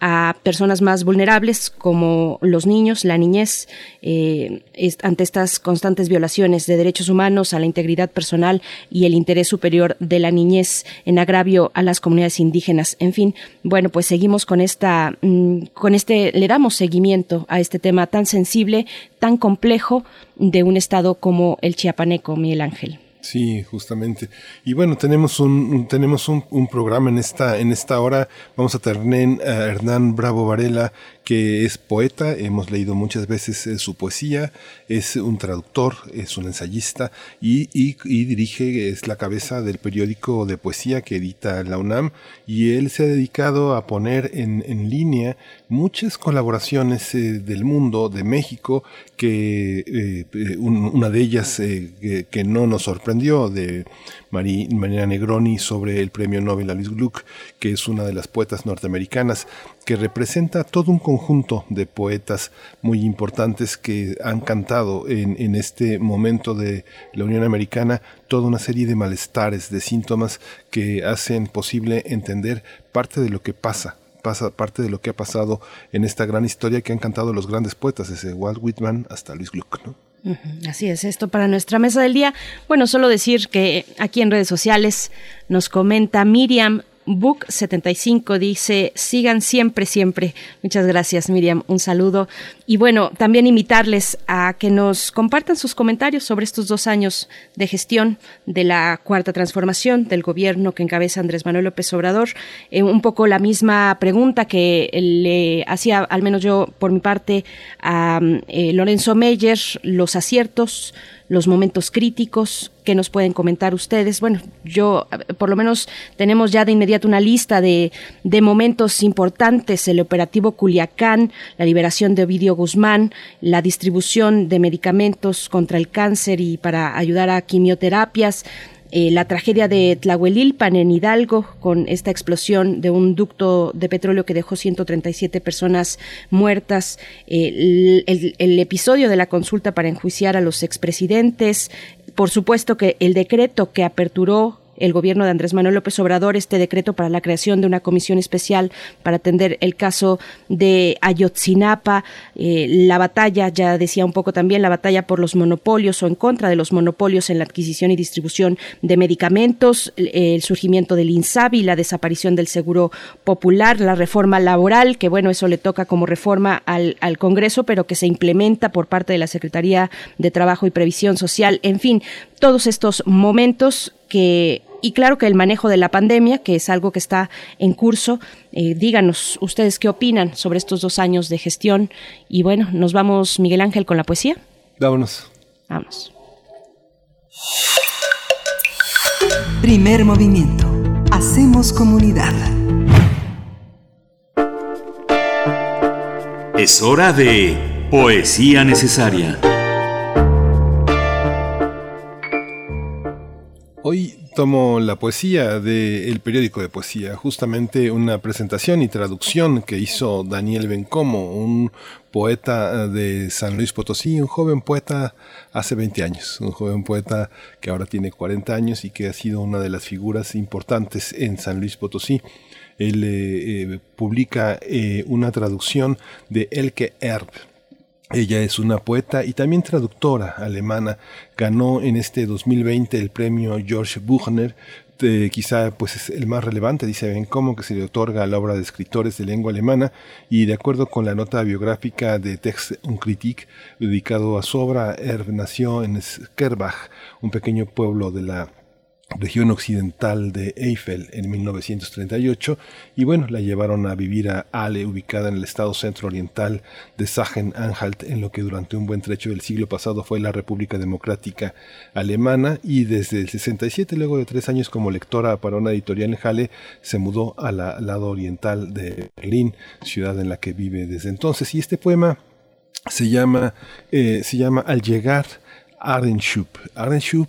a personas más vulnerables como los niños, la niñez, eh, ante estas constantes violaciones de derechos humanos, a la integridad personal y el interés superior de la niñez en agravio a las comunidades indígenas. En fin, bueno, pues seguimos con esta, mm, con este, le damos seguimiento a este tema tan sensible, tan complejo de un estado como el chiapaneco, Miguel Ángel. Sí, justamente. Y bueno, tenemos un, tenemos un, un programa en esta, en esta hora. Vamos a tener a Hernán Bravo Varela, que es poeta. Hemos leído muchas veces eh, su poesía. Es un traductor, es un ensayista y, dirige, es la cabeza del periódico de poesía que edita la UNAM. Y él se ha dedicado a poner en, línea muchas colaboraciones eh, del mundo, de México, que eh, un- una de ellas que, que no nos sorprendió, de Mari- Marina Negroni sobre el premio Nobel a Luis Gluck, que es una de las poetas norteamericanas, que representa todo un conjunto de poetas muy importantes que han cantado en, en este momento de la Unión Americana toda una serie de malestares, de síntomas que hacen posible entender parte de lo que pasa pasa parte de lo que ha pasado en esta gran historia que han cantado los grandes poetas, desde Walt Whitman hasta Luis Gluck. ¿no? Así es, esto para nuestra mesa del día. Bueno, solo decir que aquí en redes sociales nos comenta Miriam Book75, dice, sigan siempre, siempre. Muchas gracias, Miriam, un saludo. Y bueno, también invitarles a que nos compartan sus comentarios sobre estos dos años de gestión de la cuarta transformación del gobierno que encabeza Andrés Manuel López Obrador. Eh, un poco la misma pregunta que le hacía, al menos yo por mi parte, a eh, Lorenzo Meyer, los aciertos, los momentos críticos que nos pueden comentar ustedes. Bueno, yo por lo menos tenemos ya de inmediato una lista de, de momentos importantes, el operativo Culiacán, la liberación de Ovidio Guzmán, la distribución de medicamentos contra el cáncer y para ayudar a quimioterapias, eh, la tragedia de Tlahuelilpan en Hidalgo, con esta explosión de un ducto de petróleo que dejó 137 personas muertas, eh, el, el episodio de la consulta para enjuiciar a los expresidentes, por supuesto que el decreto que aperturó el gobierno de Andrés Manuel López Obrador este decreto para la creación de una comisión especial para atender el caso de Ayotzinapa, eh, la batalla, ya decía un poco también, la batalla por los monopolios o en contra de los monopolios en la adquisición y distribución de medicamentos, el surgimiento del INSABI, la desaparición del Seguro Popular, la reforma laboral, que bueno, eso le toca como reforma al, al Congreso, pero que se implementa por parte de la Secretaría de Trabajo y Previsión Social, en fin, todos estos momentos que y claro que el manejo de la pandemia, que es algo que está en curso. Eh, díganos ustedes qué opinan sobre estos dos años de gestión. Y bueno, nos vamos, Miguel Ángel, con la poesía. Vámonos. Vamos. Primer movimiento. Hacemos comunidad. Es hora de poesía necesaria. Hoy tomo la poesía del periódico de poesía, justamente una presentación y traducción que hizo Daniel Bencomo, un poeta de San Luis Potosí, un joven poeta hace 20 años, un joven poeta que ahora tiene 40 años y que ha sido una de las figuras importantes en San Luis Potosí. Él eh, eh, publica eh, una traducción de Elke Erb, ella es una poeta y también traductora alemana. Ganó en este 2020 el premio George Buchner, quizá pues es el más relevante, dice Ben Como, que se le otorga a la obra de escritores de lengua alemana y de acuerdo con la nota biográfica de Text und Kritik dedicado a su obra, Erb nació en Skerbach, un pequeño pueblo de la región occidental de Eiffel en 1938 y bueno, la llevaron a vivir a Ale, ubicada en el estado centro-oriental de Sachsen-Anhalt, en lo que durante un buen trecho del siglo pasado fue la República Democrática Alemana y desde el 67, luego de tres años como lectora para una editorial en Halle, se mudó al lado oriental de Berlín, ciudad en la que vive desde entonces. Y este poema se llama, eh, se llama Al llegar Ardenschub. Ardenschub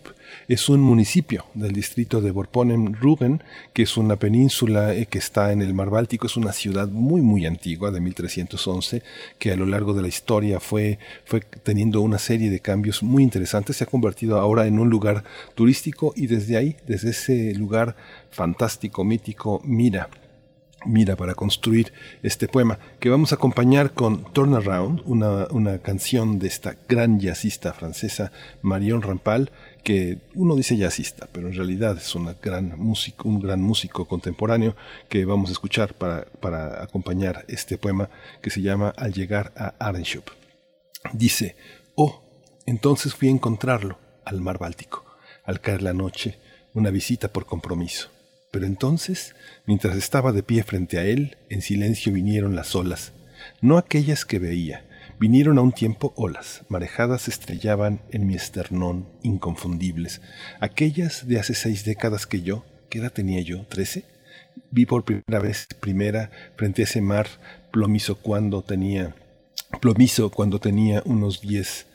es un municipio del distrito de Borponen-Rugen, que es una península eh, que está en el mar Báltico, es una ciudad muy muy antigua de 1311 que a lo largo de la historia fue, fue teniendo una serie de cambios muy interesantes, se ha convertido ahora en un lugar turístico y desde ahí, desde ese lugar fantástico, mítico, mira mira para construir este poema que vamos a acompañar con Turnaround, una, una canción de esta gran jazzista francesa Marion Rampal, que uno dice jazzista, pero en realidad es gran músico, un gran músico contemporáneo que vamos a escuchar para, para acompañar este poema que se llama Al llegar a Arenshop. Dice, oh, entonces fui a encontrarlo al mar Báltico, al caer la noche, una visita por compromiso. Pero entonces, mientras estaba de pie frente a él, en silencio vinieron las olas, no aquellas que veía, vinieron a un tiempo olas, marejadas estrellaban en mi esternón, inconfundibles, aquellas de hace seis décadas que yo, ¿qué edad tenía yo? ¿Trece? Vi por primera vez, primera, frente a ese mar, plomizo cuando tenía, plomizo cuando tenía unos diez,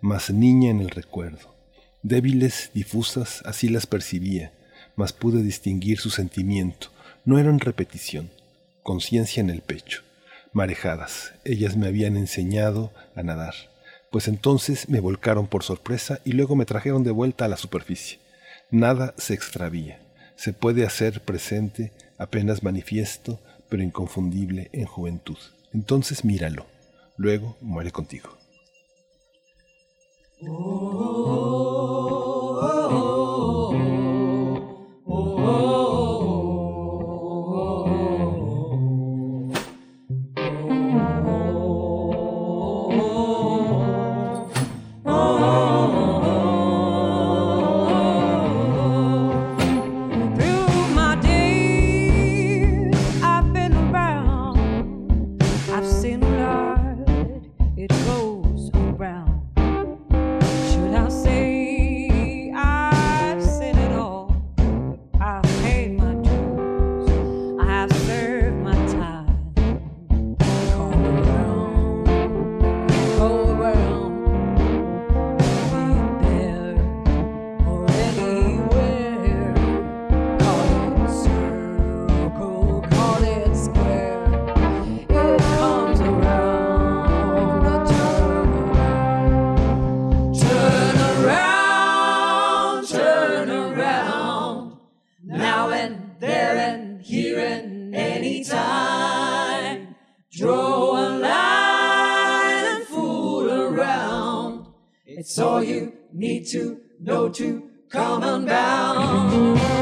más niña en el recuerdo. Débiles, difusas, así las percibía, mas pude distinguir su sentimiento. No eran repetición, conciencia en el pecho. Marejadas, ellas me habían enseñado a nadar, pues entonces me volcaron por sorpresa y luego me trajeron de vuelta a la superficie. Nada se extravía, se puede hacer presente, apenas manifiesto, pero inconfundible en juventud. Entonces míralo, luego muere contigo. and no two common bound.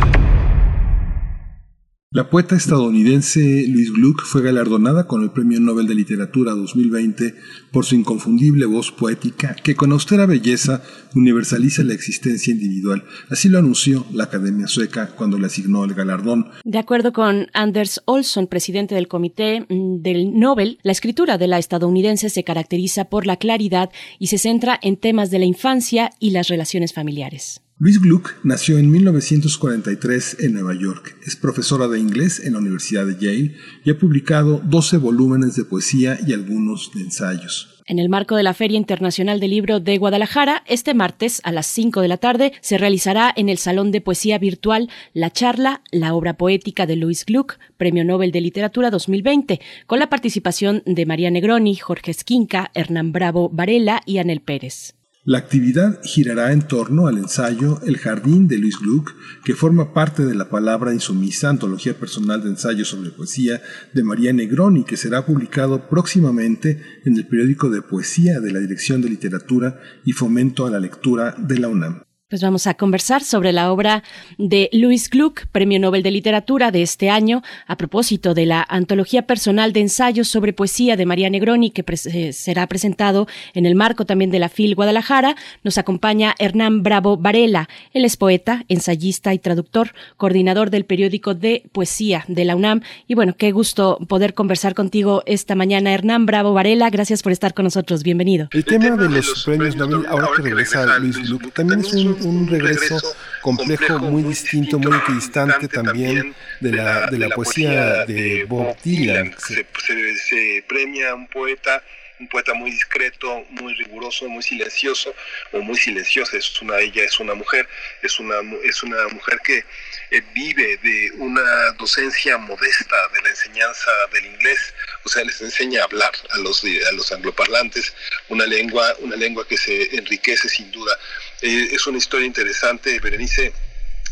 La poeta estadounidense Louise Gluck fue galardonada con el Premio Nobel de Literatura 2020 por su inconfundible voz poética que con austera belleza universaliza la existencia individual. Así lo anunció la Academia Sueca cuando le asignó el galardón. De acuerdo con Anders Olson, presidente del Comité mm, del Nobel, la escritura de la estadounidense se caracteriza por la claridad y se centra en temas de la infancia y las relaciones familiares. Louise Gluck nació en 1943 en Nueva York. Es profesora de inglés en la Universidad de Yale y ha publicado 12 volúmenes de poesía y algunos de ensayos. En el marco de la Feria Internacional del Libro de Guadalajara, este martes a las 5 de la tarde se realizará en el Salón de Poesía Virtual la charla La obra poética de Louis Gluck, Premio Nobel de Literatura 2020, con la participación de María Negroni, Jorge Esquinca, Hernán Bravo Varela y Anel Pérez. La actividad girará en torno al ensayo El Jardín de Luis Gluck, que forma parte de la palabra insumisa antología personal de ensayos sobre poesía de María Negroni, que será publicado próximamente en el periódico de poesía de la Dirección de Literatura y Fomento a la Lectura de la UNAM. Pues vamos a conversar sobre la obra de Louis Gluck, Premio Nobel de Literatura de este año, a propósito de la antología personal de ensayos sobre poesía de María Negroni, que pres eh, será presentado en el marco también de la FIL Guadalajara. Nos acompaña Hernán Bravo Varela. Él es poeta, ensayista y traductor, coordinador del periódico de poesía de la UNAM. Y bueno, qué gusto poder conversar contigo esta mañana, Hernán Bravo Varela. Gracias por estar con nosotros. Bienvenido. El tema de los premios Nobel, ahora que regresa Luis Gluck, también es un un regreso complejo, muy distinto, muy equidistante también de la, de la poesía de Bob Dylan. Se, se, se premia a un poeta un poeta muy discreto, muy riguroso, muy silencioso o muy silenciosa. Es una ella es una mujer, es una es una mujer que eh, vive de una docencia modesta de la enseñanza del inglés, o sea, les enseña a hablar a los a los angloparlantes una lengua una lengua que se enriquece sin duda. Eh, es una historia interesante, Berenice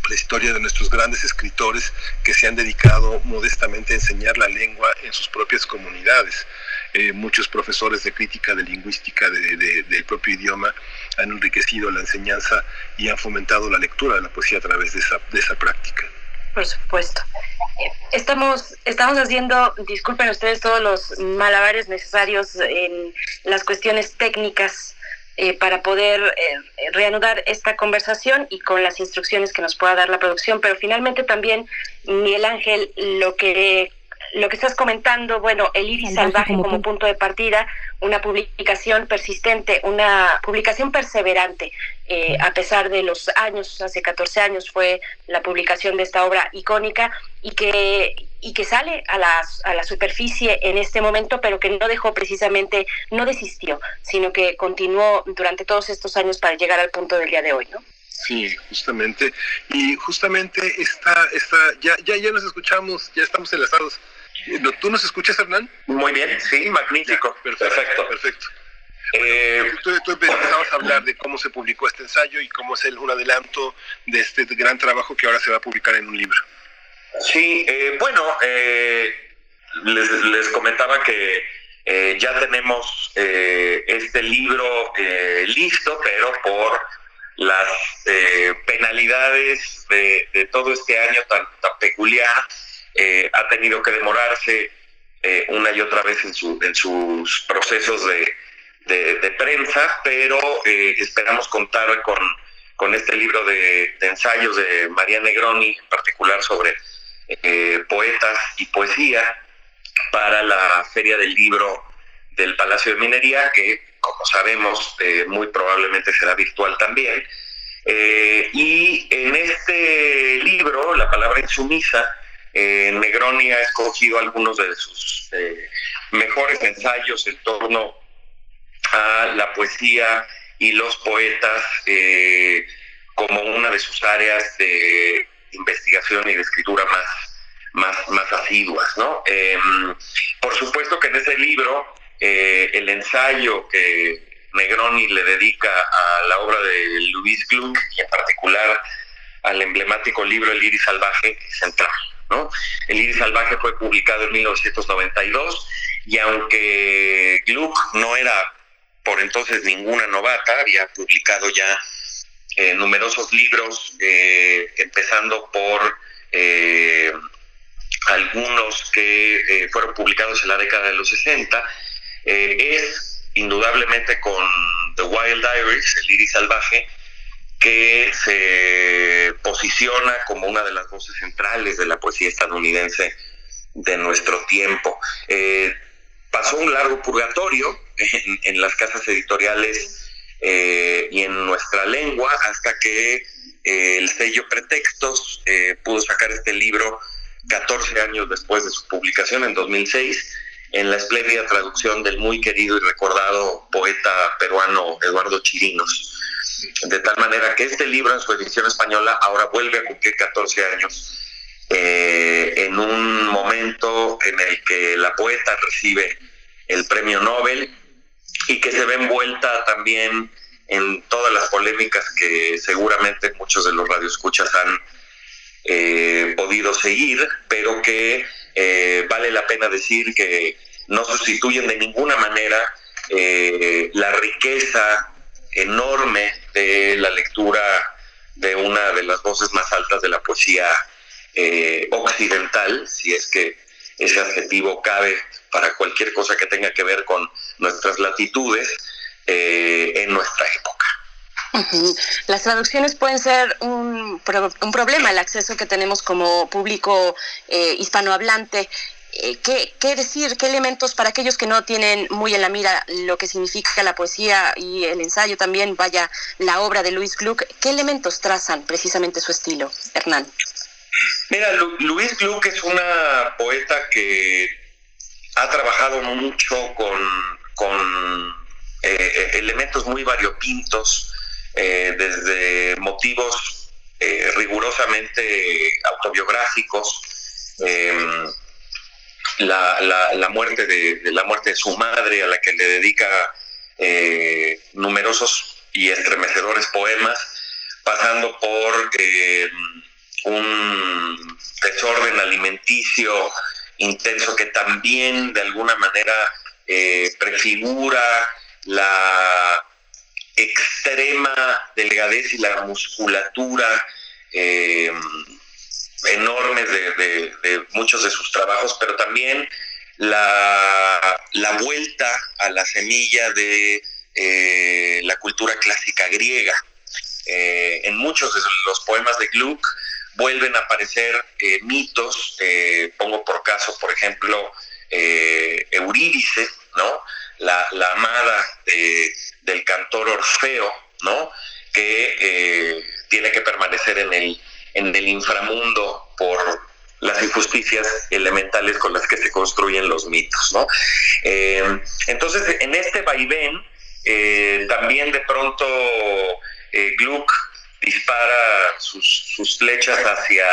la historia de nuestros grandes escritores que se han dedicado modestamente a enseñar la lengua en sus propias comunidades. Eh, muchos profesores de crítica de lingüística de, de, del propio idioma han enriquecido la enseñanza y han fomentado la lectura de la poesía a través de esa, de esa práctica. Por supuesto. Estamos, estamos haciendo, disculpen ustedes, todos los malabares necesarios en las cuestiones técnicas eh, para poder eh, reanudar esta conversación y con las instrucciones que nos pueda dar la producción. Pero finalmente también, Miguel Ángel, lo que lo que estás comentando, bueno, el iris Salvaje como punto de partida, una publicación persistente, una publicación perseverante, eh, a pesar de los años, hace 14 años fue la publicación de esta obra icónica y que y que sale a la, a la superficie en este momento, pero que no dejó precisamente, no desistió, sino que continuó durante todos estos años para llegar al punto del día de hoy, ¿no? Sí, justamente. Y justamente está, está, ya, ya, ya nos escuchamos, ya estamos enlazados. ¿No- ¿Tú nos escuchas, Hernán? Muy bien, sí, magnífico. perfecto. Perfecto. Eh, Tú, empezabas a hablar de cómo se publicó este ensayo y cómo es el, un adelanto de este gran trabajo que ahora se va a publicar en un libro. Sí, eh, bueno, eh, les, les comentaba que eh, ya tenemos eh, este libro eh, listo, pero por las penalidades de, todo este año tan, tan peculiar, ha tenido que demorarse una y otra vez en, su, en sus procesos de, de- prensa, pero eh, esperamos contar con, con este libro de, ensayos de María Negroni, en particular sobre eh, poetas y poesía, para la Feria del Libro del Palacio de Minería, que como sabemos eh, muy probablemente será virtual también. Y en este libro, La palabra insumisa, Negroni ha escogido algunos de sus eh, mejores ensayos en torno a la poesía y los poetas eh, como una de sus áreas de investigación y de escritura más, más, más asiduas. ¿no? Em, por supuesto que en ese libro eh, el ensayo que Negroni le dedica a la obra de Luis Gluck y en particular al emblemático libro El Iris Salvaje central. ¿no? El Iris Salvaje fue publicado en 1992 y aunque Gluck no era por entonces ninguna novata, había publicado ya eh, numerosos libros, eh, empezando por eh, algunos que fueron publicados en la década de los 60, eh, es indudablemente con The Wild Iris, el iris salvaje, que se posiciona como una de las voces centrales de la poesía estadounidense de nuestro tiempo. Pasó un largo purgatorio en, en las casas editoriales eh, y en nuestra lengua hasta que eh, el sello Pretextos eh, pudo sacar este libro 14 años después de su publicación en 2006 en la espléndida traducción del muy querido y recordado poeta peruano Eduardo Chirinos. De tal manera que este libro en su edición española ahora vuelve a cumplir 14 años eh, en un momento en el que la poeta recibe el premio Nobel y que se ve envuelta también en todas las polémicas que seguramente muchos de los radioescuchas han eh, podido seguir, pero que eh, vale la pena decir que no sustituyen de ninguna manera eh, la riqueza enorme de la lectura de una de las voces más altas de la poesía eh, occidental, si es que ese adjetivo cabe para cualquier cosa que tenga que ver con nuestras latitudes eh, en nuestra época. Las traducciones pueden ser un, un problema, el acceso que tenemos como público eh, hispanohablante. Eh, ¿qué, ¿Qué decir? ¿Qué elementos para aquellos que no tienen muy en la mira lo que significa la poesía y el ensayo también, vaya, la obra de Luis Gluck? ¿Qué elementos trazan precisamente su estilo, Hernán? Mira, Lu- Luis Gluck es una poeta que ha trabajado mucho con, con eh, elementos muy variopintos, eh, desde motivos eh, rigurosamente autobiográficos, eh, la, la- muerte de, la muerte de su madre, a la que le dedica numerosos y estremecedores poemas, pasando por eh, un desorden alimenticio intenso que también de alguna manera eh, prefigura la extrema delgadez y la musculatura eh, enormes de, muchos de sus trabajos, pero también la, la vuelta a la semilla de eh, la cultura clásica griega. Eh, en muchos de los poemas de Gluck vuelven a aparecer eh, mitos, eh, pongo por caso, por ejemplo, eh, Eurídice, ¿no? La, la amada de- del cantor Orfeo, ¿no? Que eh, tiene que permanecer en el, en el inframundo por las injusticias elementales con las que se construyen los mitos, ¿no? Entonces, en este vaivén, también de pronto Gluck dispara sus, flechas hacia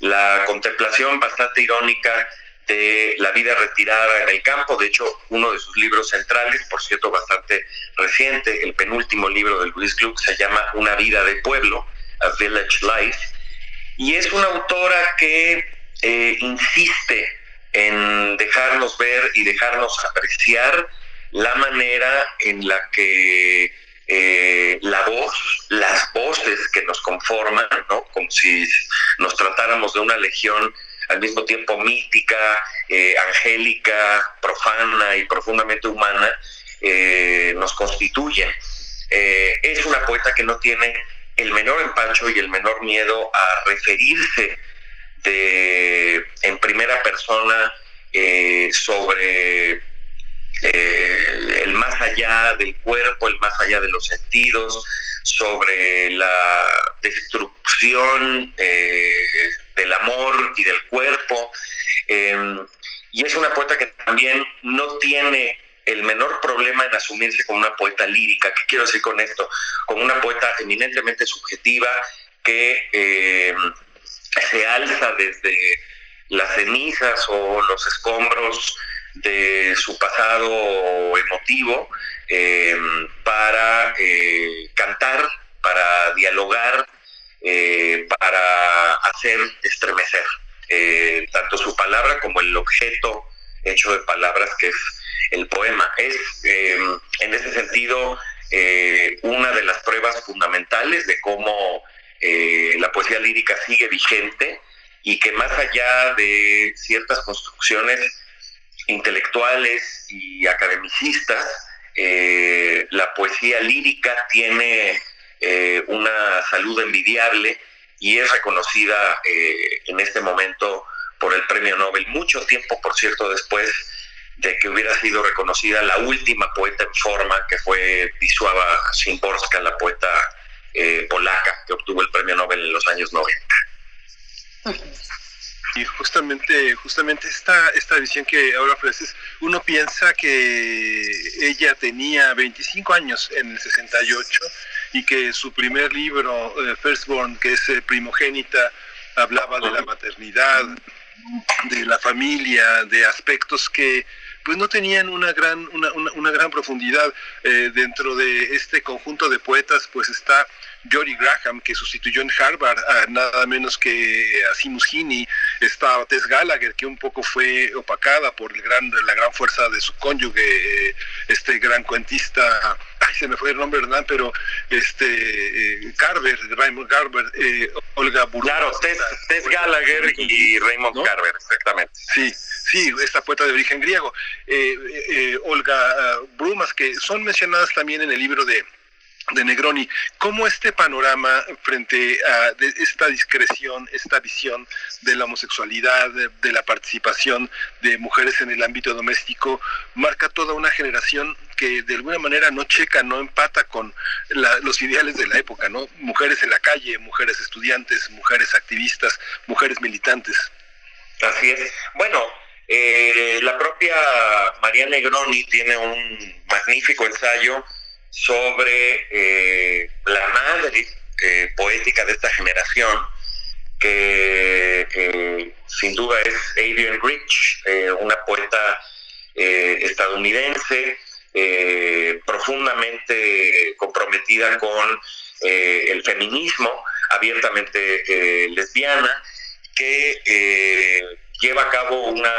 la contemplación bastante irónica de la vida retirada en el campo. De hecho, uno de sus libros centrales, por cierto, bastante reciente, el penúltimo libro de Luis Gluck, se llama Una vida de pueblo, A Village Life, y es una autora que eh, insiste en dejarnos ver y dejarnos apreciar la manera en la que eh, la voz, las voces que nos conforman, ¿no? como si nos tratáramos de una legión al mismo tiempo mítica, eh, angélica, profana y profundamente humana, eh, nos constituyen. Eh, es una poeta que no tiene el menor empacho y el menor miedo a referirse en primera persona sobre eh, el más allá del cuerpo, el más allá de los sentidos, sobre la destrucción eh, del amor y del cuerpo. Eh, y es una poeta que también no tiene el menor problema en asumirse como una poeta lírica. ¿Qué quiero decir con esto? Como una poeta eminentemente subjetiva que eh, se alza desde las cenizas o los escombros de su pasado emotivo eh, para eh, cantar, para dialogar, eh, para hacer estremecer eh, tanto su palabra como el objeto hecho de palabras que es el poema. Es eh, en ese sentido una de las pruebas fundamentales de cómo la poesía lírica sigue vigente y que más allá de ciertas construcciones intelectuales y academicistas, eh, la poesía lírica tiene eh, una salud envidiable y es reconocida eh, en este momento por el premio Nobel, mucho tiempo, por cierto, después de que hubiera sido reconocida la última poeta en forma, que fue Wisława Szymborska, la poeta eh, polaca, que obtuvo el premio Nobel en los años 90. Y justamente, justamente esta, esta visión que ahora ofreces, uno piensa que ella tenía 25 años en el 68 y que su primer libro, eh, Firstborn, que es eh, primogénita, hablaba de la maternidad, de la familia, de aspectos que pues no tenían una gran, una, una, una gran profundidad. Eh, dentro de este conjunto de poetas, pues está Jory Graham, que sustituyó en Harvard a nada menos que a Seamus Heaney, está Tess Gallagher, que un poco fue opacada por el gran, la gran fuerza de su cónyuge, eh, este gran cuentista, ay, se me fue el nombre, ¿verdad? Pero este eh, Carver, Raymond Carver, eh, Olga Buruma. Claro, Tess, Tess Gallagher y Raymond Carver, exactamente. Sí, sí, esta poeta de origen griego. Eh, eh, Olga uh, Brumas, que son mencionadas también en el libro de, de Negroni. ¿Cómo este panorama frente a esta discreción, esta visión de la homosexualidad, de, de, la participación de mujeres en el ámbito doméstico, marca toda una generación que de alguna manera no checa, no empata con la, los ideales de la época, ¿no? Mujeres en la calle, mujeres estudiantes, mujeres activistas, mujeres militantes. Así es. Bueno, eh, la propia María Negroni tiene un magnífico ensayo sobre eh, la madre eh, poética de esta generación, que eh, sin duda es Adrienne Rich, una poeta estadounidense profundamente comprometida con el feminismo, abiertamente lesbiana, que lleva a cabo una,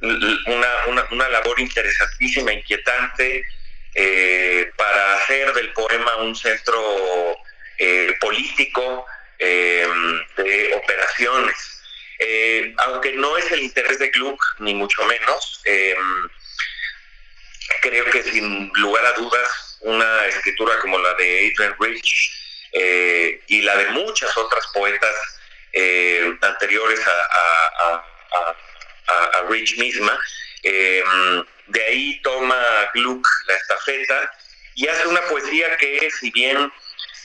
una, una, una labor interesantísima, inquietante, eh, para hacer del poema un centro eh, político eh, de operaciones. aunque no es el interés de Gluck, ni mucho menos, creo que sin lugar a dudas una escritura como la de Adrian Rich y la de muchas otras poetas anteriores a Rich misma, eh, de ahí toma Gluck la estafeta y hace una poesía que si bien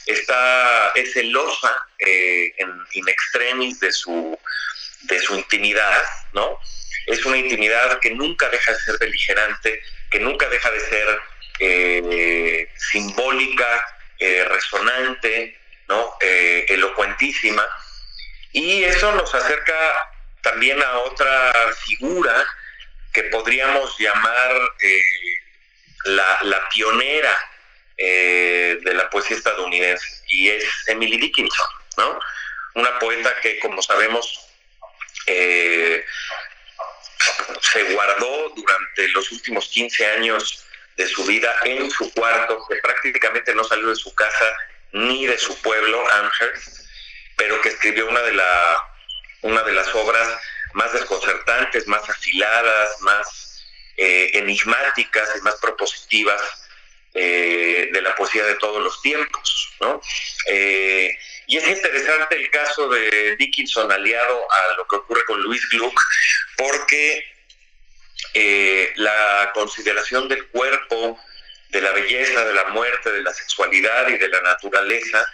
está es celosa eh, en in extremis de su de su intimidad, ¿no? Es una intimidad que nunca deja de ser beligerante, que nunca deja de ser eh, simbólica, eh, resonante, ¿no? Elocuentísima. Y eso nos acerca también a otra figura que podríamos llamar eh, la, la pionera eh, de la poesía estadounidense, y es Emily Dickinson, ¿no? Una poeta que, como sabemos, eh, se guardó durante los últimos 15 años de su vida en su cuarto, que prácticamente no salió de su casa ni de su pueblo, Amherst, pero que escribió una de, la, una de las obras más desconcertantes, más afiladas, más eh, enigmáticas y más propositivas eh, de la poesía de todos los tiempos. ¿no? Eh, y es interesante el caso de Dickinson aliado a lo que ocurre con Louis Gluck, porque la consideración del cuerpo, de la belleza, de la muerte, de la sexualidad y de la naturaleza,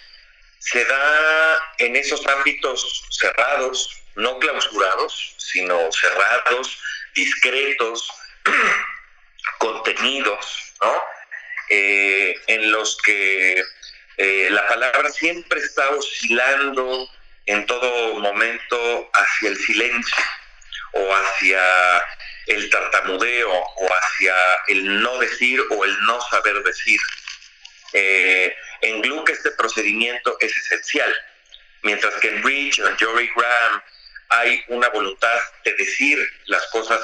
se da en esos ámbitos cerrados, no clausurados, sino cerrados, discretos, contenidos, ¿no? Eh, en los que eh, la palabra siempre está oscilando en todo momento hacia el silencio o hacia el tartamudeo o hacia el no decir o el no saber decir. Eh, en Gluck este procedimiento es esencial, mientras que en Rich en Jory Graham hay una voluntad de decir las cosas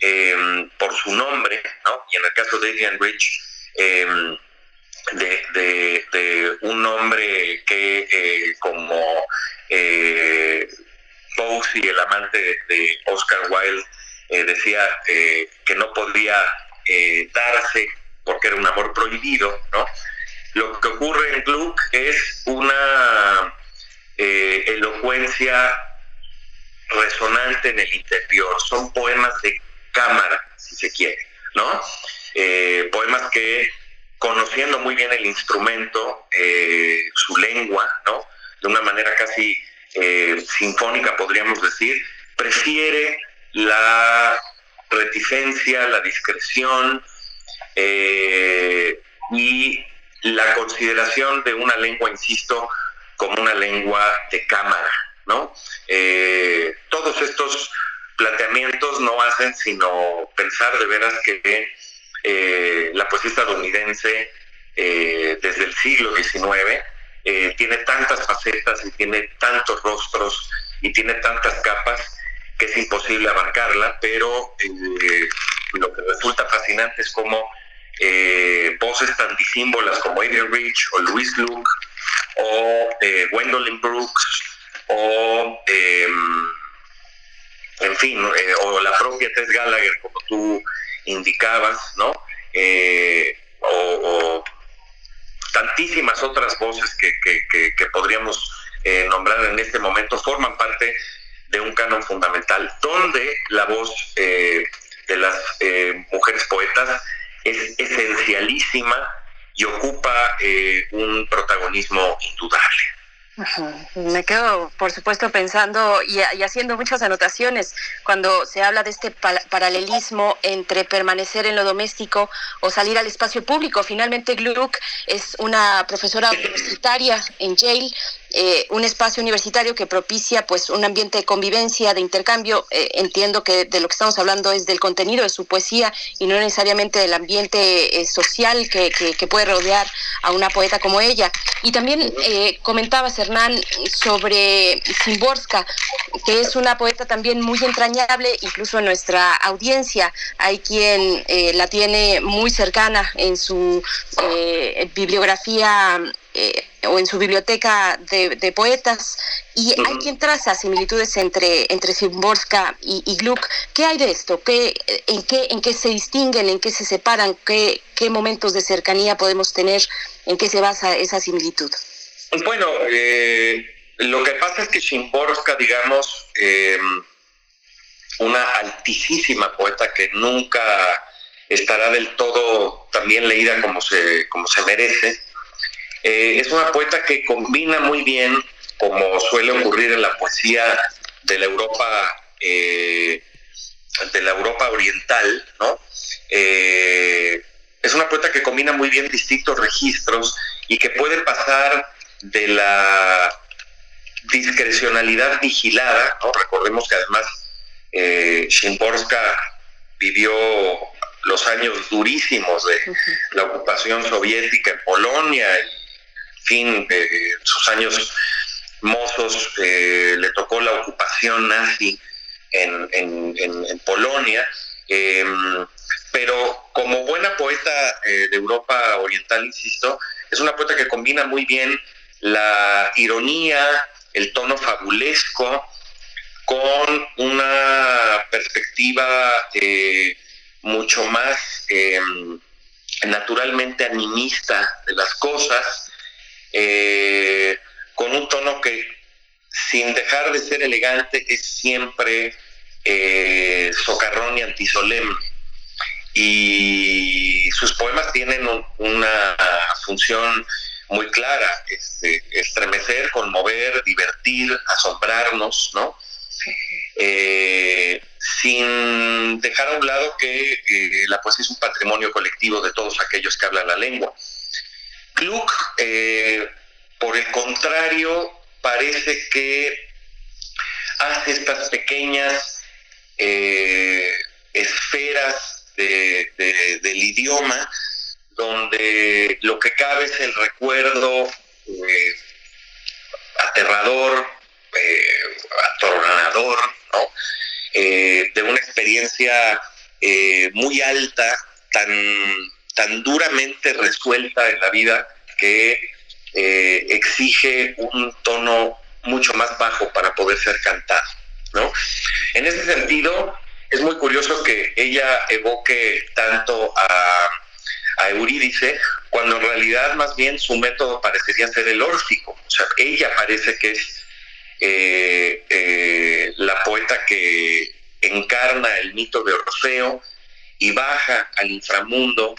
eh, por su nombre, ¿no? y en el caso de Adrian Rich, eh, de, un hombre que eh, como eh, el amante de, Oscar Wilde, eh, decía eh, que no podía darse porque era un amor prohibido, ¿no? Lo que ocurre en Gluck es una elocuencia resonante en el interior, son poemas de cámara, si se quiere, ¿no? Eh, poemas que, conociendo muy bien el instrumento, eh, su lengua, ¿no? De una manera casi eh, sinfónica, podríamos decir, prefiere la reticencia, la discreción eh, y la consideración de una lengua, insisto, como una lengua de cámara, ¿no? Todos estos planteamientos no hacen sino pensar de veras que eh, la poesía estadounidense eh, desde el siglo XIX eh, tiene tantas facetas y tiene tantos rostros y tiene tantas capas que es imposible abarcarla, pero lo que resulta fascinante es como eh, voces tan disímbolas como Adrian Rich o Louis Gluck o Gwendolyn Brooks o eh, en fin, eh, o la propia Tess Gallagher, como tú indicabas, ¿no? Eh, o, tantísimas otras voces que, que- que- podríamos eh, nombrar en este momento forman parte de un canon fundamental, donde la voz de las mujeres poetas es esencialísima y ocupa un protagonismo indudable. Me quedo, por supuesto, pensando y, y haciendo muchas anotaciones cuando se habla de este paralelismo entre permanecer en lo doméstico o salir al espacio público. Finalmente, Gluck es una profesora universitaria en Yale, eh, un espacio universitario que propicia pues un ambiente de convivencia, de intercambio. Eh, entiendo que de lo que estamos hablando es del contenido de su poesía y no necesariamente del ambiente eh, social que, puede rodear a una poeta como ella. Y también eh, comentabas, Sobre Simborska, que es una poeta también muy entrañable, incluso en nuestra audiencia. Hay quien eh, la tiene muy cercana en su eh, bibliografía. eh, o en su biblioteca de, poetas Y hay quien traza similitudes entre, entre Szymborska y, y Gluck. ¿Qué hay de esto? ¿Qué, en, qué, ¿En qué se distinguen? ¿En qué se separan? ¿Qué, ¿Qué momentos de cercanía podemos tener? ¿En qué se basa esa similitud? Bueno, eh, lo que pasa es que Szymborska, digamos, eh, una altísima poeta que nunca estará del todo también leída como se, como se merece, eh, es una poeta que combina muy bien, como suele ocurrir en la poesía de la Europa, eh, de la Europa oriental, ¿no? Eh, es una poeta que combina muy bien distintos registros y que puede pasar de la discrecionalidad vigilada, ¿no? Recordemos que además eh, Szymborska vivió los años durísimos de la ocupación soviética en Polonia, en fin, eh, sus años mozos eh, le tocó la ocupación nazi en, en- en- en Polonia, eh, pero como buena poeta eh, de Europa Oriental, insisto, es una poeta que combina muy bien la ironía, el tono fabulesco, con una perspectiva eh, mucho más eh, naturalmente animista de las cosas, eh, con un tono que sin dejar de ser elegante es siempre eh, socarrón y antisolemne. Y sus poemas tienen un- una función muy clara, este, estremecer, conmover, divertir, asombrarnos, ¿no? Eh, sin dejar a un lado que eh, la poesía es un patrimonio colectivo de todos aquellos que hablan la lengua. Gluck, eh, por el contrario, parece que hace estas pequeñas eh, esferas de- de- del idioma donde lo que cabe es el recuerdo eh, aterrador, eh, atornador. Eh, de una experiencia eh, muy alta, tan, tan duramente resuelta en la vida que exige un tono mucho más bajo para poder ser cantado, ¿no? En ese sentido, es muy curioso que ella evoque tanto a, a Eurídice, cuando en realidad más bien su método parecería ser el órfico. O sea, ella parece que es eh, eh, la poeta que encarna el mito de Orfeo y baja al inframundo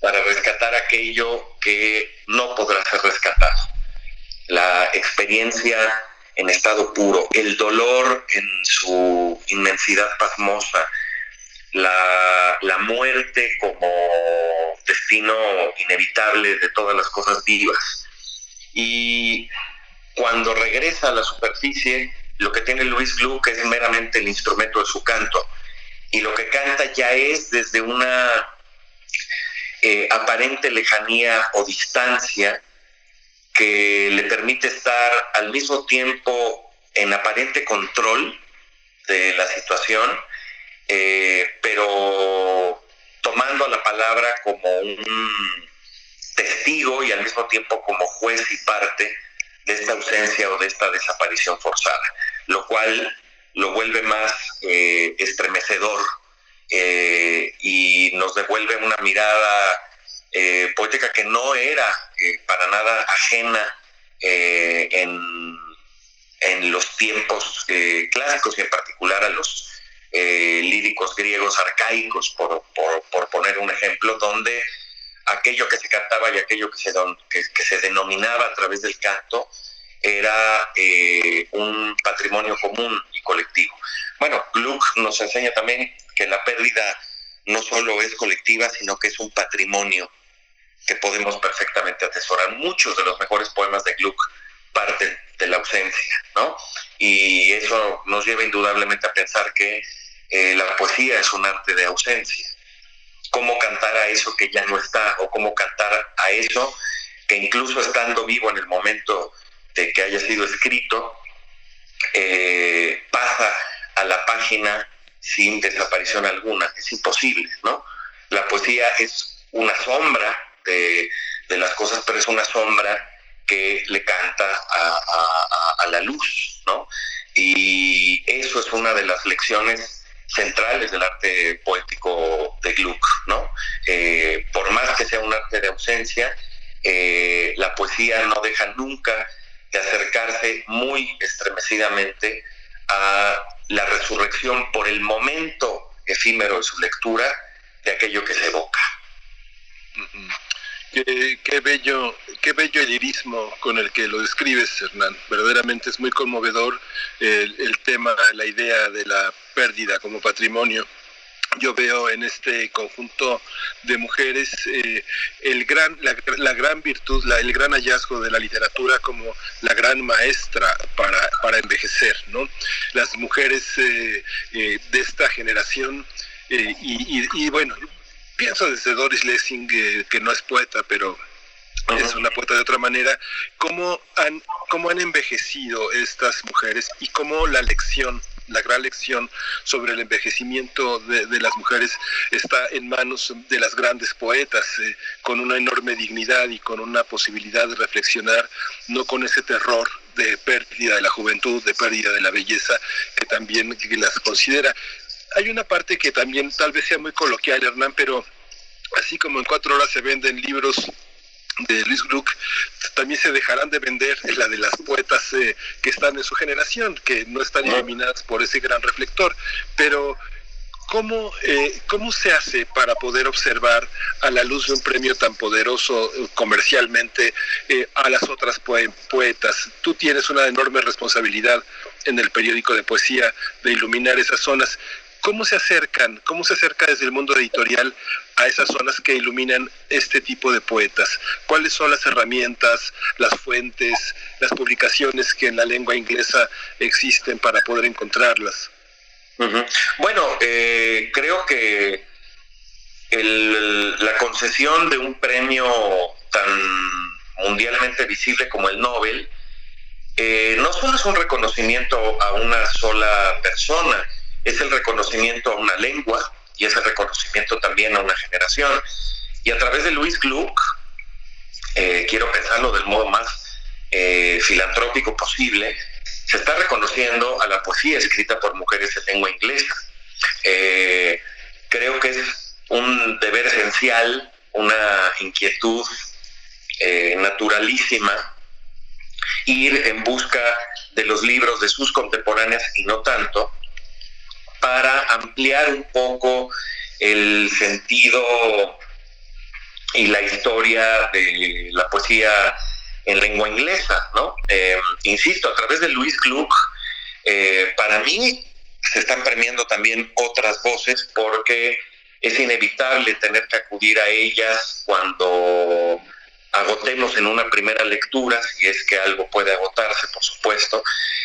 para rescatar aquello que no podrá ser rescatado. La experiencia en estado puro, el dolor en su inmensidad pasmosa, la, la muerte como destino inevitable de todas las cosas vivas. Y cuando regresa a la superficie, lo que tiene Luis Gluck es meramente el instrumento de su canto. Y lo que canta ya es desde una eh, aparente lejanía o distancia que le permite estar al mismo tiempo en aparente control de la situación, eh, pero tomando la palabra como un testigo y al mismo tiempo como juez y parte de esta ausencia o de esta desaparición forzada, lo cual lo vuelve más eh, estremecedor eh, y nos devuelve una mirada eh, poética que no era eh, para nada ajena en, en los tiempos clásicos y en particular a los eh, líricos griegos arcaicos, por, por- por poner un ejemplo, donde aquello que se cantaba y aquello que se, don- que- que se denominaba a través del canto era eh, un patrimonio común y colectivo. Bueno, Gluck nos enseña también que la pérdida no solo es colectiva, sino que es un patrimonio que podemos perfectamente atesorar. Muchos de los mejores poemas de Gluck parten de la ausencia, ¿no? Y eso nos lleva indudablemente a pensar que eh, la poesía es un arte de ausencia. Cómo cantar a eso que ya no está, o cómo cantar a eso que incluso estando vivo en el momento de que haya sido escrito, eh, pasa a la página sin desaparición alguna. Es imposible, ¿no? La poesía es una sombra de, de las cosas, pero es una sombra que le canta a, a- la luz, ¿no? Y eso es una de las lecciones centrales del arte poético de Gluck, ¿no? Eh, por más que sea un arte de ausencia, eh, la poesía no deja nunca de acercarse muy estremecidamente a la resurrección por el momento efímero de su lectura de aquello que se evoca. Qué, bello, qué bello el lirismo con el que lo describes, Hernán. Verdaderamente es muy conmovedor el, tema, la idea de la pérdida como patrimonio. Yo veo en este conjunto de mujeres eh, el gran, la, gran virtud, la- el gran hallazgo de la literatura como la gran maestra para, para envejecer, ¿no? Las mujeres eh, eh, de esta generación eh, y, bueno, pienso desde Doris Lessing, eh, que no es poeta, pero es una poeta de otra manera, cómo han, cómo han envejecido estas mujeres y cómo la lección, la gran lección sobre el envejecimiento de, de las mujeres está en manos de las grandes poetas, eh, con una enorme dignidad y con una posibilidad de reflexionar, no con ese terror de pérdida de la juventud, de pérdida de la belleza, que también las considera. Hay una parte que también tal vez sea muy coloquial, Hernán, pero así como en cuatro horas se venden libros de Luis Gluck, también se dejarán de vender la de las poetas eh, que están en su generación, que no están iluminadas por ese gran reflector. Pero, ¿cómo, eh, ¿cómo se hace para poder observar a la luz de un premio tan poderoso eh, comercialmente eh, a las otras poe- poetas? Tú tienes una enorme responsabilidad en el periódico de poesía de iluminar esas zonas. ¿Cómo se acercan, cómo se acerca desde el mundo editorial a esas zonas que iluminan este tipo de poetas? ¿Cuáles son las herramientas, las fuentes, las publicaciones que en la lengua inglesa existen para poder encontrarlas? Bueno, eh, creo que la concesión de un premio tan mundialmente visible como el Nobel eh, no solo es un reconocimiento a una sola persona, es el reconocimiento a una lengua y es el reconocimiento también a una generación. Y a través de Luis Gluck, eh, quiero pensarlo del modo más eh, filantrópico posible, se está reconociendo a la poesía escrita por mujeres en lengua inglesa. Eh, creo que es un deber esencial, una inquietud naturalísima, ir en busca de los libros de sus contemporáneas y no tanto, para ampliar un poco el sentido y la historia de la poesía en lengua inglesa, ¿no? Eh, insisto, a través de Luis Gluck, eh, para mí se están premiando también otras voces porque es inevitable tener que acudir a ellas cuando agotemos en una primera lectura, si es que algo puede agotarse, por supuesto,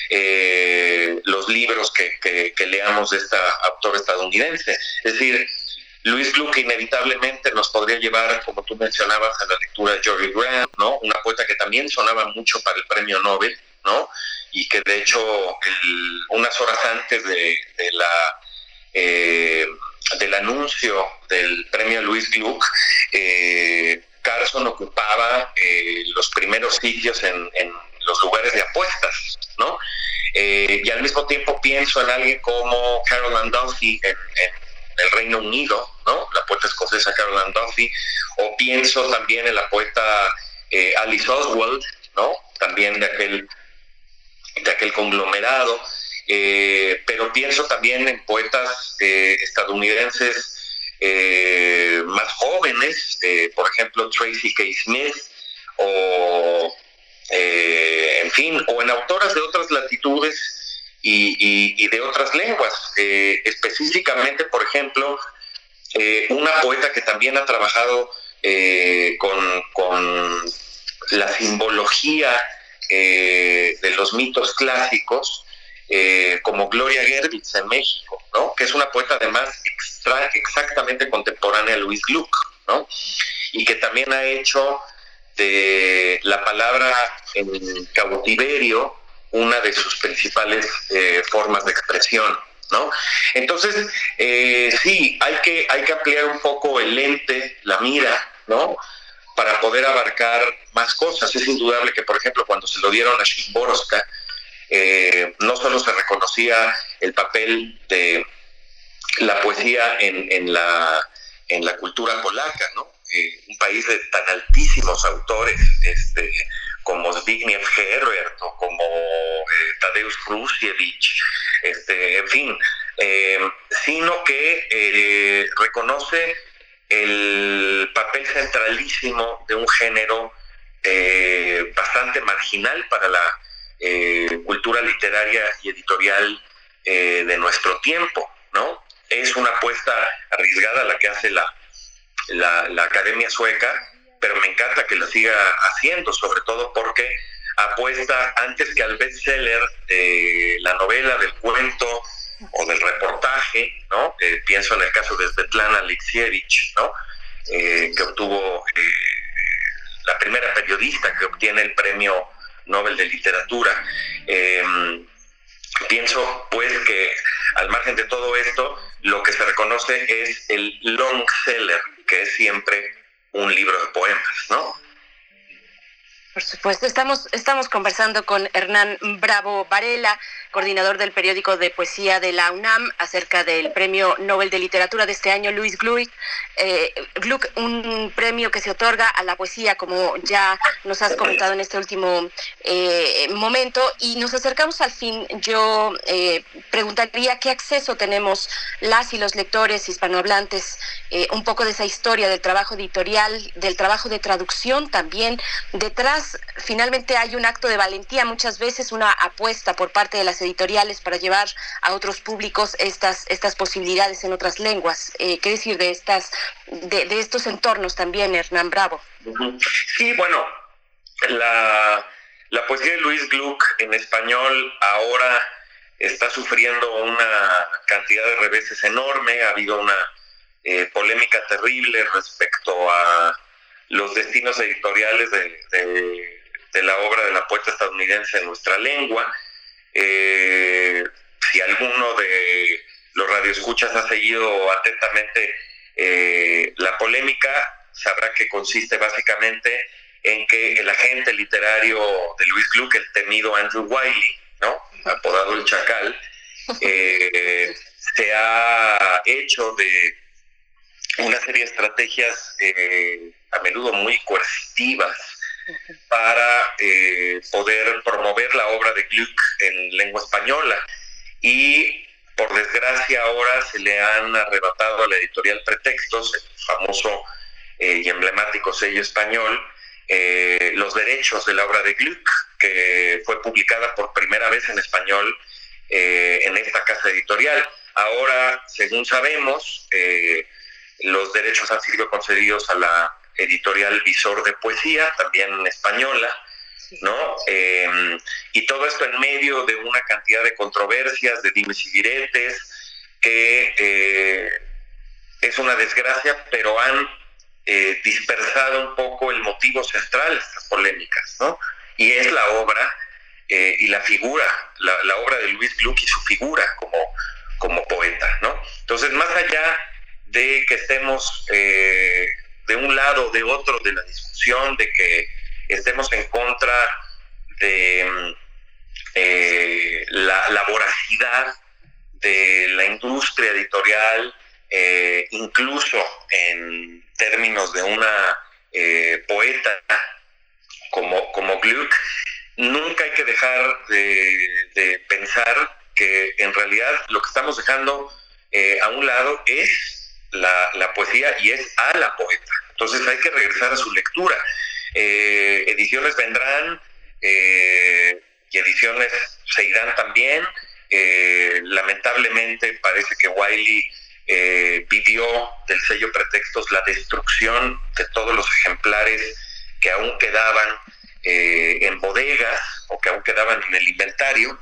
eh, los libros que, que- leamos de esta autora estadounidense. Es decir, Luis Gluck inevitablemente nos podría llevar, como tú mencionabas, a la lectura de George Graham, ¿no? Una poeta que también sonaba mucho para el premio Nobel, ¿no? Y que de hecho unas horas antes de, de la eh, del anuncio del premio Luis Gluck, eh, Carson ocupaba eh, los primeros sitios en, los lugares de apuestas, ¿no? Eh, y al mismo tiempo pienso en alguien como Carol Duffy en, el Reino Unido, ¿no? La poeta escocesa Carol Duffy, o pienso también en la poeta eh, Alice Oswald, ¿no? También de aquel, de aquel conglomerado, pero pienso también en poetas estadounidenses eh, más jóvenes, eh, por ejemplo Tracy K. Smith, o eh, en fin, o en autoras de otras latitudes y, y- de otras lenguas. Eh, específicamente, por ejemplo, una poeta que también ha trabajado con, con la simbología de los mitos clásicos, eh, como Gloria Gervitz en México, ¿no? que es una poeta además extra- exactamente contemporánea a Luis Gluck, ¿no? y que también ha hecho de la palabra en cautiverio una de sus principales eh, formas de expresión. ¿no? Entonces, eh, sí, hay que, hay que ampliar un poco el lente, la mira, ¿no? para poder abarcar más cosas. Es indudable que, por ejemplo, cuando se lo dieron a Shimborska, eh, no solo se reconocía el papel de la poesía en, en la, en la cultura polaca, ¿no? Eh, un país de tan altísimos autores este, como Zbigniew Herbert o como eh, Tadeusz Krusiewicz, este, en fin, eh, sino que reconoce el papel centralísimo de un género bastante marginal para la eh, cultura literaria y editorial eh, de nuestro tiempo, ¿no? Es una apuesta arriesgada la que hace la, la, Academia Sueca, pero me encanta que lo siga haciendo, sobre todo porque apuesta antes que al bestseller de la novela, del cuento o del reportaje, ¿no? Eh, pienso en el caso de Svetlana Alexievich, ¿no? Eh, que obtuvo eh, la primera periodista que obtiene el premio Nobel de Literatura. Eh, pienso pues que al margen de todo esto, lo que se reconoce es el long seller, que es siempre un libro de poemas, ¿no? Por supuesto, estamos, estamos conversando con Hernán Bravo Varela, coordinador del periódico de poesía de la UNAM, acerca del premio Nobel de Literatura de este año, Luis Gluck, eh, Gluck, un premio que se otorga a la poesía, como ya nos has comentado en este último eh, momento, y nos acercamos al fin. Yo eh, preguntaría qué acceso tenemos las y los lectores hispanohablantes, eh, un poco de esa historia del trabajo editorial, del trabajo de traducción también, detrás finalmente hay un acto de valentía, muchas veces una apuesta por parte de las editoriales para llevar a otros públicos estas, estas posibilidades en otras lenguas. Eh, ¿Qué decir de, estas, de, estos entornos también, Hernán Bravo? Sí, bueno, la, la poesía de Luis Gluck en español ahora está sufriendo una cantidad de reveses enorme, ha habido una eh, polémica terrible respecto a los destinos editoriales de, de, de, la obra de la poeta estadounidense en nuestra lengua. Eh, si alguno de los radioescuchas ha seguido atentamente eh, la polémica, sabrá que consiste básicamente en que el agente literario de Luis Gluck, el temido Andrew Wiley, ¿no? apodado el Chacal, eh, se ha hecho de una serie de estrategias eh, a menudo muy coercitivas para eh, poder promover la obra de Gluck en lengua española. Y por desgracia ahora se le han arrebatado a la editorial Pretextos, el famoso eh, y emblemático sello español, eh, los derechos de la obra de Gluck, que fue publicada por primera vez en español en esta casa editorial. Ahora, según sabemos, los derechos han sido concedidos a la editorial Visor de Poesía, también española, ¿no? Eh, y todo esto en medio de una cantidad de controversias, de dimes y diretes, que eh, es una desgracia, pero han eh, dispersado un poco el motivo central de estas polémicas, ¿no? Y es la obra y la figura, la, la, obra de Luis Gluck y su figura como, como poeta, ¿no? Entonces, más allá de que estemos eh, de un lado o de otro de la discusión, de que estemos en contra de eh, la, voracidad de la industria editorial, eh, incluso en términos de una poeta como, como Gluck, nunca hay que dejar de, de, pensar que en realidad lo que estamos dejando a un lado es la, poesía y es a la poeta. Entonces hay que regresar a su lectura. Eh, ediciones vendrán eh, y ediciones se irán también. Eh, lamentablemente parece que Wiley pidió del sello Pretextos la destrucción de todos los ejemplares que aún quedaban en bodegas o que aún quedaban en el inventario.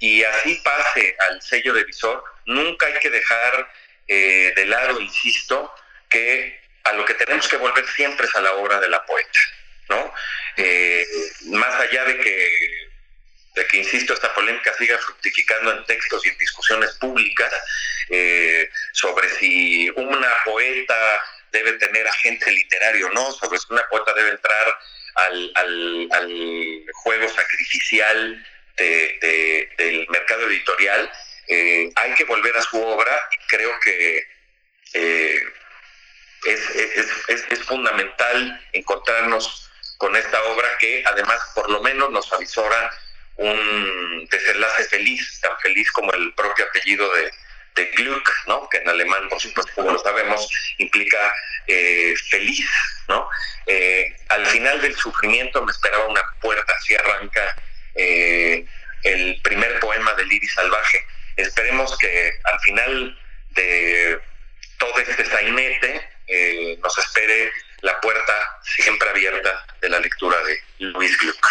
y así pase al sello de visor, nunca hay que dejar eh, de lado, insisto, que a lo que tenemos que volver siempre es a la obra de la poeta, ¿no? Eh, más allá de que, de que, insisto, esta polémica siga fructificando en textos y en discusiones públicas eh, sobre si una poeta debe tener agente literario o no, sobre si una poeta debe entrar al, juego sacrificial de- de- del mercado editorial, eh, hay que volver a su obra. Creo que eh, es, fundamental encontrarnos con esta obra que además por lo menos nos avisora un desenlace feliz, tan feliz como el propio apellido de, de Gluck, ¿no? que en alemán, por supuesto, como lo sabemos, implica eh, feliz. ¿no? Al final del sufrimiento me esperaba una puerta, así arranca el primer poema del Iris Salvaje. Esperemos que al final de todo este sainete eh, nos espere la puerta siempre abierta de la lectura de Luis Gluck.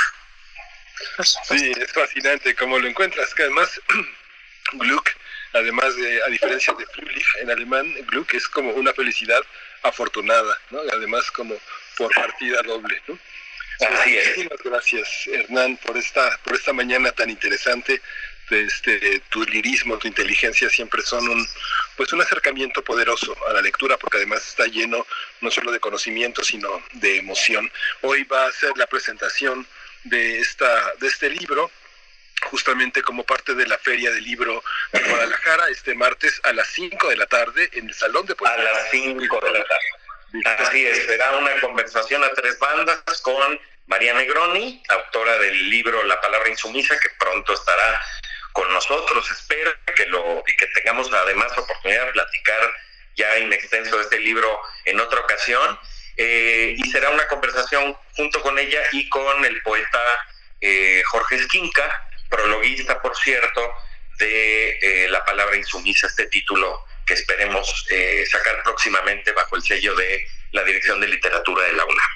Sí, es fascinante cómo lo encuentras, que además Gluck, además de, a diferencia de Fröhlich en alemán, Gluck es como una felicidad afortunada, ¿no? Además como por partida doble, ¿no? Así es. Muchísimas gracias, Hernán, por esta, por esta mañana tan interesante. Este, tu lirismo, tu inteligencia siempre son un, pues un acercamiento poderoso a la lectura, porque además está lleno no solo de conocimiento, sino de emoción. Hoy va a ser la presentación de, esta, de este libro, justamente como parte de la Feria del Libro de Guadalajara, este martes a las 5 de la tarde en el Salón de Poesía. A las 5 de la tarde. Así es, será una conversación a tres bandas con María Negroni, autora del libro La palabra insumisa, que pronto estará con nosotros. Espero que lo y que tengamos además la oportunidad de platicar ya en extenso este libro en otra ocasión. Eh, y será una conversación junto con ella y con el poeta eh, Jorge Esquinca, prologuista, por cierto, de eh, La palabra insumisa, este título que esperemos eh, sacar próximamente bajo el sello de la Dirección de Literatura de la UNAM.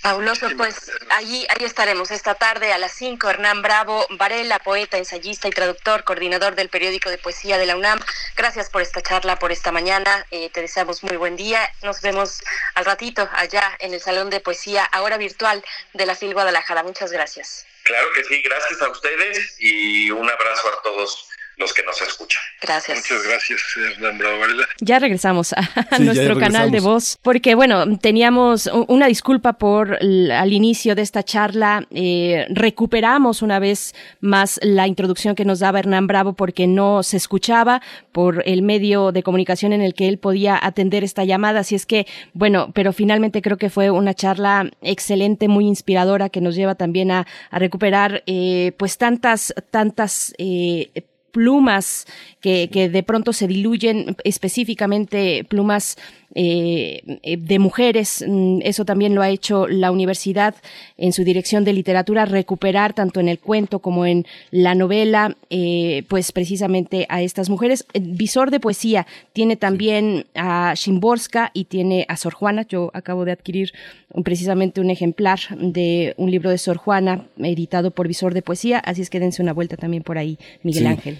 Fabuloso, pues allí, ahí estaremos esta tarde a las 5. Hernán Bravo Varela, poeta, ensayista y traductor, coordinador del periódico de poesía de la UNAM. Gracias por esta charla, por esta mañana. Eh, te deseamos muy buen día. Nos vemos al ratito allá en el Salón de Poesía, ahora virtual de la FIL Guadalajara. Muchas gracias. Claro que sí, gracias a ustedes y un abrazo a todos los que nos escuchan. Gracias. Muchas gracias, Hernán Bravo Varela. Ya regresamos a Sí, nuestro canal de voz, porque bueno, teníamos una disculpa por al inicio de esta charla. eh, recuperamos una vez más la introducción que nos daba Hernán Bravo porque no se escuchaba por el medio de comunicación en el que él podía atender esta llamada. Así es que, bueno, pero finalmente creo que fue una charla excelente, muy inspiradora, que nos lleva también a, a recuperar eh, pues tantas, tantas eh, plumas que, que de pronto se diluyen, específicamente plumas eh, eh, de mujeres. Mm, Eso también lo ha hecho la universidad en su dirección de literatura, recuperar tanto en el cuento como en la novela, eh, pues precisamente a estas mujeres. El visor de poesía tiene también a Shimborska y tiene a Sor Juana. Yo acabo de adquirir un- precisamente un ejemplar de un libro de Sor Juana editado por Visor de Poesía, así es que dense una vuelta también por ahí, Miguel Sí. Ángel.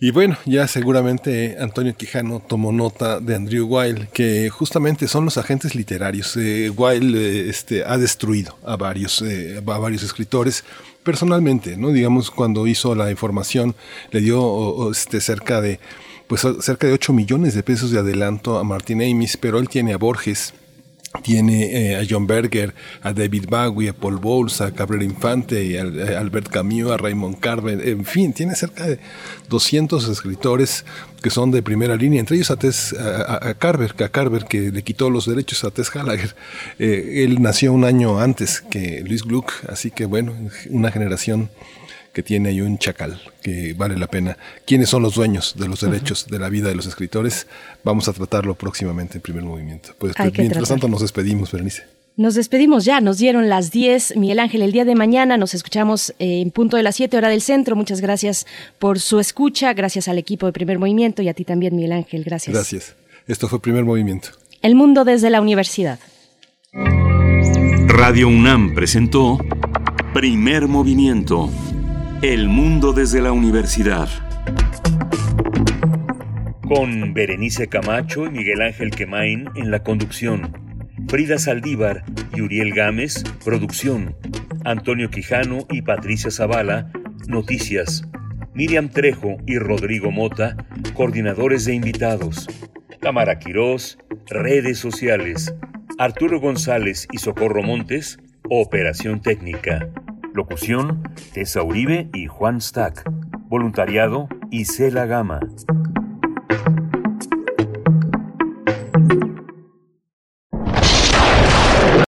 Y bueno, ya seguramente Antonio Quijano tomó nota de Andrew Weil, que justamente son los agentes literarios. Eh, eh, este, ha destruido a varios, eh, a varios escritores personalmente, ¿no? Digamos, cuando hizo la información, le dio este, cerca de pues cerca de 8 millones de pesos de adelanto a Martin Amis, pero él tiene a Borges, tiene eh, a John Berger, a David Bowie, a Paul Bowles, a Cabrera Infante, a, a Albert Camus, a Raymond Carver, en fin, tiene cerca de 200 escritores que son de primera línea, entre ellos a, Tess, a Carver, a Carver que le quitó los derechos a Tess Gallagher. Eh, él nació un año antes que Luis Gluck, así que bueno, una generación que tiene ahí un chacal que vale la pena. ¿Quiénes son los dueños de los derechos de la vida de los escritores? Vamos a tratarlo próximamente en primer movimiento. Pues, mientras tratar. tanto nos despedimos, Berenice. Nos despedimos ya, nos dieron las 10. Miguel Ángel, el día de mañana nos escuchamos eh, en punto de las 7 hora del centro. Muchas gracias por su escucha, gracias al equipo de Primer Movimiento y a ti también, Miguel Ángel. Gracias. Gracias. Esto fue primer movimiento. El mundo desde la universidad. Radio UNAM presentó Primer Movimiento. El mundo desde la universidad. Con Berenice Camacho y Miguel Ángel Quemain en la conducción. Frida Saldívar y Uriel Gámez, producción. Antonio Quijano y Patricia Zavala, noticias. Miriam Trejo y Rodrigo Mota, coordinadores de invitados. Tamara Quirós, redes sociales. Arturo González y Socorro Montes, operación técnica. Locución, Tessa Uribe y Juan Stack. Voluntariado, Isela Gama.